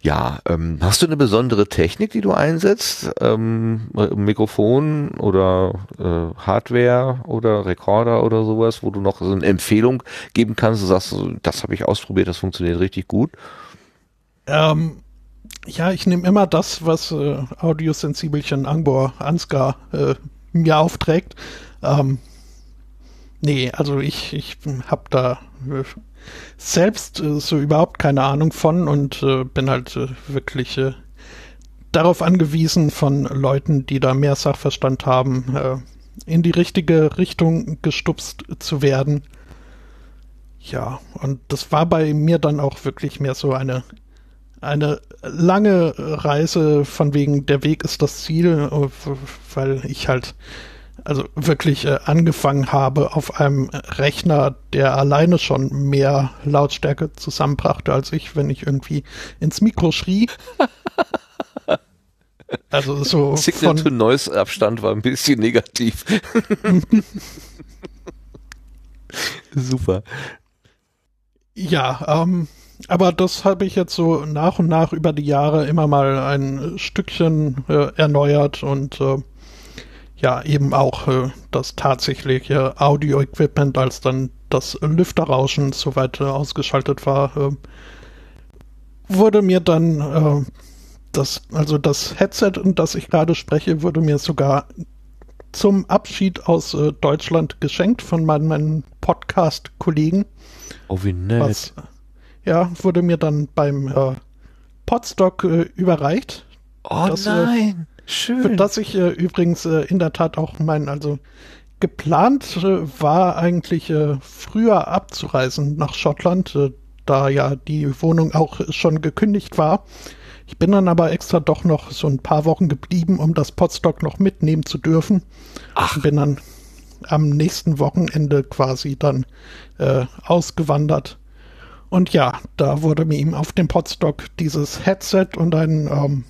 Ja, ähm, hast du eine besondere Technik, die du einsetzt? Ähm, Mikrofon oder äh, Hardware oder Rekorder oder sowas, wo du noch so eine Empfehlung geben kannst? Du sagst, das habe ich ausprobiert, das funktioniert richtig gut. Ähm, ja, ich nehme immer das, was äh, Audiosensibelchen Angbor Ansgar äh, mir aufträgt. Ähm, nee, also ich, ich habe da äh, selbst äh, so überhaupt keine Ahnung von und äh, bin halt äh, wirklich äh, darauf angewiesen, von Leuten, die da mehr Sachverstand haben, äh, in die richtige Richtung gestupst zu werden. Ja, und das war bei mir dann auch wirklich mehr so eine eine lange Reise von wegen der Weg ist das Ziel, weil ich halt also wirklich äh, angefangen habe auf einem Rechner, der alleine schon mehr Lautstärke zusammenbrachte als ich, wenn ich irgendwie ins Mikro schrie. Also so Signal to Noise Abstand war ein bisschen negativ. Super. ja, ähm, aber das habe ich jetzt so nach und nach über die Jahre immer mal ein Stückchen äh, erneuert und äh, ja, eben auch äh, das tatsächliche Audio-Equipment, als dann das Lüfterrauschen soweit äh, ausgeschaltet war, äh, wurde mir dann äh, das, also das Headset, in das ich gerade spreche, wurde mir sogar zum Abschied aus äh, Deutschland geschenkt von meinen, meinen Podcast-Kollegen. Oh, wie nett. Was, ja, wurde mir dann beim äh, Podstock überreicht. oh das, äh, nein. Für Schön. das ich äh, übrigens äh, in der Tat auch mein, also geplant äh, war eigentlich äh, früher abzureisen nach Schottland, äh, da ja die Wohnung auch schon gekündigt war. Ich bin dann aber extra doch noch so ein paar Wochen geblieben, um das Podstock noch mitnehmen zu dürfen. Ach. Bin dann am nächsten Wochenende quasi dann äh, ausgewandert. Und ja, da wurde mir ihm auf dem Podstock dieses Headset und ein ähm,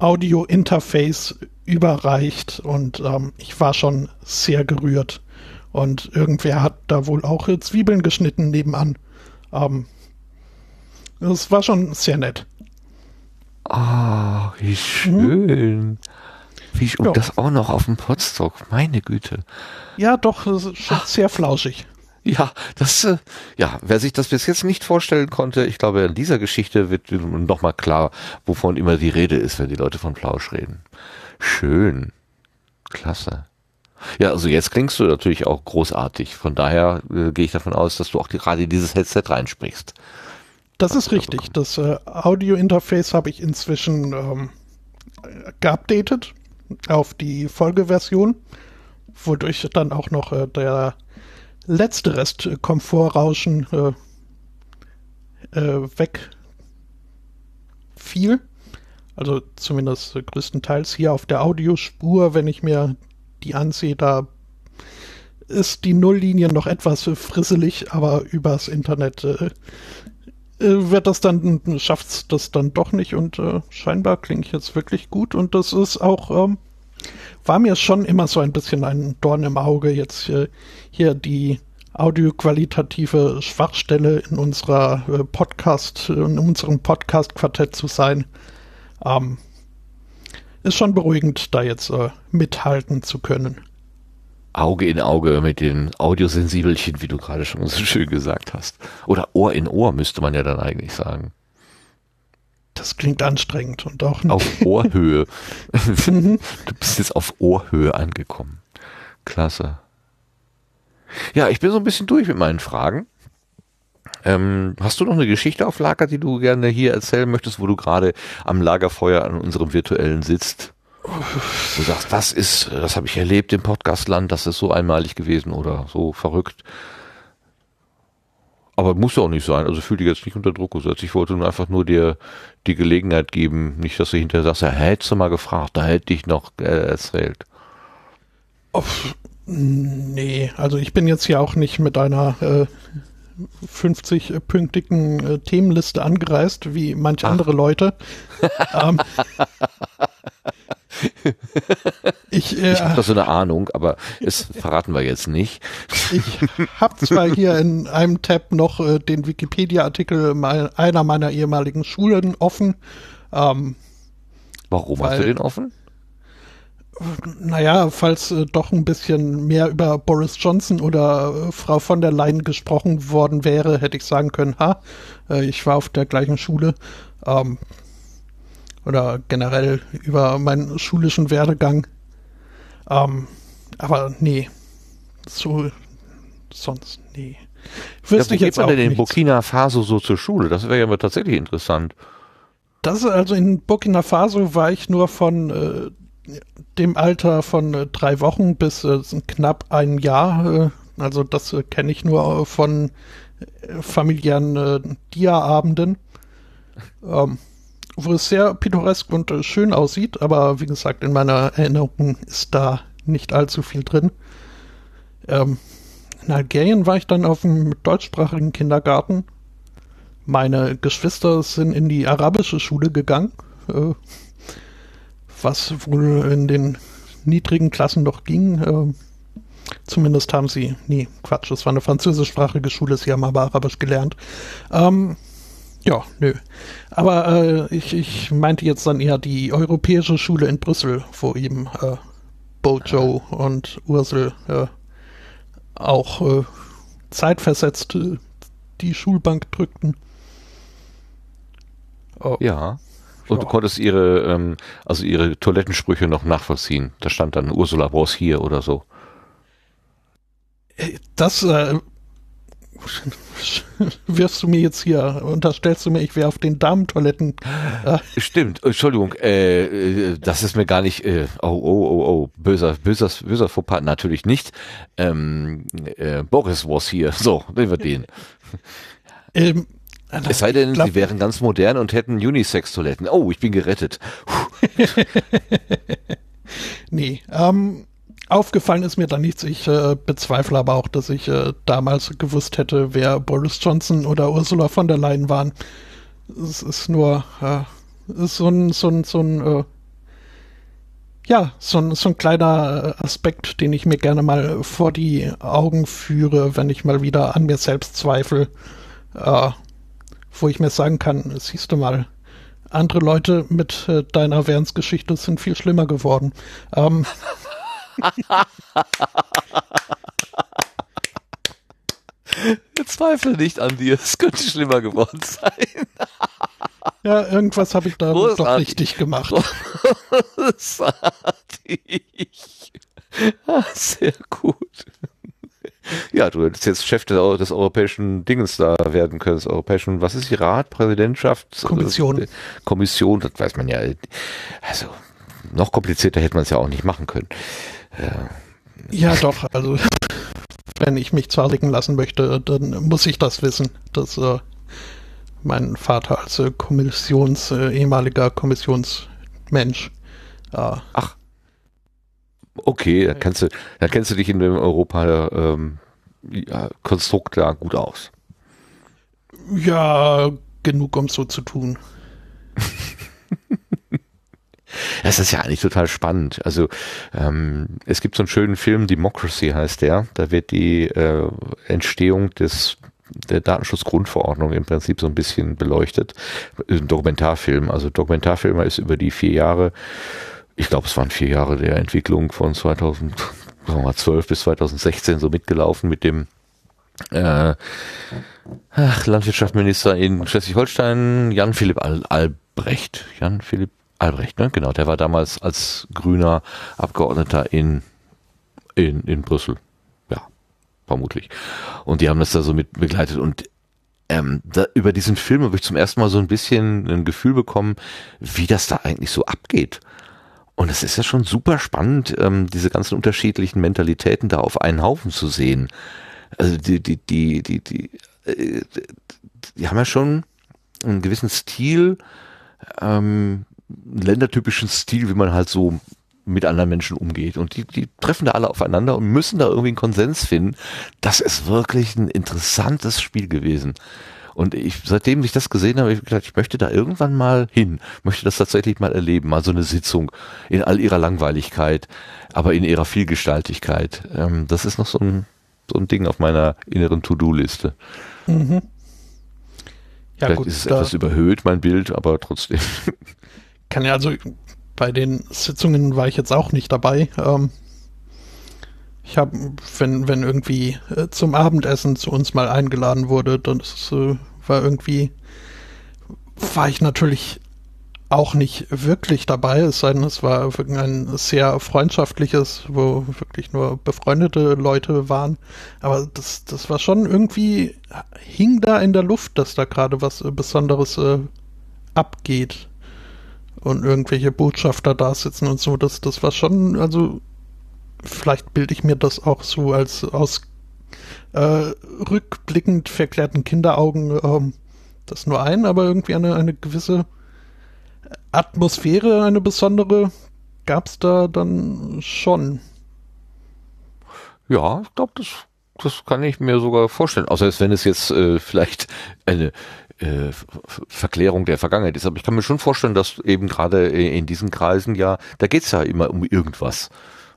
Audio-Interface überreicht und ähm, ich war schon sehr gerührt. Und irgendwer hat da wohl auch Zwiebeln geschnitten nebenan. Ähm, das war schon sehr nett. Ah, wie schön. Wie, sch- und Ja. das auch noch auf dem Potstock. Meine Güte. Ja, doch, schon sehr flauschig. Ja, das, äh, ja, wer sich das bis jetzt nicht vorstellen konnte, ich glaube, in dieser Geschichte wird nochmal klar, wovon immer die Rede ist, wenn die Leute von Plausch reden. Schön. Klasse. Ja, also jetzt klingst du natürlich auch großartig. Von daher äh, gehe ich davon aus, dass du auch gerade dieses Headset reinsprichst. Das ist richtig. Das äh, Audio-Interface habe ich inzwischen ähm, geupdatet auf die Folgeversion, wodurch dann auch noch äh, der letzte Rest äh, Komfortrauschen äh, äh, wegfiel. Also zumindest größtenteils hier auf der Audiospur, wenn ich mir die ansehe, da ist die Nulllinie noch etwas frisselig, aber übers Internet äh, äh, wird das dann, schafft's das dann doch nicht und äh, scheinbar klinge ich jetzt wirklich gut und das ist auch, ähm, war mir schon immer so ein bisschen ein Dorn im Auge, jetzt äh, hier die audioqualitative Schwachstelle in unserer äh, Podcast, in unserem Podcast-Quartett zu sein. Ähm, ist schon beruhigend, da jetzt äh, mithalten zu können. Auge in Auge mit den Audiosensibelchen, wie du gerade schon so schön gesagt hast. Oder Ohr in Ohr müsste man ja dann eigentlich sagen. Das klingt anstrengend und auch Auf Ohrhöhe. du bist jetzt auf Ohrhöhe angekommen. Klasse. Ja, ich bin so ein bisschen durch mit meinen Fragen. Ähm, hast du noch eine Geschichte auf Lager, die du gerne hier erzählen möchtest, wo du gerade am Lagerfeuer an unserem virtuellen sitzt? Du sagst, das ist, das habe ich erlebt im Podcastland, das ist so einmalig gewesen oder so verrückt. Aber muss ja auch nicht sein, also fühl dich jetzt nicht unter Druck gesetzt. Ich wollte nur einfach nur dir die Gelegenheit geben, nicht, dass du hinterher sagst, ja, hättest du mal gefragt, da hätte ich noch äh, erzählt. Uff, nee, also ich bin jetzt hier auch nicht mit einer äh, 50-pünktigen äh, Themenliste angereist, wie manche Ach. andere Leute. ähm, ich äh, Ich habe da so eine Ahnung, aber das verraten wir jetzt nicht. ich habe zwar hier in einem Tab noch äh, den Wikipedia-Artikel einer meiner ehemaligen Schulen offen. Ähm, Warum hast Weil- du den offen? Naja, falls äh, doch ein bisschen mehr über Boris Johnson oder äh, Frau von der Leyen gesprochen worden wäre, hätte ich sagen können, ha, äh, ich war auf der gleichen Schule. Ähm, oder generell über meinen schulischen Werdegang. Ähm, aber nee, so sonst nee. Ja, Wüsste wo ich geht jetzt man auch denn in nichts. Burkina Faso so zur Schule? Das wäre ja mal tatsächlich interessant. Das ist also in Burkina Faso war ich nur von äh, dem Alter von äh, drei Wochen bis äh, knapp ein Jahr. Äh, also das äh, kenne ich nur äh, von familiären Dia-Abenden, ähm, wo es sehr pittoresk und äh, schön aussieht. Aber wie gesagt, in meiner Erinnerung ist da nicht allzu viel drin. Ähm, in Algerien war ich dann auf einem deutschsprachigen Kindergarten. Meine Geschwister sind in die arabische Schule gegangen. Äh, was wohl in den niedrigen Klassen noch ging. Äh, zumindest haben sie, nee, Quatsch, es war eine französischsprachige Schule, sie haben aber Arabisch gelernt. Ähm, ja, nö. Aber äh, ich, ich meinte jetzt dann eher die europäische Schule in Brüssel, wo eben äh, Bojo und Ursel äh, auch äh, zeitversetzt äh, die Schulbank drückten. Oh. Ja. Und ja. du konntest ihre, ähm, also ihre Toilettensprüche noch nachvollziehen. Da stand dann Ursula Boss hier oder so. Das äh, wirfst du mir jetzt hier, unterstellst du mir, ich wäre auf den Damentoiletten. Äh. Stimmt, Entschuldigung, äh, äh, das ist mir gar nicht, äh, oh, oh, oh, oh, böser, böser, böser Fauxpas, natürlich nicht. Ähm, äh, Boris was hier, so, nehmen wir den. Ähm, es sei denn, glaub, sie wären ganz modern und hätten Unisex-Toiletten. Oh, ich bin gerettet. nee, ähm, Aufgefallen ist mir da nichts. Ich äh, bezweifle aber auch, dass ich äh, damals gewusst hätte, wer Boris Johnson oder Ursula von der Leyen waren. Es ist nur äh, so ein, so ein, so ein äh, ja, so ein, so ein kleiner äh, Aspekt, den ich mir gerne mal vor die Augen führe, wenn ich mal wieder an mir selbst zweifle, äh, wo ich mir sagen kann, siehst du mal, andere Leute mit äh, deiner Währensgeschichte sind viel schlimmer geworden. Ähm, Zweifel nicht an dir, es könnte schlimmer geworden sein. ja, irgendwas habe ich da Großartig. doch richtig gemacht. Großartig. Ah, sehr gut. Ja, du hättest jetzt Chef des, des europäischen Dingens da werden können, des europäischen, was ist die Rat, Präsidentschaft? Kommission. Kommission, das weiß man ja. Also, noch komplizierter hätte man es ja auch nicht machen können. Ja. ja, doch, also wenn ich mich zwarigen lassen möchte, dann muss ich das wissen, dass äh, mein Vater als äh, Kommissions, äh, ehemaliger Kommissionsmensch. Äh, Ach. Okay, dann kannst du, dann kennst du dich in dem Europa-Konstrukt ähm, ja, da gut aus. Ja, genug, um so zu tun. Das ist ja eigentlich total spannend. Also ähm, es gibt so einen schönen Film, Democracy heißt der. Da wird die äh, Entstehung des der Datenschutzgrundverordnung im Prinzip so ein bisschen beleuchtet. Ein Dokumentarfilm. Also Dokumentarfilmer ist über die vier Jahre, ich glaube es waren vier Jahre der Entwicklung von 2012 bis 2016 so mitgelaufen mit dem äh, Landwirtschaftsminister in Schleswig-Holstein, Jan Philipp Al Albrecht. Jan Philipp Albrecht, ne? Genau, der war damals als grüner Abgeordneter in, in, in Brüssel. Ja, vermutlich. Und die haben das da so mit begleitet und ähm, da, über diesen Film habe ich zum ersten Mal so ein bisschen ein Gefühl bekommen, wie das da eigentlich so abgeht. Und es ist ja schon super spannend, ähm, diese ganzen unterschiedlichen Mentalitäten da auf einen Haufen zu sehen. Also die, die, die, die, die, äh, die haben ja schon einen gewissen Stil, ähm, ländertypischen Stil, wie man halt so mit anderen Menschen umgeht. Und die, die treffen da alle aufeinander und müssen da irgendwie einen Konsens finden. Das ist wirklich ein interessantes Spiel gewesen. Und ich, seitdem ich das gesehen habe, habe ich gedacht, ich möchte da irgendwann mal hin, möchte das tatsächlich mal erleben, mal so eine Sitzung in all ihrer Langweiligkeit, aber in ihrer Vielgestaltigkeit. Ähm, das ist noch so ein, so ein Ding auf meiner inneren To-Do-Liste. Mhm. Ja, Vielleicht gut, ist es etwas überhöht, mein Bild, aber trotzdem. kann ja also bei den Sitzungen war ich jetzt auch nicht dabei. Ähm, ich habe, wenn, wenn irgendwie äh, zum Abendessen zu uns mal eingeladen wurde, dann äh, war irgendwie, war ich natürlich auch nicht wirklich dabei, es sei denn, es war ein sehr freundschaftliches, wo wirklich nur befreundete Leute waren. Aber das, das war schon irgendwie, hing da in der Luft, dass da gerade was Besonderes äh, abgeht und irgendwelche Botschafter da sitzen und so. Das, das war schon, also vielleicht bilde ich mir das auch so als aus äh, rückblickend verklärten Kinderaugen ähm, das nur ein, aber irgendwie eine, eine gewisse Atmosphäre, eine besondere, gab es da dann schon. Ja, ich glaube, das das kann ich mir sogar vorstellen. Außer wenn es jetzt äh, vielleicht eine äh, Verklärung der Vergangenheit ist. Aber ich kann mir schon vorstellen, dass eben gerade in diesen Kreisen ja, da geht's ja immer um irgendwas.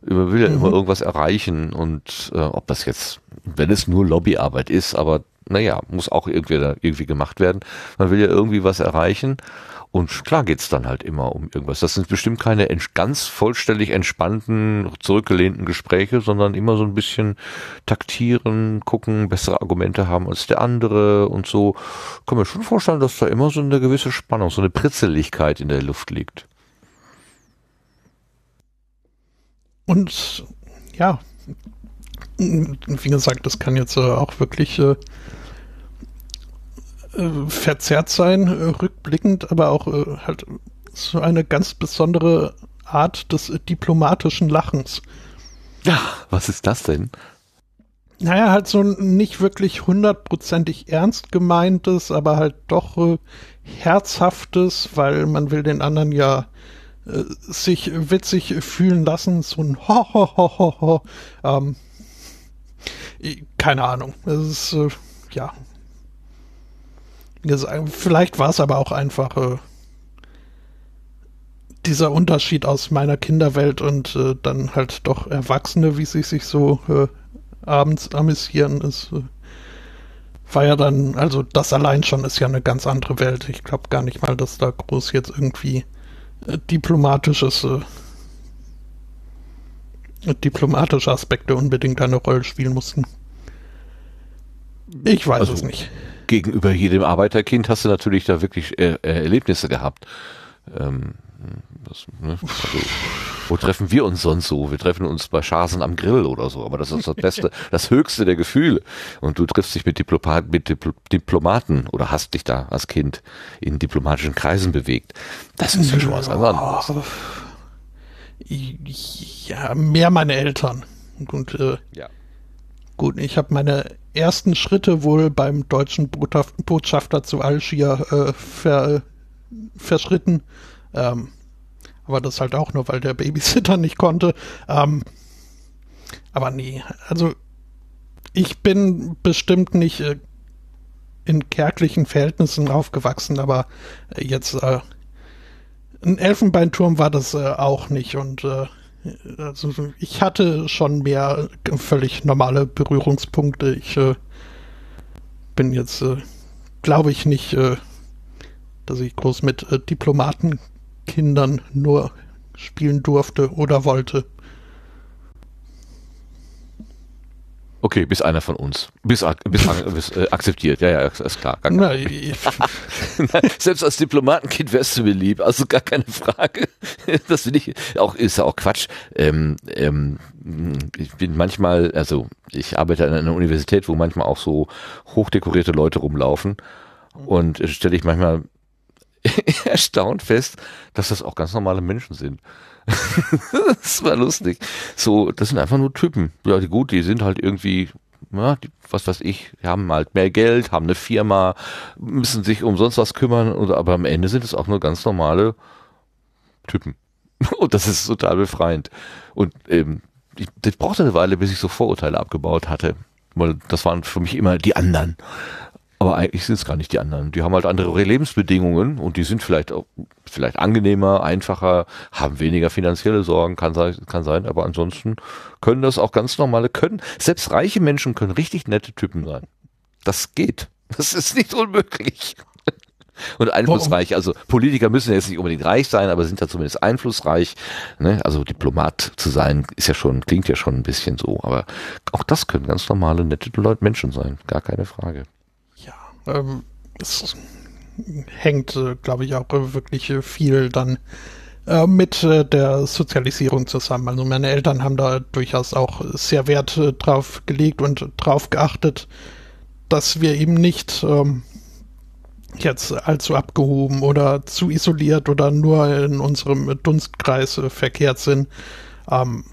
Man will ja mhm. immer irgendwas erreichen und äh, ob das jetzt, wenn es nur Lobbyarbeit ist, aber naja, muss auch irgendwie, irgendwie gemacht werden. Man will ja irgendwie was erreichen und klar geht's dann halt immer um irgendwas. Das sind bestimmt keine ganz vollständig entspannten, zurückgelehnten Gespräche, sondern immer so ein bisschen taktieren, gucken, bessere Argumente haben als der andere und so. Kann mir schon vorstellen, dass da immer so eine gewisse Spannung, so eine Pritzeligkeit in der Luft liegt. Und ja, wie gesagt, das kann jetzt äh, auch wirklich äh, verzerrt sein, äh, rückblickend, aber auch äh, halt so eine ganz besondere Art des diplomatischen Lachens. Ja, was ist das denn? Naja, halt so nicht wirklich hundertprozentig ernst gemeintes, aber halt doch herzhaftes, weil man will den anderen ja sich witzig fühlen lassen, so ein ho ho ho ho ho. Ähm, keine Ahnung. Es ist äh, ja Vielleicht war es aber auch einfach äh, dieser Unterschied aus meiner Kinderwelt und äh, dann halt doch Erwachsene, wie sie sich so äh, abends amüsieren, ist, äh, war ja dann, also das allein schon ist ja eine ganz andere Welt. Ich glaube gar nicht mal, dass da groß jetzt irgendwie äh, diplomatisches äh, diplomatische Aspekte unbedingt eine Rolle spielen mussten. Ich weiß also, es nicht gegenüber jedem Arbeiterkind hast du natürlich da wirklich äh, äh, Erlebnisse gehabt. Ähm, das, ne? also, wo treffen wir uns sonst so? Wir treffen uns bei Schasen am Grill oder so, aber das ist das Beste, das höchste der Gefühle. Und du triffst dich mit, Diplomat, mit Dipl Diplomaten oder hast dich da als Kind in diplomatischen Kreisen bewegt. Das ist ja schon was anderes. Ja, mehr meine Eltern. Und äh, ja. gut, ich habe meine ersten Schritte wohl beim deutschen Botschafter zu Algier äh, ver, verschritten. Ähm, aber das halt auch nur, weil der Babysitter nicht konnte. Ähm, aber nee, also ich bin bestimmt nicht äh, in kärglichen Verhältnissen aufgewachsen, aber äh, jetzt äh, ein Elfenbeinturm war das äh, auch nicht und äh, also ich hatte schon mehr völlig normale Berührungspunkte. Ich äh, bin jetzt, äh, glaube ich, nicht, äh, dass ich groß mit äh, Diplomatenkindern nur spielen durfte oder wollte. Okay, bis einer von uns. Bis, bis, bis äh, akzeptiert. Ja, ja, ist klar. Na, Selbst als Diplomatenkind wärst du mir lieb, also gar keine Frage. Das finde ich auch, ist ja auch Quatsch. Ähm, ähm, ich bin manchmal, also ich arbeite an einer Universität, wo manchmal auch so hochdekorierte Leute rumlaufen. Und stelle ich manchmal erstaunt fest, dass das auch ganz normale Menschen sind. das war lustig. So, das sind einfach nur Typen. Ja, die gut, die sind halt irgendwie, ja, die, was weiß ich, haben halt mehr Geld, haben eine Firma, müssen sich um sonst was kümmern, oder, aber am Ende sind es auch nur ganz normale Typen. Und das ist total befreiend. Und ähm, ich, das brauchte eine Weile, bis ich so Vorurteile abgebaut hatte. Weil das waren für mich immer die anderen. Aber eigentlich sind es gar nicht die anderen. Die haben halt andere Lebensbedingungen und die sind vielleicht auch vielleicht angenehmer, einfacher, haben weniger finanzielle Sorgen, kann sein, kann sein, aber ansonsten können das auch ganz normale können. Selbst reiche Menschen können richtig nette Typen sein. Das geht. Das ist nicht unmöglich. Und einflussreich, also Politiker müssen jetzt nicht unbedingt reich sein, aber sind ja zumindest einflussreich. Ne? Also Diplomat zu sein, ist ja schon, klingt ja schon ein bisschen so, aber auch das können ganz normale, nette Leute, Menschen sein, gar keine Frage. Ähm, es hängt, äh, glaube ich, auch wirklich viel dann äh, mit äh, der Sozialisierung zusammen. Also meine Eltern haben da durchaus auch sehr Wert äh, drauf gelegt und drauf geachtet, dass wir eben nicht ähm, jetzt allzu abgehoben oder zu isoliert oder nur in unserem Dunstkreis äh, verkehrt sind. Ähm,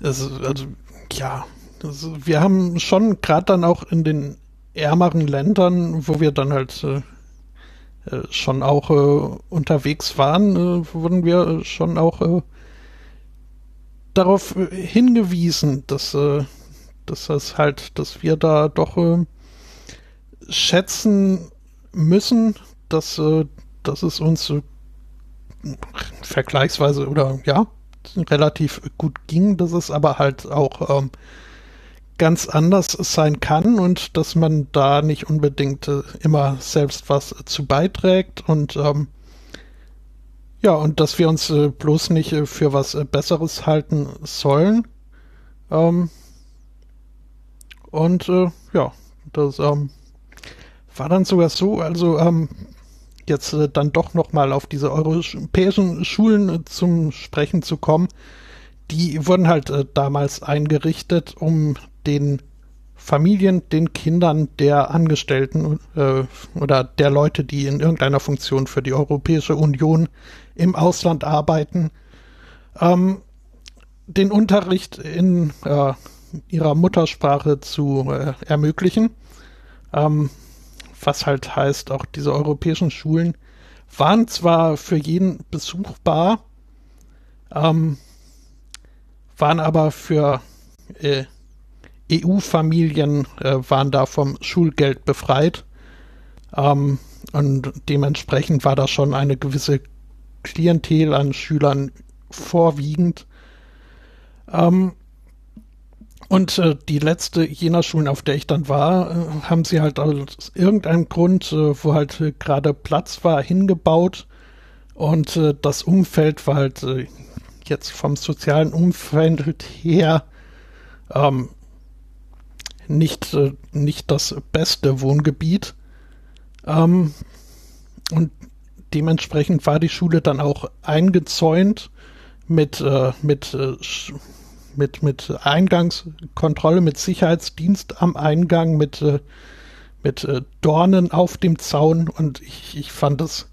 es, also ja, also wir haben schon gerade dann auch in den ärmeren Ländern, wo wir dann halt äh, äh, schon auch äh, unterwegs waren, äh, wurden wir schon auch äh, darauf äh, hingewiesen, dass das ist halt, dass wir da doch äh, schätzen müssen, dass, äh, dass es uns äh, vergleichsweise oder ja, relativ gut ging, dass es aber halt auch ähm, ganz anders sein kann und dass man da nicht unbedingt äh, immer selbst was zu beiträgt und ähm, ja, und dass wir uns äh, bloß nicht äh, für was äh, Besseres halten sollen. Ähm, und äh, ja, das ähm, war dann sogar so, also ähm, jetzt äh, dann doch nochmal auf diese europäischen Schulen äh, zum Sprechen zu kommen. Die wurden halt äh, damals eingerichtet, um den Familien, den Kindern der Angestellten äh, oder der Leute, die in irgendeiner Funktion für die Europäische Union im Ausland arbeiten, ähm, den Unterricht in äh, ihrer Muttersprache zu äh, ermöglichen. Ähm, was halt heißt, auch diese europäischen Schulen waren zwar für jeden besuchbar, ähm, waren aber für äh, EU-Familien äh, waren da vom Schulgeld befreit. Ähm, und dementsprechend war da schon eine gewisse Klientel an Schülern vorwiegend. Ähm, und äh, die letzte jener Schulen, auf der ich dann war, äh, haben sie halt aus irgendeinem Grund, äh, wo halt äh, gerade Platz war, hingebaut. Und äh, das Umfeld war halt jetzt vom sozialen Umfeld her ähm, nicht, nicht das beste Wohngebiet. Ähm, und dementsprechend war die Schule dann auch eingezäunt mit, mit mit, mit Eingangskontrolle, mit Sicherheitsdienst am Eingang, mit, äh, mit äh, Dornen auf dem Zaun und ich, ich fand das,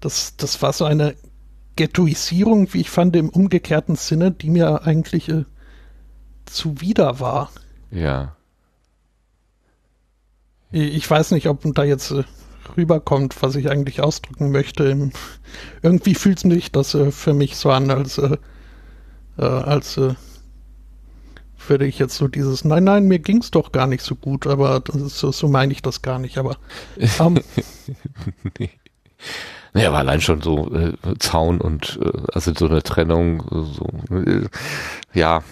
das, das war so eine Ghettoisierung, wie ich fand, im umgekehrten Sinne, die mir eigentlich äh, zuwider war. Ja. Ich weiß nicht, ob da jetzt äh, rüberkommt, was ich eigentlich ausdrücken möchte. Irgendwie fühlt es sich das äh, für mich so an, als, äh, als würde ich jetzt so dieses, nein, nein, mir ging es doch gar nicht so gut, aber so, so meine ich das gar nicht, aber ähm. Naja, aber allein schon so äh, Zaun und äh, also so eine Trennung, so, äh, ja,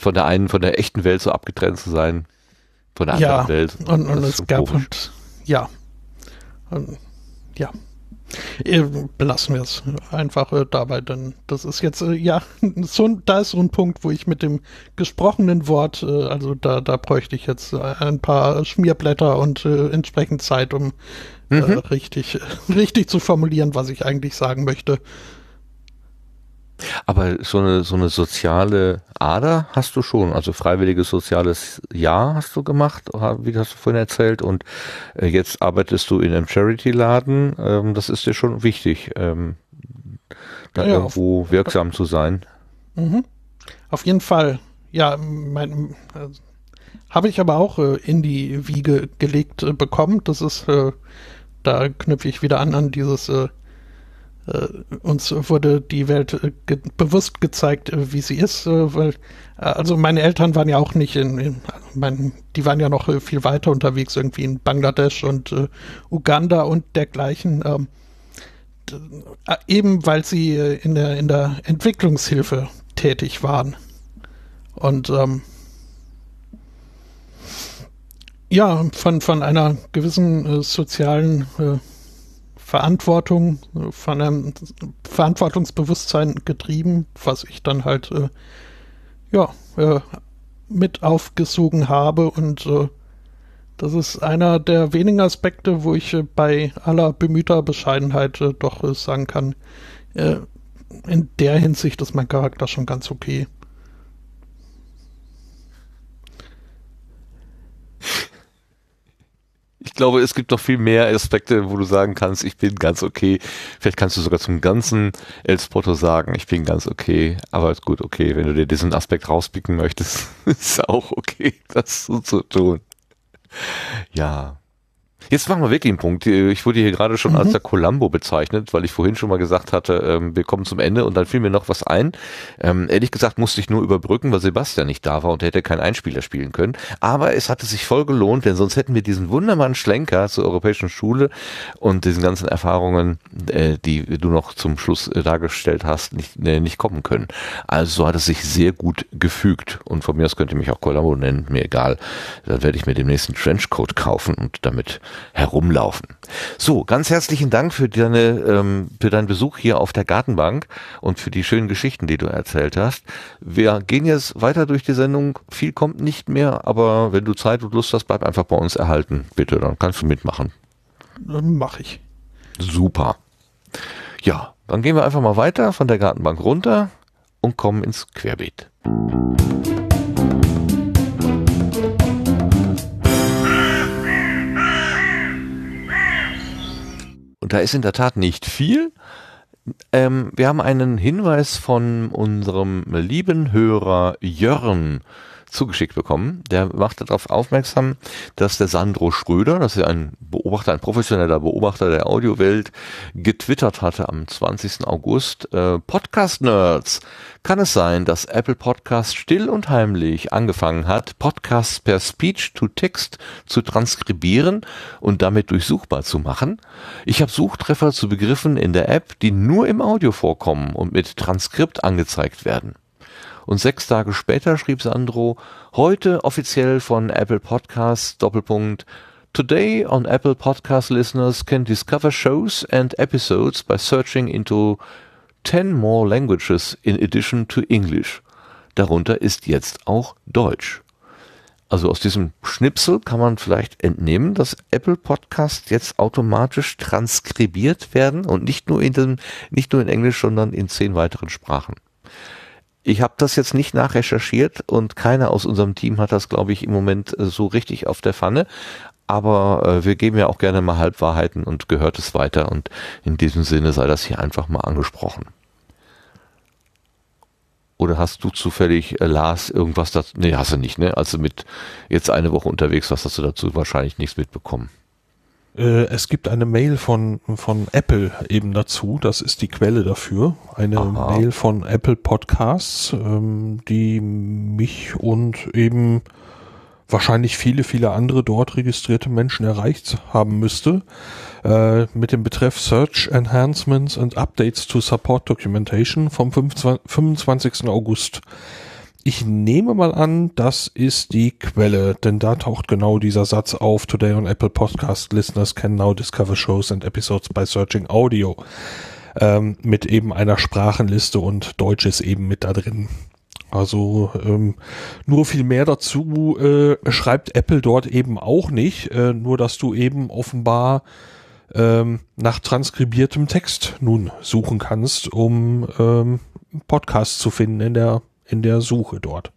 von der einen, von der echten Welt so abgetrennt zu sein, von der anderen ja, Welt. Und, und es gab und, ja. Und, ja. Belassen wir es einfach äh, dabei, denn das ist jetzt, äh, ja, so, da ist so ein Punkt, wo ich mit dem gesprochenen Wort, äh, also da, da bräuchte ich jetzt ein paar Schmierblätter und äh, entsprechend Zeit, um äh, mhm. richtig, richtig zu formulieren, was ich eigentlich sagen möchte. Aber so eine, so eine soziale Ader hast du schon, also freiwilliges soziales Jahr hast du gemacht, wie hast du vorhin erzählt, und äh, jetzt arbeitest du in einem Charity-Laden, ähm, das ist dir schon wichtig, ähm, da ja, irgendwo auf, wirksam zu sein. Mhm. Auf jeden Fall, ja, mein, äh, habe ich aber auch äh, in die Wiege gelegt äh, bekommen, das ist, da knüpfe ich wieder an an dieses uns wurde die Welt äh, ge bewusst gezeigt, äh, wie sie ist, äh, weil äh, also meine Eltern waren ja auch nicht in, in mein, die waren ja noch äh, viel weiter unterwegs, irgendwie in Bangladesch und Uganda und dergleichen. Ähm, eben weil sie in der in der Entwicklungshilfe tätig waren und ähm, ja von von einer gewissen sozialen Verantwortung, von einem Verantwortungsbewusstsein getrieben, was ich dann halt äh, ja äh, mit aufgesogen habe und äh, das ist einer der wenigen Aspekte, wo ich äh, bei aller bemühter Bescheidenheit äh, doch äh, sagen kann, in der Hinsicht ist mein Charakter schon ganz okay. Ich glaube, es gibt noch viel mehr Aspekte, wo du sagen kannst, ich bin ganz okay. Vielleicht kannst du sogar zum ganzen El Spotto sagen, ich bin ganz okay. Aber ist gut, okay. Wenn du dir diesen Aspekt rauspicken möchtest, ist auch okay, das so zu tun. Ja. Jetzt machen wir wirklich einen Punkt. Ich wurde hier gerade schon mhm. als der Columbo bezeichnet, weil ich vorhin schon mal gesagt hatte, ähm, wir kommen zum Ende und dann fiel mir noch was ein. Ähm, ehrlich gesagt musste ich nur überbrücken, weil Sebastian nicht da war und er hätte keinen Einspieler spielen können. Aber es hatte sich voll gelohnt, denn sonst hätten wir diesen wunderbaren Schlenker zur Europäischen Schule und diesen ganzen Erfahrungen, äh, die du noch zum Schluss äh, dargestellt hast, nicht, äh, nicht kommen können. Also hat es sich sehr gut gefügt. Und von mir aus könnt ihr mich auch Columbo nennen, mir egal. Dann werde ich mir demnächst einen Trenchcoat kaufen und damit herumlaufen. So, ganz herzlichen Dank für deine, ähm, für deinen Besuch hier auf der Gartenbank und für die schönen Geschichten, die du erzählt hast. Wir gehen jetzt weiter durch die Sendung. Viel kommt nicht mehr, aber wenn du Zeit und Lust hast, bleib einfach bei uns erhalten, bitte. Dann kannst du mitmachen. Mach ich. Super. Ja, dann gehen wir einfach mal weiter von der Gartenbank runter und kommen ins Querbeet. Und da ist in der Tat nicht viel. Ähm, wir haben einen Hinweis von unserem lieben Hörer Jörn zugeschickt bekommen. Der macht darauf aufmerksam, dass der Sandro Schröder, das ist ein Beobachter, ein professioneller Beobachter der Audiowelt, getwittert hatte am 20. August, äh, Podcast-Nerds, kann es sein, dass Apple Podcast still und heimlich angefangen hat, Podcasts per Speech-to-Text zu transkribieren und damit durchsuchbar zu machen? Ich habe Suchtreffer zu Begriffen in der App, die nur im Audio vorkommen und mit Transkript angezeigt werden. Und sechs Tage später schrieb Sandro, heute offiziell von Apple Podcasts, Doppelpunkt, Today on Apple Podcast listeners can discover shows and episodes by searching into 10 more languages in addition to English. Darunter ist jetzt auch Deutsch. Also aus diesem Schnipsel kann man vielleicht entnehmen, dass Apple Podcasts jetzt automatisch transkribiert werden und nicht nur in dem, nicht nur in Englisch, sondern in zehn weiteren Sprachen. Ich habe das jetzt nicht nachrecherchiert und keiner aus unserem Team hat das, glaube ich, im Moment äh, so richtig auf der Pfanne. Aber äh, wir geben ja auch gerne mal Halbwahrheiten und gehört es weiter. Und in diesem Sinne sei das hier einfach mal angesprochen. Oder hast du zufällig, äh, Lars, irgendwas dazu? Nee, hast du nicht, ne? Also mit jetzt eine Woche unterwegs, was hast du dazu wahrscheinlich nichts mitbekommen. Äh, es gibt eine Mail von, von Apple eben dazu. Das ist die Quelle dafür. Eine Aha. Mail von Apple Podcasts, ähm, die mich und eben wahrscheinlich viele, viele andere dort registrierte Menschen erreicht haben müsste, äh, mit dem Betreff Search Enhancements and Updates to Support Documentation vom 25. August ich nehme mal an, das ist die Quelle, denn da taucht genau dieser Satz auf. Today on Apple Podcast Listeners can now discover shows and episodes by searching audio. Ähm, mit eben einer Sprachenliste und Deutsch ist eben mit da drin. Also ähm, nur viel mehr dazu äh, schreibt Apple dort eben auch nicht, äh, nur dass du eben offenbar ähm, nach transkribiertem Text nun suchen kannst, um ähm, Podcasts zu finden in der in der Suche dort.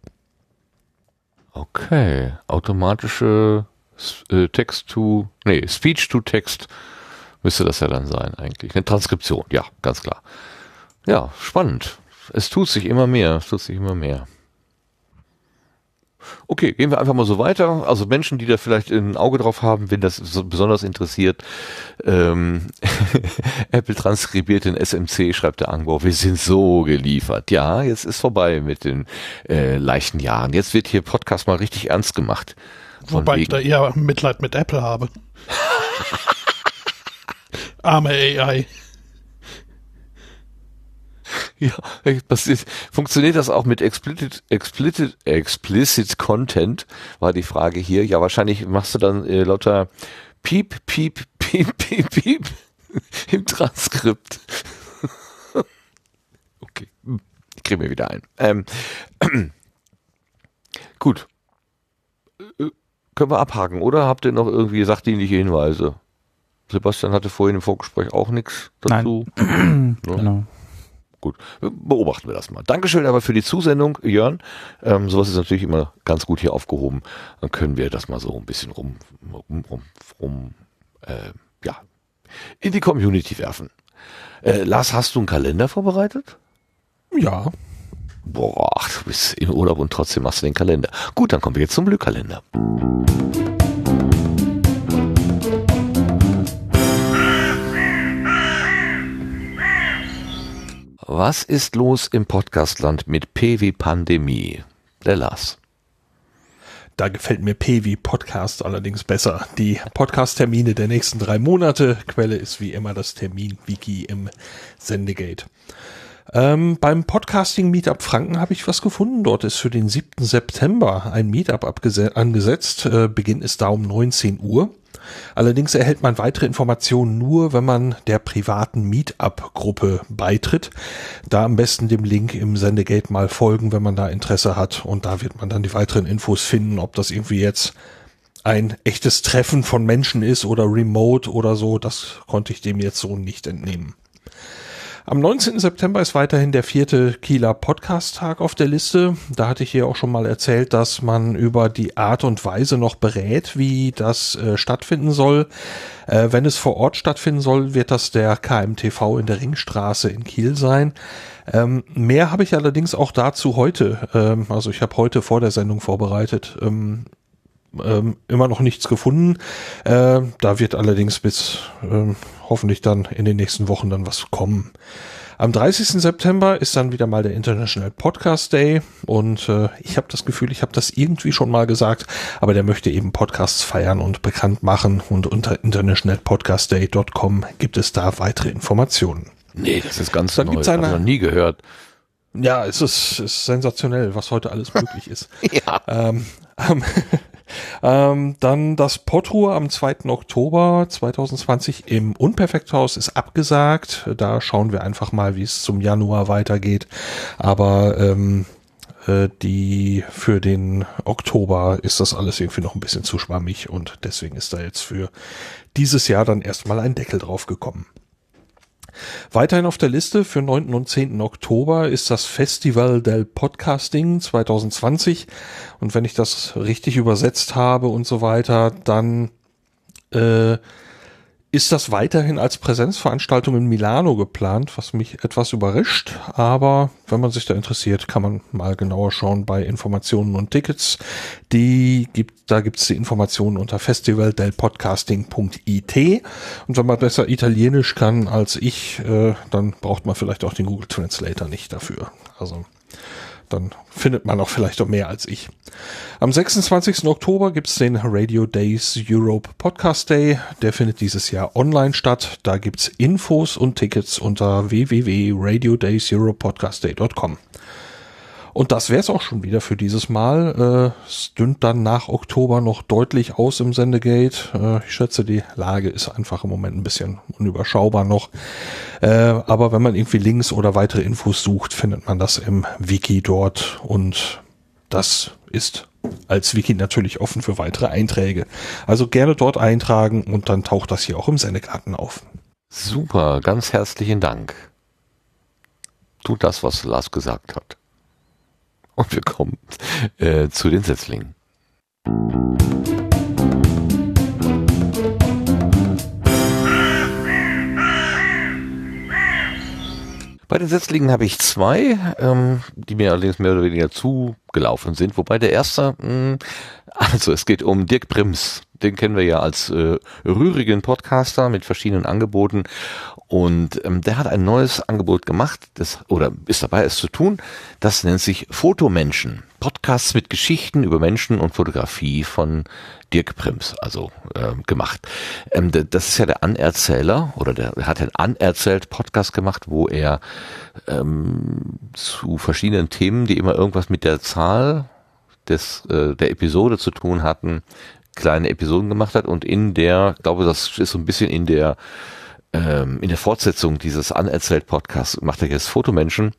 Okay, automatische äh, Text to, nee, Speech to Text müsste das ja dann sein eigentlich. Eine Transkription, ja, ganz klar. Ja, spannend. Es tut sich immer mehr, es tut sich immer mehr. Okay, gehen wir einfach mal so weiter. Also Menschen, die da vielleicht ein Auge drauf haben, wenn das so besonders interessiert. Ähm, Apple transkribiert in SMC, schreibt der Angbau, wir sind so geliefert. Ja, jetzt ist vorbei mit den äh, leichten Jahren. Jetzt wird hier Podcast mal richtig ernst gemacht. Wobei ich da eher Mitleid mit Apple habe. Arme AI. Ja, das ist, funktioniert das auch mit explicit, explicit, explicit Content? War die Frage hier. Ja, wahrscheinlich machst du dann äh, lauter Piep, Piep, Piep, Piep, Piep im Transkript. okay, ich kriege mir wieder ein. Ähm, gut. Äh, können wir abhaken, oder? Habt ihr noch irgendwie sachdienliche Hinweise? Sebastian hatte vorhin im Vorgespräch auch nichts dazu. Nein. No? Genau gut, beobachten wir das mal. Dankeschön aber für die Zusendung, Jörn. Ähm, sowas ist natürlich immer ganz gut hier aufgehoben. Dann können wir das mal so ein bisschen rum, rum, rum, rum äh, ja, in die Community werfen. Äh, Lars, hast du einen Kalender vorbereitet? Ja. Boah, du bist im Urlaub und trotzdem machst du den Kalender. Gut, dann kommen wir jetzt zum Glückkalender. Was ist los im Podcastland mit P wie Pandemie? Der Lars. Da gefällt mir P wie Podcast allerdings besser. Die Podcast-Termine der nächsten drei Monate. Quelle ist wie immer das Termin-Wiki im Sendegate. Ähm, beim Podcasting Meetup Franken habe ich was gefunden. Dort ist für den 7. September ein Meetup angesetzt. Äh, Beginn ist da um 19 Uhr. Allerdings erhält man weitere Informationen nur, wenn man der privaten Meetup-Gruppe beitritt. Da am besten dem Link im Sendegate mal folgen, wenn man da Interesse hat. Und da wird man dann die weiteren Infos finden, ob das irgendwie jetzt ein echtes Treffen von Menschen ist oder remote oder so. Das konnte ich dem jetzt so nicht entnehmen. Am 19. September ist weiterhin der vierte Kieler Podcast-Tag auf der Liste. Da hatte ich hier auch schon mal erzählt, dass man über die Art und Weise noch berät, wie das äh, stattfinden soll. Äh, wenn es vor Ort stattfinden soll, wird das der KMTV in der Ringstraße in Kiel sein. Ähm, mehr habe ich allerdings auch dazu heute. Ähm, also ich habe heute vor der Sendung vorbereitet. Ähm, ähm, immer noch nichts gefunden. Äh, da wird allerdings bis ähm, hoffentlich dann in den nächsten Wochen dann was kommen. Am 30. September ist dann wieder mal der International Podcast Day und äh, ich habe das Gefühl, ich habe das irgendwie schon mal gesagt, aber der möchte eben Podcasts feiern und bekannt machen und unter internationalpodcastday.com gibt es da weitere Informationen. Nee, das ist ganz Dann neu. gibt's eine- Hab ich noch nie gehört. Ja, es ist, ist sensationell, was heute alles möglich ist. Ja. Ähm, ähm, ähm, dann das Potruhr am 2. Oktober 2020 im Unperfekthaus ist abgesagt. Da schauen wir einfach mal, wie es zum Januar weitergeht. Aber ähm, äh, die für den Oktober ist das alles irgendwie noch ein bisschen zu schwammig und deswegen ist da jetzt für dieses Jahr dann erstmal ein Deckel drauf gekommen. Weiterhin auf der Liste für 9. und 10. Oktober ist das Festival del Podcasting 2020. Und wenn ich das richtig übersetzt habe und so weiter, dann äh, ist das weiterhin als Präsenzveranstaltung in Milano geplant, was mich etwas überrascht. Aber wenn man sich da interessiert, kann man mal genauer schauen bei Informationen und Tickets. Die gibt, da gibt's die Informationen unter festivaldelpodcasting.it. Und wenn man besser Italienisch kann als ich, äh, dann braucht man vielleicht auch den Google Translator nicht dafür. Also dann findet man auch vielleicht auch mehr als ich. Am 26. Oktober gibt's den Radio Days Europe Podcast Day. Der findet dieses Jahr online statt. Da gibt's Infos und Tickets unter www.radiodayseuropepodcastday.com. Und das wär's auch schon wieder für dieses Mal. Äh, es dünnt dann nach Oktober noch deutlich aus im Sendegate. Äh, ich schätze, die Lage ist einfach im Moment ein bisschen unüberschaubar noch. Äh, aber wenn man irgendwie Links oder weitere Infos sucht, findet man das im Wiki dort. Und das ist als Wiki natürlich offen für weitere Einträge. Also gerne dort eintragen und dann taucht das hier auch im Sendegarten auf. Super, ganz herzlichen Dank. Tut das, was Lars gesagt hat. Und wir kommen äh, zu den Setzlingen. Bei den Setzlingen habe ich zwei, ähm, die mir allerdings mehr oder weniger zugelaufen sind. Wobei der erste, mh, also es geht um Dirk Prims. Den kennen wir ja als äh, rührigen Podcaster mit verschiedenen Angeboten. Und ähm, der hat ein neues Angebot gemacht, das, oder ist dabei, es zu tun. Das nennt sich Fotomenschen. Podcasts mit Geschichten über Menschen und Fotografie von Dirk Prims, also äh, gemacht. Ähm, das ist ja der Anerzähler, oder der, hat den Anerzählt Podcast gemacht, wo er ähm, zu verschiedenen Themen, die immer irgendwas mit der Zahl des, äh, der Episode zu tun hatten, kleine Episoden gemacht hat und in der, ich glaube, das ist so ein bisschen in der ähm, in der Fortsetzung dieses Anerzählt Podcasts macht er jetzt Fotomenschen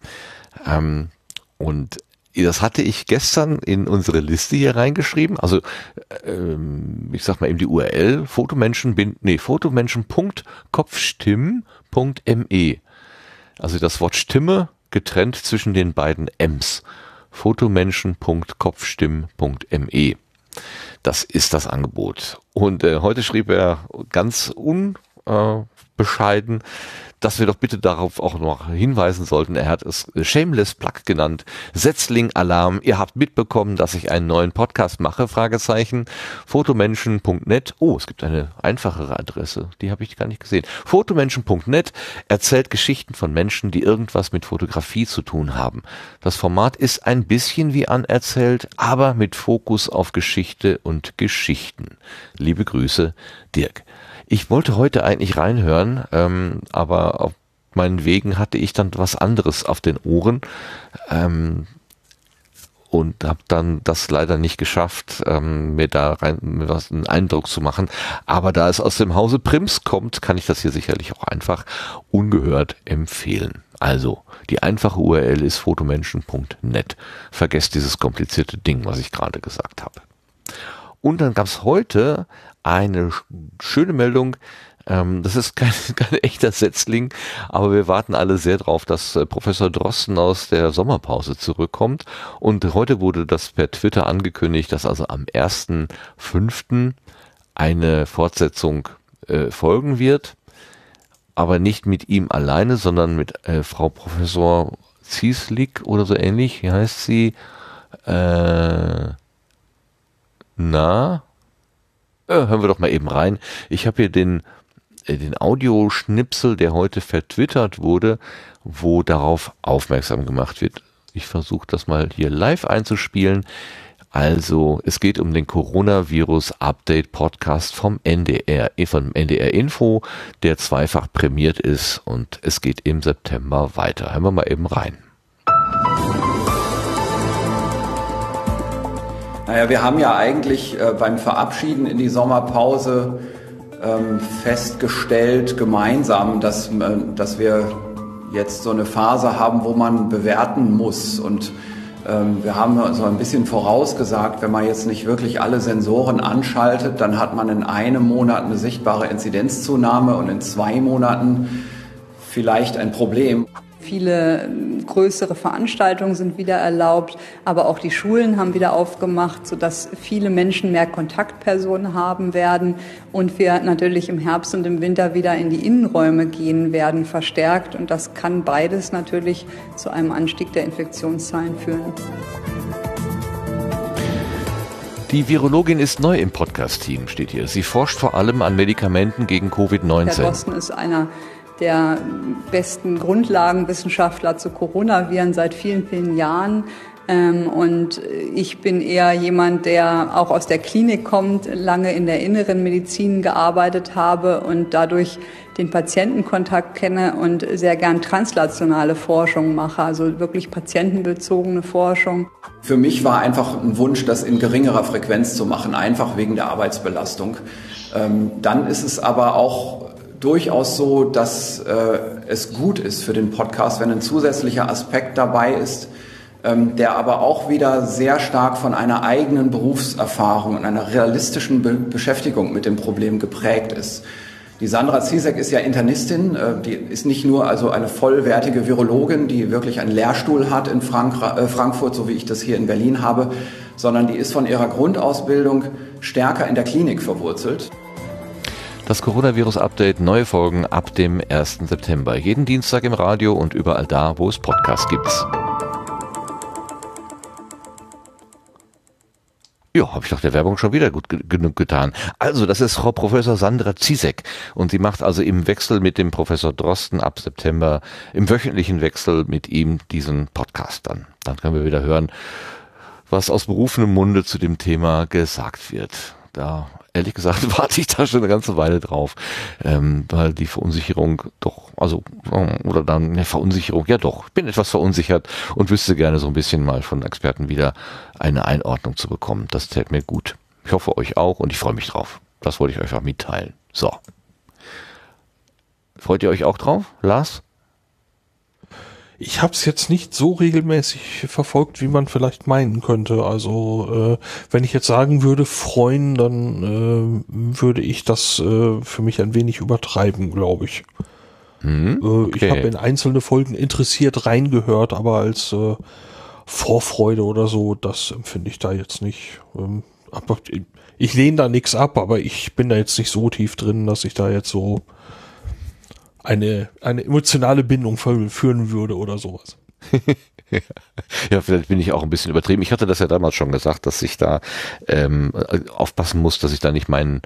ähm, und das hatte ich gestern in unsere Liste hier reingeschrieben. Also ähm, ich sag mal eben die URL Fotomenschen bin nee fotomenschen.kopfstimmen.me. Also das Wort Stimme getrennt zwischen den beiden M's. fotomenschen.kopfstimmen.me. Das ist das Angebot. Und äh, heute schrieb er ganz unbescheiden, dass wir doch bitte darauf auch noch hinweisen sollten. Er hat es Shameless Plug genannt. Setzling Alarm. Ihr habt mitbekommen, dass ich einen neuen Podcast mache? Fragezeichen. Fotomenschen.net. Oh, es gibt eine einfachere Adresse. Die habe ich gar nicht gesehen. Fotomenschen.net erzählt Geschichten von Menschen, die irgendwas mit Fotografie zu tun haben. Das Format ist ein bisschen wie anerzählt, aber mit Fokus auf Geschichte und Geschichten. Liebe Grüße, Dirk. Ich wollte heute eigentlich reinhören, ähm, aber auf meinen Wegen hatte ich dann was anderes auf den Ohren ähm, und habe dann das leider nicht geschafft, ähm, mir da rein mir was einen Eindruck zu machen. Aber da es aus dem Hause Prims kommt, kann ich das hier sicherlich auch einfach ungehört empfehlen. Also, die einfache URL ist fotomenschen.net. Vergesst dieses komplizierte Ding, was ich gerade gesagt habe. Und dann gab es heute eine schöne Meldung. Ähm, das ist kein, kein echter Setzling, aber wir warten alle sehr drauf, dass äh, Professor Drosten aus der Sommerpause zurückkommt. Und heute wurde das per Twitter angekündigt, dass also am 1.5. eine Fortsetzung äh, folgen wird. Aber nicht mit ihm alleine, sondern mit äh, Frau Professor Zieslik oder so ähnlich. Wie heißt sie? Äh, na, äh, hören wir doch mal eben rein. Ich habe hier den, äh, den Audioschnipsel, der heute vertwittert wurde, wo darauf aufmerksam gemacht wird. Ich versuche das mal hier live einzuspielen. Also, es geht um den Coronavirus Update Podcast vom NDR, äh, vom NDR Info, der zweifach prämiert ist und es geht im September weiter. Hören wir mal eben rein. Naja, wir haben ja eigentlich äh, beim Verabschieden in die Sommerpause ähm, festgestellt, gemeinsam, dass, äh, dass wir jetzt so eine Phase haben, wo man bewerten muss. Und ähm, wir haben so ein bisschen vorausgesagt, wenn man jetzt nicht wirklich alle Sensoren anschaltet, dann hat man in einem Monat eine sichtbare Inzidenzzunahme und in zwei Monaten vielleicht ein Problem. Viele größere Veranstaltungen sind wieder erlaubt, aber auch die Schulen haben wieder aufgemacht, sodass viele Menschen mehr Kontaktpersonen haben werden und wir natürlich im Herbst und im Winter wieder in die Innenräume gehen werden, verstärkt. Und das kann beides natürlich zu einem Anstieg der Infektionszahlen führen. Die Virologin ist neu im Podcast-Team, steht hier. Sie forscht vor allem an Medikamenten gegen Covid-19. Herr Drosten ist einer der besten Grundlagenwissenschaftler zu Coronaviren seit vielen, vielen Jahren. Ähm, und ich bin eher jemand, der auch aus der Klinik kommt, lange in der inneren Medizin gearbeitet habe und dadurch den Patientenkontakt kenne und sehr gern translationale Forschung mache, also wirklich patientenbezogene Forschung. Für mich war einfach ein Wunsch, das in geringerer Frequenz zu machen, einfach wegen der Arbeitsbelastung. Ähm, dann ist es aber auch durchaus so, dass äh, es gut ist für den Podcast, wenn ein zusätzlicher Aspekt dabei ist, ähm, der aber auch wieder sehr stark von einer eigenen Berufserfahrung und einer realistischen Be Beschäftigung mit dem Problem geprägt ist. Die Sandra Zizek ist ja Internistin, äh, die ist nicht nur also eine vollwertige Virologin, die wirklich einen Lehrstuhl hat in Frank äh, Frankfurt, so wie ich das hier in Berlin habe, sondern die ist von ihrer Grundausbildung stärker in der Klinik verwurzelt. Das Coronavirus-Update, neue Folgen ab dem 1. September. Jeden Dienstag im Radio und überall da, wo es Podcasts gibt. Ja, habe ich doch der Werbung schon wieder gut genug getan. Also, das ist Frau Professor Sandra Zizek und sie macht also im Wechsel mit dem Professor Drosten ab September, im wöchentlichen Wechsel mit ihm diesen Podcast dann. Dann können wir wieder hören, was aus berufenem Munde zu dem Thema gesagt wird. Da ehrlich gesagt warte ich da schon eine ganze Weile drauf, ähm, weil die Verunsicherung doch, also, oder dann eine Verunsicherung, ja doch, ich bin etwas verunsichert und wüsste gerne so ein bisschen mal von Experten wieder eine Einordnung zu bekommen. Das täte mir gut. Ich hoffe euch auch und ich freue mich drauf. Das wollte ich euch einfach mitteilen. So. Freut ihr euch auch drauf, Lars? Ich habe es jetzt nicht so regelmäßig verfolgt, wie man vielleicht meinen könnte. Also äh, wenn ich jetzt sagen würde, freuen, dann äh, würde ich das äh, für mich ein wenig übertreiben, glaube ich. Hm, okay. Ich habe in einzelne Folgen interessiert reingehört, aber als äh, Vorfreude oder so, das empfinde ich da jetzt nicht. Ähm, aber ich lehne da nichts ab, aber ich bin da jetzt nicht so tief drin, dass ich da jetzt so eine, eine emotionale Bindung führen würde oder sowas. ja, vielleicht bin ich auch ein bisschen übertrieben. Ich hatte das ja damals schon gesagt, dass ich da ähm, aufpassen muss, dass ich da nicht meinen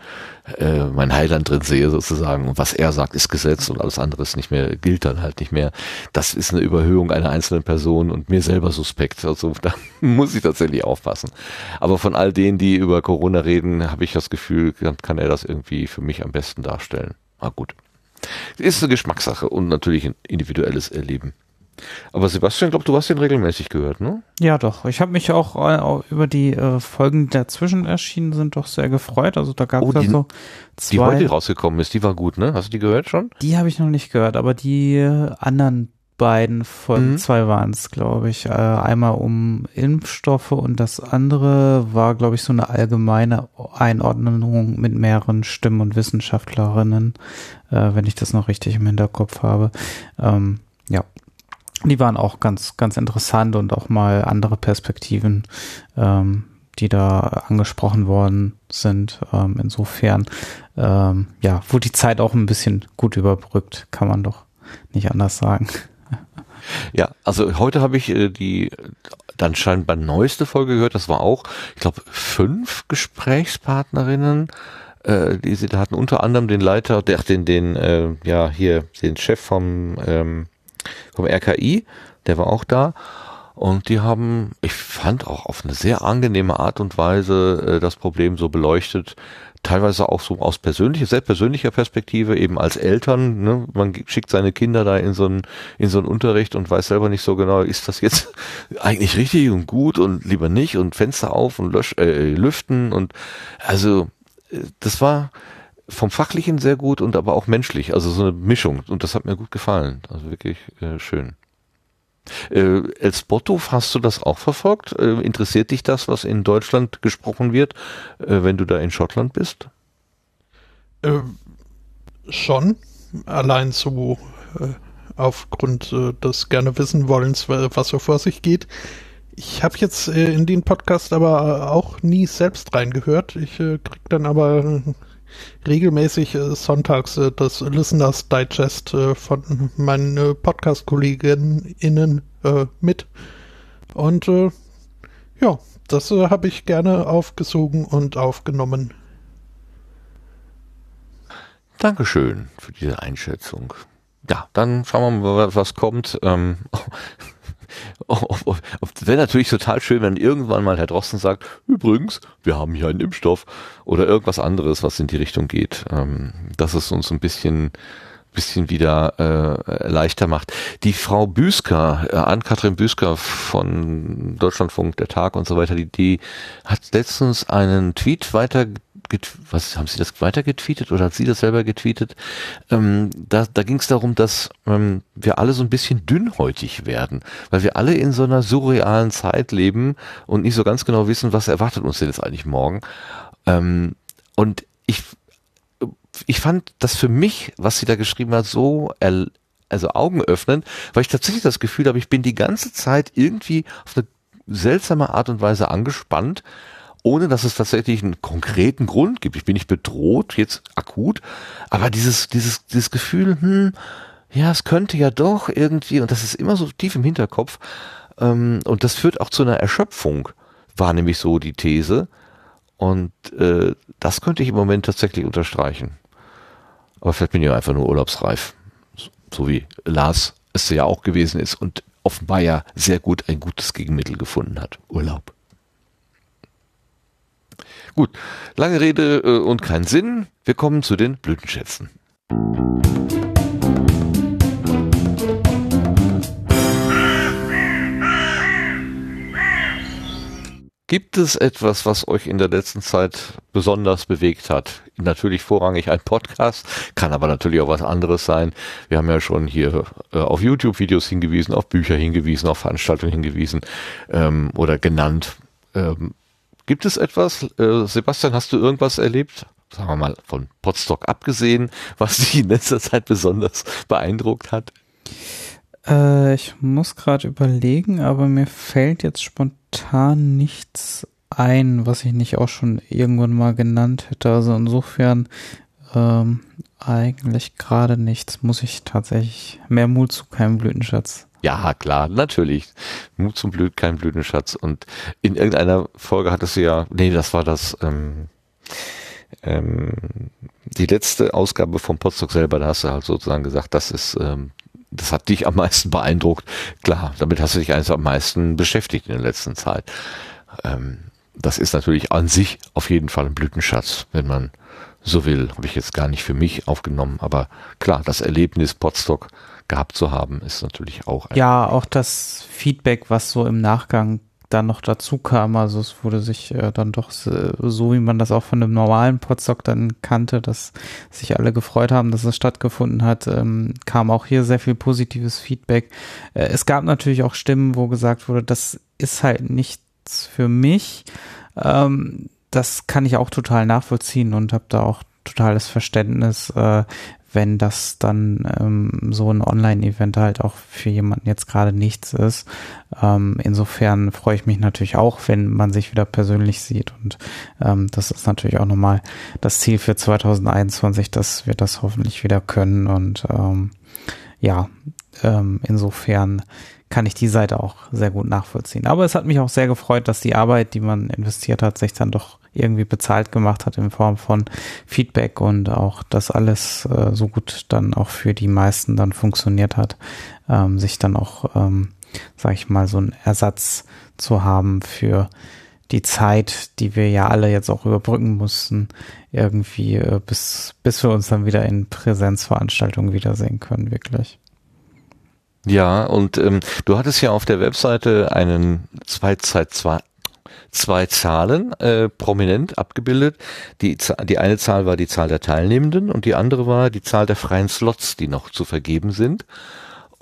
äh, mein Heiland drin sehe sozusagen. Und was er sagt, ist Gesetz und alles andere ist nicht mehr, gilt dann halt nicht mehr. Das ist eine Überhöhung einer einzelnen Person und mir selber suspekt. Also da muss ich tatsächlich aufpassen. Aber von all denen, die über Corona reden, habe ich das Gefühl, kann er das irgendwie für mich am besten darstellen. Ah gut. Ist eine Geschmackssache und natürlich ein individuelles Erleben. Aber Sebastian, glaube du hast den regelmäßig gehört, ne? Ja, doch. Ich habe mich auch, auch äh, über die äh, Folgen, die dazwischen erschienen sind, doch sehr gefreut. Also da gab es oh, ja so zwei. Die heute rausgekommen ist, die war gut, ne? Hast du die gehört schon? Die habe ich noch nicht gehört, aber die anderen beiden Folgen, mhm. zwei waren es, glaube ich. Äh, einmal um Impfstoffe und das andere war, glaube ich, so eine allgemeine Einordnung mit mehreren Stimmen und Wissenschaftlerinnen, äh, wenn ich das noch richtig im Hinterkopf habe. Ähm, ja, die waren auch ganz, ganz interessant und auch mal andere Perspektiven, ähm, die da angesprochen worden sind. Ähm, insofern, ähm, ja, wurde die Zeit auch ein bisschen gut überbrückt, kann man doch nicht anders sagen. Ja, also heute habe ich äh, die dann scheinbar neueste Folge gehört. Das war auch, ich glaube, fünf Gesprächspartnerinnen äh, die sie da hatten unter anderem den Leiter, der den den äh, ja hier den Chef vom ähm, vom RKI, der war auch da. Und die haben, ich fand auch auf eine sehr angenehme Art und Weise äh, das Problem so beleuchtet, teilweise auch so aus persönlicher, sehr persönlicher Perspektive, eben als Eltern, ne? man schickt seine Kinder da in so einen, in so einen Unterricht und weiß selber nicht so genau, ist das jetzt eigentlich richtig und gut und lieber nicht und Fenster auf und lösch, äh, lüften und also äh, das war, vom Fachlichen sehr gut und aber auch menschlich, also so eine Mischung und das hat mir gut gefallen, also wirklich äh, schön. Äh, Els Botto, hast du das auch verfolgt? Äh, interessiert dich das, was in Deutschland gesprochen wird, äh, wenn du da in Schottland bist? Äh, schon, allein so äh, aufgrund äh, des gerne wissen wollens, was so vor sich geht. Ich habe jetzt in den Podcast aber auch nie selbst reingehört. Ich krieg dann aber regelmäßig äh, sonntags äh, das Listeners Digest äh, von meinen Podcast-KollegInnen mit. Und ja, das habe ich gerne aufgesogen und aufgenommen. Dankeschön für diese Einschätzung. Ja, dann schauen wir mal, was kommt. Ähm, Wäre natürlich total schön, wenn irgendwann mal Herr Drosten sagt, übrigens, wir haben hier einen Impfstoff oder irgendwas anderes, was in die Richtung geht. Ähm, dass es uns ein bisschen bisschen wieder äh, leichter macht. Die Frau Büsker, äh, Ann-Kathrin Büsker von Deutschlandfunk, der Tag und so weiter, die, die hat letztens einen Tweet weiter was haben Sie das weiter getweetet oder hat sie das selber getweetet? Ähm, da da ging es darum, dass ähm, wir alle so ein bisschen dünnhäutig werden, weil wir alle in so einer surrealen Zeit leben und nicht so ganz genau wissen, was erwartet uns denn jetzt eigentlich morgen. Ähm, und ich ich fand das für mich, was sie da geschrieben hat, so also Augen öffnen, weil ich tatsächlich das Gefühl habe, ich bin die ganze Zeit irgendwie auf eine seltsame Art und Weise angespannt ohne dass es tatsächlich einen konkreten Grund gibt. Ich bin nicht bedroht, jetzt akut, aber dieses, dieses, dieses Gefühl, hm, ja, es könnte ja doch irgendwie, und das ist immer so tief im Hinterkopf, ähm, und das führt auch zu einer Erschöpfung, war nämlich so die These. Und äh, das könnte ich im Moment tatsächlich unterstreichen. Aber vielleicht bin ich einfach nur urlaubsreif. So wie Lars es ja auch gewesen ist und offenbar ja sehr gut ein gutes Gegenmittel gefunden hat. Urlaub. Gut, lange Rede äh, und kein Sinn. Wir kommen zu den Blütenschätzen. Gibt es etwas, was euch in der letzten Zeit besonders bewegt hat? Natürlich vorrangig ein Podcast, kann aber natürlich auch was anderes sein. Wir haben ja schon hier äh, auf YouTube Videos hingewiesen, auf Bücher hingewiesen, auf Veranstaltungen hingewiesen ähm, oder genannt. Ähm, Gibt es etwas, äh, Sebastian, hast du irgendwas erlebt? Sagen wir mal von Potsdok abgesehen, was dich in letzter Zeit besonders beeindruckt hat? Äh, ich muss gerade überlegen, aber mir fällt jetzt spontan nichts ein, was ich nicht auch schon irgendwann mal genannt hätte. Also insofern ähm, eigentlich gerade nichts. Muss ich tatsächlich mehr Mut zu keinem Blütenschatz. Ja, klar, natürlich. Mut zum Blüt, kein Blütenschatz. Und in irgendeiner Folge hattest du ja, nee, das war das, ähm, ähm, die letzte Ausgabe vom Potsdok selber, da hast du halt sozusagen gesagt, das ist, ähm, das hat dich am meisten beeindruckt. Klar, damit hast du dich eigentlich am meisten beschäftigt in der letzten Zeit. Ähm, das ist natürlich an sich auf jeden Fall ein Blütenschatz, wenn man so will. Habe ich jetzt gar nicht für mich aufgenommen, aber klar, das Erlebnis Potstock gehabt zu haben, ist natürlich auch. Ja, auch das Feedback, was so im Nachgang dann noch dazu kam, also es wurde sich äh, dann doch so, wie man das auch von einem normalen Podstock dann kannte, dass sich alle gefreut haben, dass es stattgefunden hat, ähm, kam auch hier sehr viel positives Feedback. Äh, es gab natürlich auch Stimmen, wo gesagt wurde, das ist halt nichts für mich. Ähm, das kann ich auch total nachvollziehen und habe da auch totales Verständnis, äh, wenn das dann ähm, so ein Online-Event halt auch für jemanden jetzt gerade nichts ist. Ähm, insofern freue ich mich natürlich auch, wenn man sich wieder persönlich sieht. Und ähm, das ist natürlich auch nochmal das Ziel für 2021, dass wir das hoffentlich wieder können. Und ähm, ja, ähm, insofern kann ich die Seite auch sehr gut nachvollziehen. Aber es hat mich auch sehr gefreut, dass die Arbeit, die man investiert hat, sich dann doch irgendwie bezahlt gemacht hat in Form von Feedback und auch, dass alles äh, so gut dann auch für die meisten dann funktioniert hat, ähm, sich dann auch, ähm, sag ich mal, so einen Ersatz zu haben für die Zeit, die wir ja alle jetzt auch überbrücken mussten, irgendwie äh, bis, bis wir uns dann wieder in Präsenzveranstaltungen wiedersehen können, wirklich. Ja, und ähm, du hattest ja auf der Webseite einen zwei, zwei, zwei, zwei Zahlen äh, prominent abgebildet. Die, die eine Zahl war die Zahl der Teilnehmenden und die andere war die Zahl der freien Slots, die noch zu vergeben sind.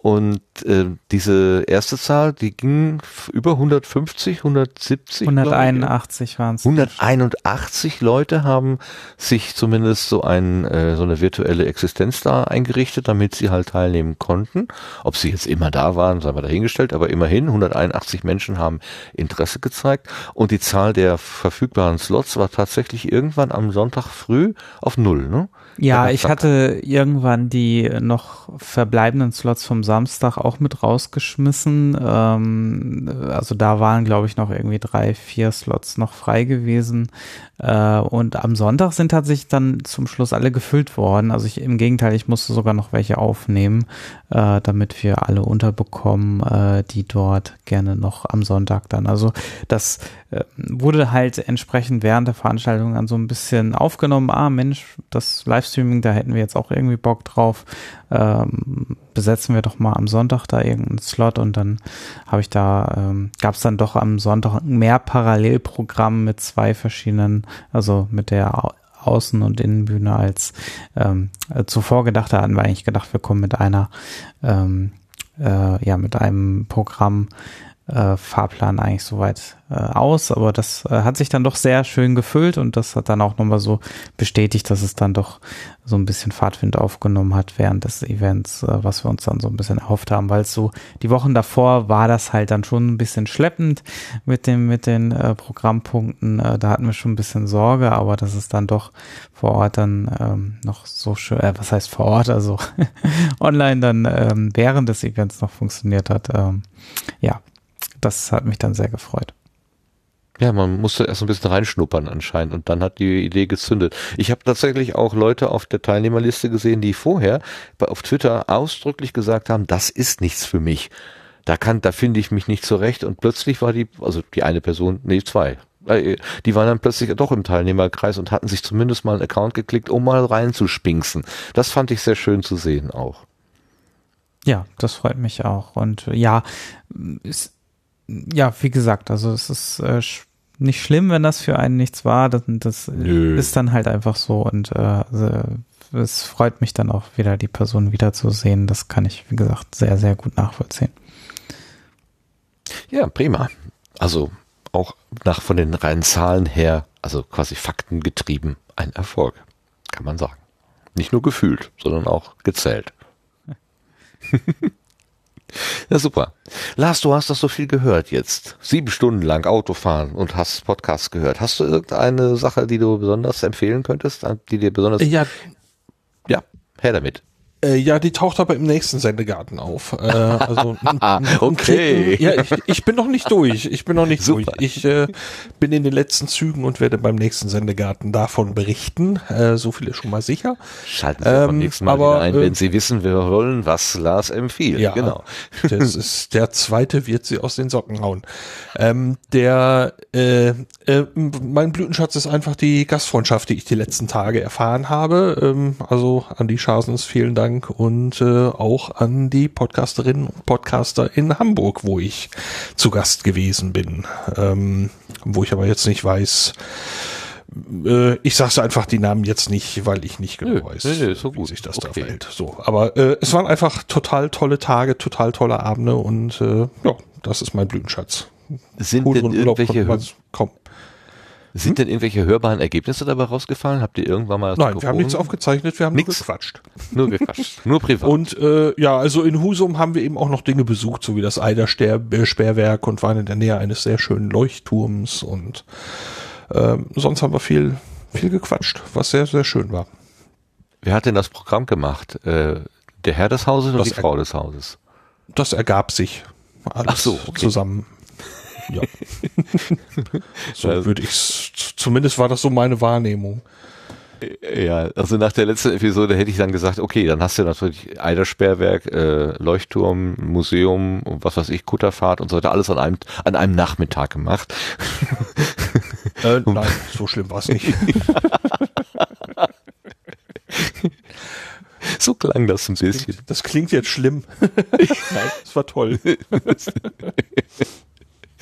Und äh, diese erste Zahl, die ging über 150, 170. 181 waren es. 181 Leute haben sich zumindest so ein äh, so eine virtuelle Existenz da eingerichtet, damit sie halt teilnehmen konnten. Ob sie jetzt immer da waren, sei mal dahingestellt, aber immerhin 181 Menschen haben Interesse gezeigt und die Zahl der verfügbaren Slots war tatsächlich irgendwann am Sonntag früh auf null. Ne? Ja, ich hatte irgendwann die noch verbleibenden Slots vom Samstag auch mit rausgeschmissen. Ähm, also da waren, glaube ich, noch irgendwie drei, vier Slots noch frei gewesen. Äh, und am Sonntag sind tatsächlich dann zum Schluss alle gefüllt worden. Also ich, im Gegenteil, ich musste sogar noch welche aufnehmen, äh, damit wir alle unterbekommen, äh, die dort gerne noch am Sonntag dann. Also das wurde halt entsprechend während der Veranstaltung dann so ein bisschen aufgenommen. Ah, Mensch, das Livestreaming, da hätten wir jetzt auch irgendwie Bock drauf. Ähm, besetzen wir doch mal am Sonntag da irgendeinen Slot und dann habe ich da, ähm, gab es dann doch am Sonntag mehr Parallelprogramm mit zwei verschiedenen, also mit der Außen- und Innenbühne als ähm, zuvor gedacht. Da hatten wir eigentlich gedacht, wir kommen mit einer, ähm, äh, ja, mit einem Programm äh, Fahrplan eigentlich soweit äh, aus, aber das äh, hat sich dann doch sehr schön gefüllt und das hat dann auch nochmal so bestätigt, dass es dann doch so ein bisschen Fahrtwind aufgenommen hat während des Events, äh, was wir uns dann so ein bisschen erhofft haben, weil so die Wochen davor war das halt dann schon ein bisschen schleppend mit dem mit den äh, Programmpunkten, äh, da hatten wir schon ein bisschen Sorge, aber dass es dann doch vor Ort dann ähm, noch so schön, äh, was heißt vor Ort, also online dann ähm, während des Events noch funktioniert hat, ähm, ja, das hat mich dann sehr gefreut. Ja, man musste erst ein bisschen reinschnuppern anscheinend und dann hat die Idee gezündet. Ich habe tatsächlich auch Leute auf der Teilnehmerliste gesehen, die vorher auf Twitter ausdrücklich gesagt haben, das ist nichts für mich. Da kann, da finde ich mich nicht zurecht und plötzlich war die, also die eine Person, nee, zwei, äh, die waren dann plötzlich doch im Teilnehmerkreis und hatten sich zumindest mal einen Account geklickt, um mal reinzuspinksen. Das fand ich sehr schön zu sehen auch. Ja, das freut mich auch. Und ja, es ja, wie gesagt, also es ist äh, nicht schlimm, wenn das für einen nichts war. Das, das ist dann halt einfach so und äh, es freut mich dann auch wieder, die Person wiederzusehen. Das kann ich, wie gesagt, sehr, sehr gut nachvollziehen. Ja, prima. Also auch nach von den reinen Zahlen her, also quasi faktengetrieben, ein Erfolg, kann man sagen. Nicht nur gefühlt, sondern auch gezählt. Ja, super. Lars, du hast das so viel gehört jetzt. Sieben Stunden lang Autofahren und hast Podcasts gehört. Hast du irgendeine Sache, die du besonders empfehlen könntest, die dir besonders... Ja, ja, Her damit. Äh, ja, die taucht aber im nächsten Sendegarten auf. Äh, also okay. Ja, ich, ich bin noch nicht durch. Ich bin noch nicht Super. durch. Ich äh, bin in den letzten Zügen und werde beim nächsten Sendegarten davon berichten. Äh, so viel ist schon mal sicher. Schalten Sie beim Ähm, nächsten Mal aber, ein, äh, wenn Sie wissen, wir wollen, was Lars empfiehlt. Ja, Genau. Das ist der zweite wird sie aus den Socken hauen. Ähm, der äh, äh, mein Blütenschatz ist einfach die Gastfreundschaft, die ich die letzten Tage erfahren habe. Ähm, also an die Schasens vielen Dank und äh, auch an die Podcasterinnen und Podcaster in Hamburg, wo ich zu Gast gewesen bin. Ähm, wo ich aber jetzt nicht weiß. Äh, ich sage einfach die Namen jetzt nicht, weil ich nicht genau Nö, weiß, nö, nö, so wie gut. sich das Okay. da verhält. So, aber äh, es waren einfach total tolle Tage, total tolle Abende und äh, ja, das ist mein Blütenschatz. Sind Cooleren denn irgendwelche, kaum. Sind denn irgendwelche hörbaren Ergebnisse dabei rausgefallen? Habt ihr irgendwann mal das Nein, wir haben nichts aufgezeichnet, wir haben Nix. nur gequatscht. Nur gequatscht. Nur privat. Und äh, ja, also in Husum haben wir eben auch noch Dinge besucht, so wie das Eider-Sperrwerk und waren in der Nähe eines sehr schönen Leuchtturms und ähm, sonst haben wir viel, viel gequatscht, was sehr, sehr schön war. Wer hat denn das Programm gemacht? Äh, der Herr des Hauses oder die Frau des Hauses? Das ergab sich alles Ach so, okay. zusammen. Ja. so Also- würde ich zumindest war das so meine Wahrnehmung. Ja, also nach der letzten Episode hätte ich dann gesagt, okay, dann hast du natürlich Eidersperrwerk, äh, Leuchtturm, Museum und was weiß ich, Kutterfahrt und so weiter, alles an einem, an einem Nachmittag gemacht. Äh, nein, so schlimm war es nicht. So klang das ein bisschen. Das klingt jetzt schlimm. nein, das war toll.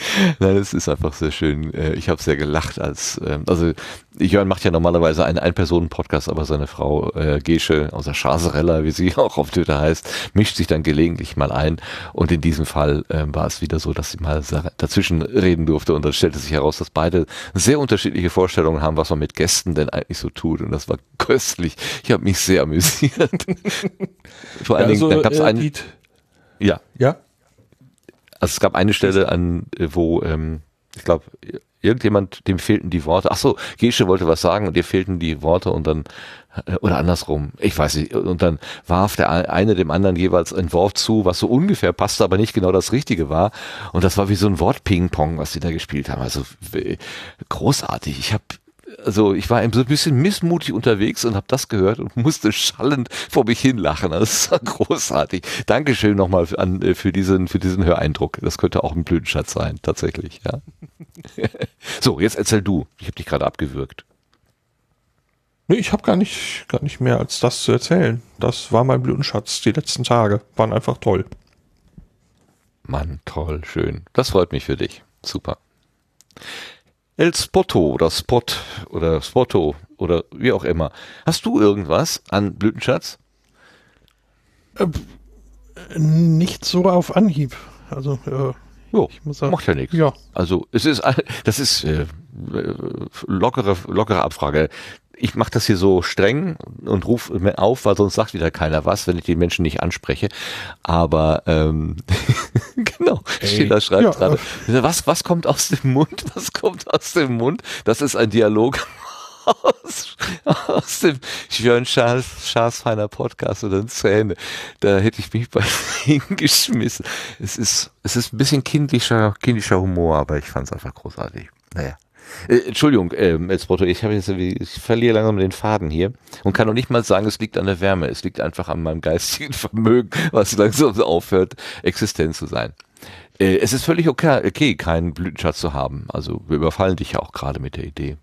Nein, es ist einfach sehr schön. Äh, Ich habe sehr gelacht, als ähm, also Jörn macht ja normalerweise einen Ein-Personen-Podcast, aber seine Frau äh, Gesche, außer Schaserella, wie sie auch auf Twitter heißt, mischt sich dann gelegentlich mal ein. Und in diesem Fall ähm, war es wieder so, dass sie mal dazwischen reden durfte und dann stellte sich heraus, dass beide sehr unterschiedliche Vorstellungen haben, was man mit Gästen denn eigentlich so tut. Und das war köstlich. Ich habe mich sehr amüsiert. Vor allen also, Dingen, da gab es äh, einen. Ja, ja, also es gab eine Stelle, an äh, wo ähm, ich glaube irgendjemand dem fehlten die Worte. Ach so, Gesche wollte was sagen und ihr fehlten die Worte und dann äh, oder andersrum, ich weiß nicht. Und dann warf der eine dem anderen jeweils ein Wort zu, was so ungefähr passte, aber nicht genau das Richtige war. Und das war wie so ein Wort-Ping-Pong, was sie da gespielt haben. Also großartig. Ich habe also ich war eben so ein bisschen missmutig unterwegs und habe das gehört und musste schallend vor mich hinlachen. Das war großartig. Dankeschön nochmal für, an, äh, für diesen für diesen Höreindruck. Das könnte auch ein Blütenschatz sein, tatsächlich. Ja. so, jetzt erzähl du. Ich habe dich gerade abgewürgt. Nee, ich habe gar nicht, gar nicht mehr als das zu erzählen. Das war mein Blütenschatz. Die letzten Tage waren einfach toll. Mann, toll, schön. Das freut mich für dich. Super. El Spotto oder Spot oder Spotto oder wie auch immer. Hast du irgendwas an Blütenschatz? Nicht so auf Anhieb. Also, äh, Jo, ich muss sagen, macht ja nichts. ja. Also es ist, das ist äh, lockere, lockere Abfrage. Ich mache das hier so streng und rufe mir auf, weil sonst sagt wieder keiner was, wenn ich die Menschen nicht anspreche. Aber ähm, genau, da schreibt Ja, gerade. Was, was kommt aus dem Mund? Was kommt aus dem Mund? Das ist ein Dialog aus, aus dem Jörn Schaas, Schaas feiner Podcast oder Zähne. Da hätte ich mich bei hingeschmissen. Es ist, es ist ein bisschen kindlicher, kindischer Humor, aber ich fand es einfach großartig. Naja. Äh, Entschuldigung, ähm, jetzt Brotto, ich jetzt, ich verliere langsam den Faden hier und kann noch nicht mal sagen, es liegt an der Wärme. Es liegt einfach an meinem geistigen Vermögen, was langsam aufhört, existent zu sein. Äh, es ist völlig okay, okay, keinen Blütenschatz zu haben. Also wir überfallen dich ja auch gerade mit der Idee.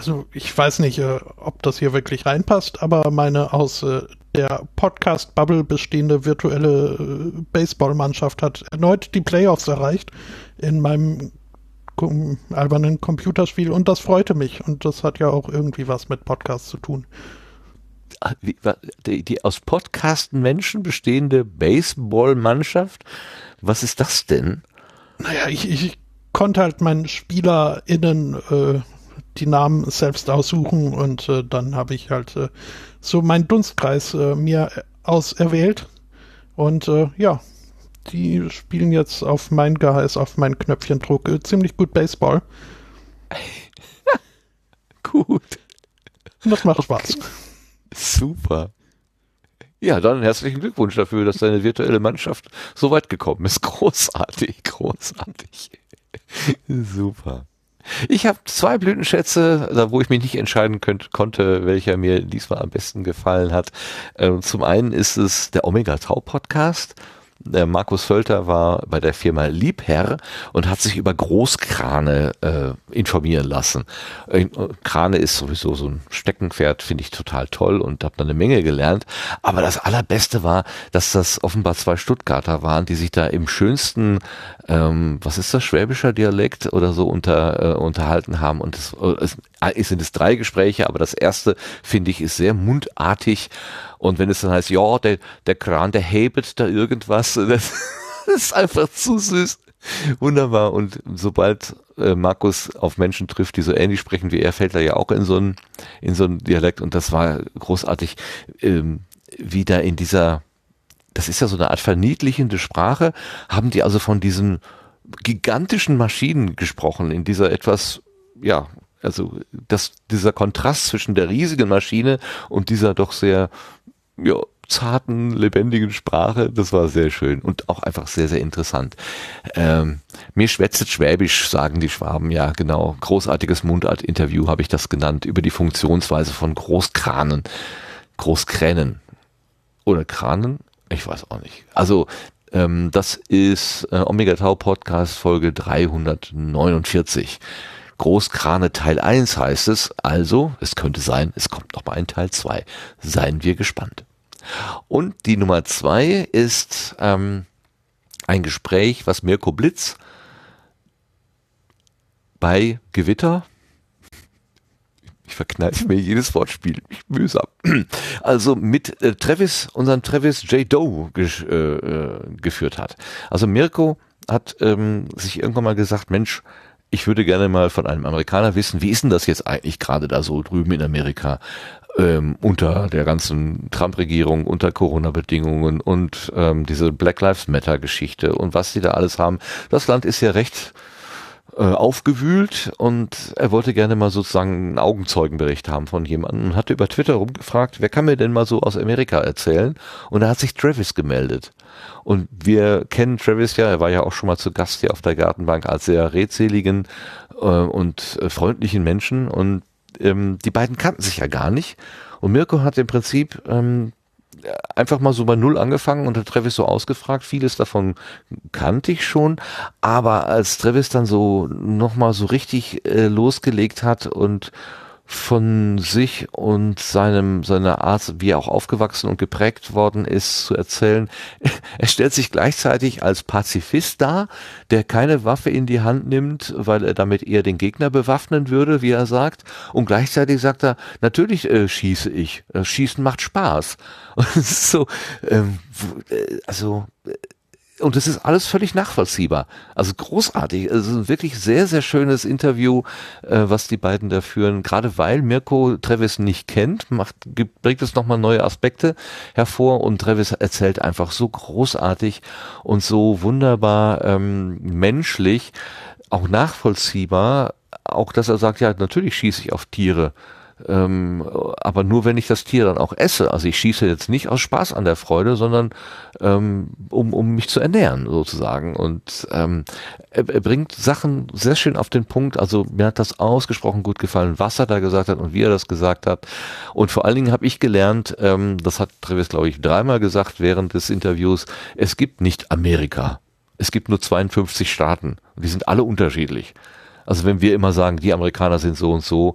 Also ich weiß nicht, äh, ob das hier wirklich reinpasst, aber meine aus äh, der Podcast-Bubble bestehende virtuelle äh, Baseballmannschaft hat erneut die Playoffs erreicht in meinem kom albernen Computerspiel und das freute mich und das hat ja auch irgendwie was mit Podcasts zu tun. Ah, Wie, die, die aus Podcasten Menschen bestehende Baseballmannschaft? Was ist das denn? Naja, ich, ich konnte halt meinen SpielerInnen äh, die Namen selbst aussuchen und äh, dann habe ich halt äh, so meinen Dunstkreis äh, mir auserwählt und äh, ja, die spielen jetzt auf mein Geheiß, auf mein Knöpfchendruck äh, ziemlich gut Baseball Gut. das macht Spaß. Super. Ja, dann herzlichen Glückwunsch dafür, dass deine virtuelle Mannschaft so weit gekommen ist. Großartig, großartig. Super. Ich habe zwei Blütenschätze, da wo ich mich nicht entscheiden könnt, konnte, welcher mir diesmal am besten gefallen hat. Ähm, zum einen ist es der Omega Tau Podcast der Markus Völter war bei der Firma Liebherr und hat sich über Großkrane äh, informieren lassen. Äh, Krane ist sowieso so ein Steckenpferd, finde ich total toll und habe da eine Menge gelernt. Aber das Allerbeste war, dass das offenbar zwei Stuttgarter waren, die sich da im schönsten, ähm, was ist das, schwäbischer Dialekt oder so unter, äh, unterhalten haben. Und es, es, es sind es drei Gespräche, aber das erste, finde ich, ist sehr mundartig und wenn es dann heißt, ja, der, der Kran, der hebet da irgendwas, das, das ist einfach zu süß. Wunderbar. Und sobald äh, Markus auf Menschen trifft, die so ähnlich sprechen wie er, fällt er ja auch in so einen, in so einen Dialekt. Und das war großartig, ähm, wie da in dieser, das ist ja so eine Art verniedlichende Sprache, haben die also von diesen gigantischen Maschinen gesprochen, in dieser etwas, ja, also das, dieser Kontrast zwischen der riesigen Maschine und dieser doch sehr ja, zarten, lebendigen Sprache. Das war sehr schön und auch einfach sehr, sehr interessant. Ähm, mir schwätzet Schwäbisch, sagen die Schwaben, ja genau. Großartiges Mundart-Interview habe ich das genannt, über die Funktionsweise von Großkranen, Großkränen. Oder Kranen? Ich weiß auch nicht. Also, ähm, das ist äh, Omega Tau Podcast Folge 349. Großkrane Teil 1 heißt es, also es könnte sein, es kommt noch mal ein Teil 2. Seien wir gespannt. Und die Nummer zwei ist ähm, ein Gespräch, was Mirko Blitz bei Gewitter ich verkneife mir jedes Wortspiel, ich mühsam. Also mit äh, Travis, unseren Travis J. Doe äh, äh, geführt hat. Also Mirko hat ähm, sich irgendwann mal gesagt, Mensch, ich würde gerne mal von einem Amerikaner wissen, wie ist denn das jetzt eigentlich gerade da so drüben in Amerika? ähm, unter der ganzen Trump-Regierung, unter Corona-Bedingungen und ähm, diese Black Lives Matter-Geschichte und was sie da alles haben. Das Land ist ja recht äh, aufgewühlt und er wollte gerne mal sozusagen einen Augenzeugenbericht haben von jemandem und hatte über Twitter rumgefragt, wer kann mir denn mal so aus Amerika erzählen? Und da hat sich Travis gemeldet. Und wir kennen Travis ja, er war ja auch schon mal zu Gast hier auf der Gartenbank als sehr redseligen äh, und äh, freundlichen Menschen und ähm, die beiden kannten sich ja gar nicht. Und Mirko hat im Prinzip ähm, einfach mal so bei Null angefangen und Travis so ausgefragt. Vieles davon kannte ich schon, aber als Travis dann so nochmal so richtig äh, losgelegt hat und von sich und seinem, seiner Art, wie er auch aufgewachsen und geprägt worden ist, zu erzählen. Er stellt sich gleichzeitig als Pazifist dar, der keine Waffe in die Hand nimmt, weil er damit eher den Gegner bewaffnen würde, wie er sagt. Und gleichzeitig sagt er, natürlich äh, schieße ich. Schießen macht Spaß. Und so, ähm, äh, also, äh, und es ist alles völlig nachvollziehbar. Also großartig. Also ein wirklich sehr, sehr schönes Interview, äh, was die beiden da führen. Gerade weil Mirko Travis nicht kennt, macht, gibt, bringt es nochmal neue Aspekte hervor und Travis erzählt einfach so großartig und so wunderbar ähm, menschlich, auch nachvollziehbar, auch dass er sagt, ja, natürlich schieße ich auf Tiere. Ähm, aber nur wenn ich das Tier dann auch esse. Also ich schieße jetzt nicht aus Spaß an der Freude, sondern ähm, um, um mich zu ernähren sozusagen. Und ähm, er, er bringt Sachen sehr schön auf den Punkt. Also mir hat das ausgesprochen gut gefallen, was er da gesagt hat und wie er das gesagt hat. Und vor allen Dingen habe ich gelernt, ähm, das hat Travis, glaube ich, dreimal gesagt während des Interviews, es gibt nicht Amerika. Es gibt nur 52 Staaten die sind alle unterschiedlich. Also wenn wir immer sagen, die Amerikaner sind so und so,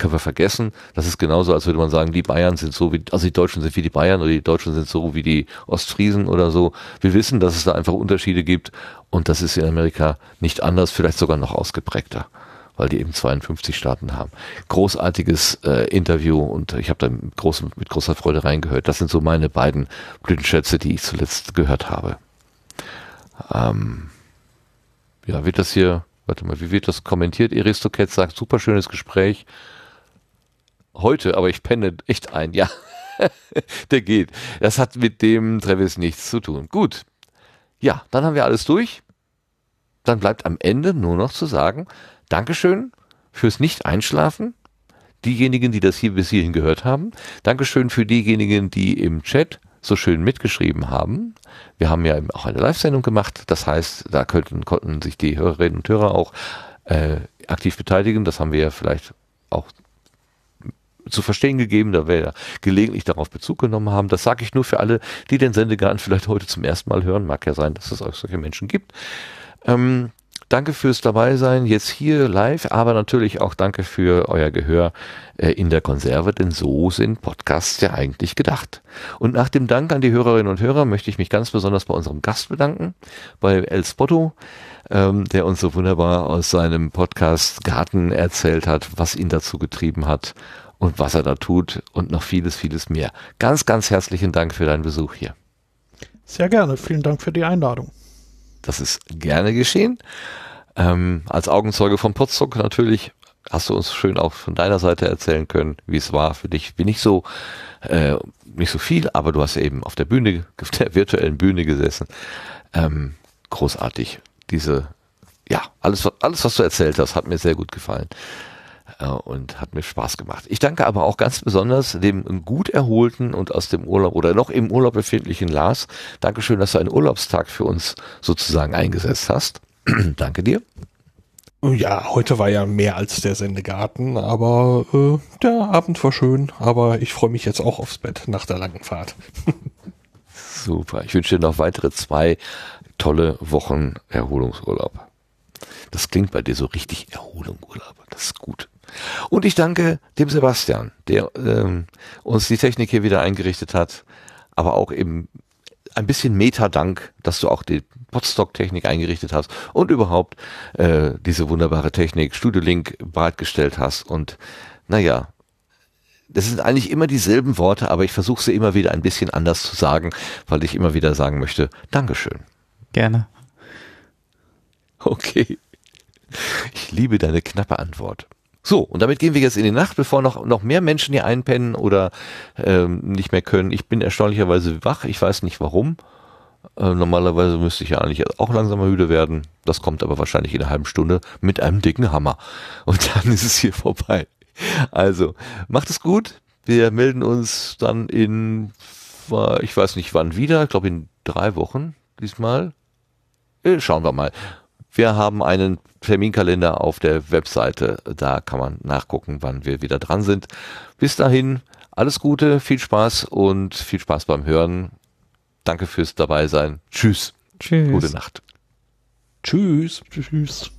können wir vergessen. Das ist genauso, als würde man sagen, die Bayern sind so wie, also die Deutschen sind wie die Bayern oder die Deutschen sind so wie die Ostfriesen oder so. Wir wissen, dass es da einfach Unterschiede gibt und das ist in Amerika nicht anders, vielleicht sogar noch ausgeprägter weil die eben 52 Staaten haben. Großartiges äh, Interview und ich habe da mit, großem, mit großer Freude reingehört. Das sind so meine beiden Blütenschätze, die ich zuletzt gehört habe. Ähm, ja, wird das hier, warte mal, wie wird das kommentiert? Aristocat sagt, super schönes Gespräch heute, aber ich penne echt ein. Ja, der geht. Das hat mit dem Travis nichts zu tun. Gut. Ja, dann haben wir alles durch. Dann bleibt am Ende nur noch zu sagen, Dankeschön fürs Nicht-Einschlafen. Diejenigen, die das hier bis hierhin gehört haben. Dankeschön für diejenigen, die im Chat so schön mitgeschrieben haben. Wir haben ja auch eine Live-Sendung gemacht. Das heißt, da könnten, konnten sich die Hörerinnen und Hörer auch äh, aktiv beteiligen. Das haben wir ja vielleicht auch zu verstehen gegeben, da wir ja gelegentlich darauf Bezug genommen haben. Das sage ich nur für alle, die den Sendegarten vielleicht heute zum ersten Mal hören. Mag ja sein, dass es auch solche Menschen gibt. Ähm, danke fürs dabei sein, jetzt hier live, aber natürlich auch danke für euer Gehör äh, in der Konserve, denn so sind Podcasts ja eigentlich gedacht. Und nach dem Dank an die Hörerinnen und Hörer möchte ich mich ganz besonders bei unserem Gast bedanken, bei El Spotto, ähm, der uns so wunderbar aus seinem Podcast Garten erzählt hat, was ihn dazu getrieben hat und was er da tut und noch vieles, vieles mehr. Ganz, ganz herzlichen Dank für deinen Besuch hier. Sehr gerne. Vielen Dank für die Einladung. Das ist gerne geschehen. Ähm, als Augenzeuge von Potsdok natürlich hast du uns schön auch von deiner Seite erzählen können, wie es war für dich. Wie nicht so, äh, nicht so viel, aber du hast eben auf der Bühne, auf der virtuellen Bühne gesessen. Ähm, großartig. Diese, ja, alles, alles, was du erzählt hast, hat mir sehr gut gefallen und hat mir Spaß gemacht. Ich danke aber auch ganz besonders dem gut erholten und aus dem Urlaub oder noch im Urlaub befindlichen Lars. Dankeschön, dass du einen Urlaubstag für uns sozusagen eingesetzt hast. danke dir. Ja, heute war ja mehr als der Sendegarten, aber äh, der Abend war schön, aber ich freue mich jetzt auch aufs Bett nach der langen Fahrt. Super. Ich wünsche dir noch weitere zwei tolle Wochen Erholungsurlaub. Das klingt bei dir so richtig Erholungsurlaub. Das ist gut. Und ich danke dem Sebastian, der ähm, uns die Technik hier wieder eingerichtet hat, aber auch eben ein bisschen Meta-Dank, dass du auch die Podstock-Technik eingerichtet hast und überhaupt äh, diese wunderbare Technik Studio Link bereitgestellt hast. Und naja, das sind eigentlich immer dieselben Worte, aber ich versuche sie immer wieder ein bisschen anders zu sagen, weil ich immer wieder sagen möchte, Dankeschön. Gerne. Okay. Ich liebe deine knappe Antwort. So, und damit gehen wir jetzt in die Nacht, bevor noch, noch mehr Menschen hier einpennen oder ähm, nicht mehr können. Ich bin erstaunlicherweise wach, ich weiß nicht warum. Äh, normalerweise müsste ich ja eigentlich auch langsam müde werden. Das kommt aber wahrscheinlich in einer halben Stunde mit einem dicken Hammer. Und dann ist es hier vorbei. Also, macht es gut. Wir melden uns dann in, ich weiß nicht wann wieder, ich glaube in drei Wochen diesmal. Äh, schauen wir mal. Wir haben einen Terminkalender auf der Webseite. Da kann man nachgucken, wann wir wieder dran sind. Bis dahin, alles Gute, viel Spaß und viel Spaß beim Hören. Danke fürs dabei sein. Tschüss. Tschüss. Gute Nacht. Tschüss. Tschüss.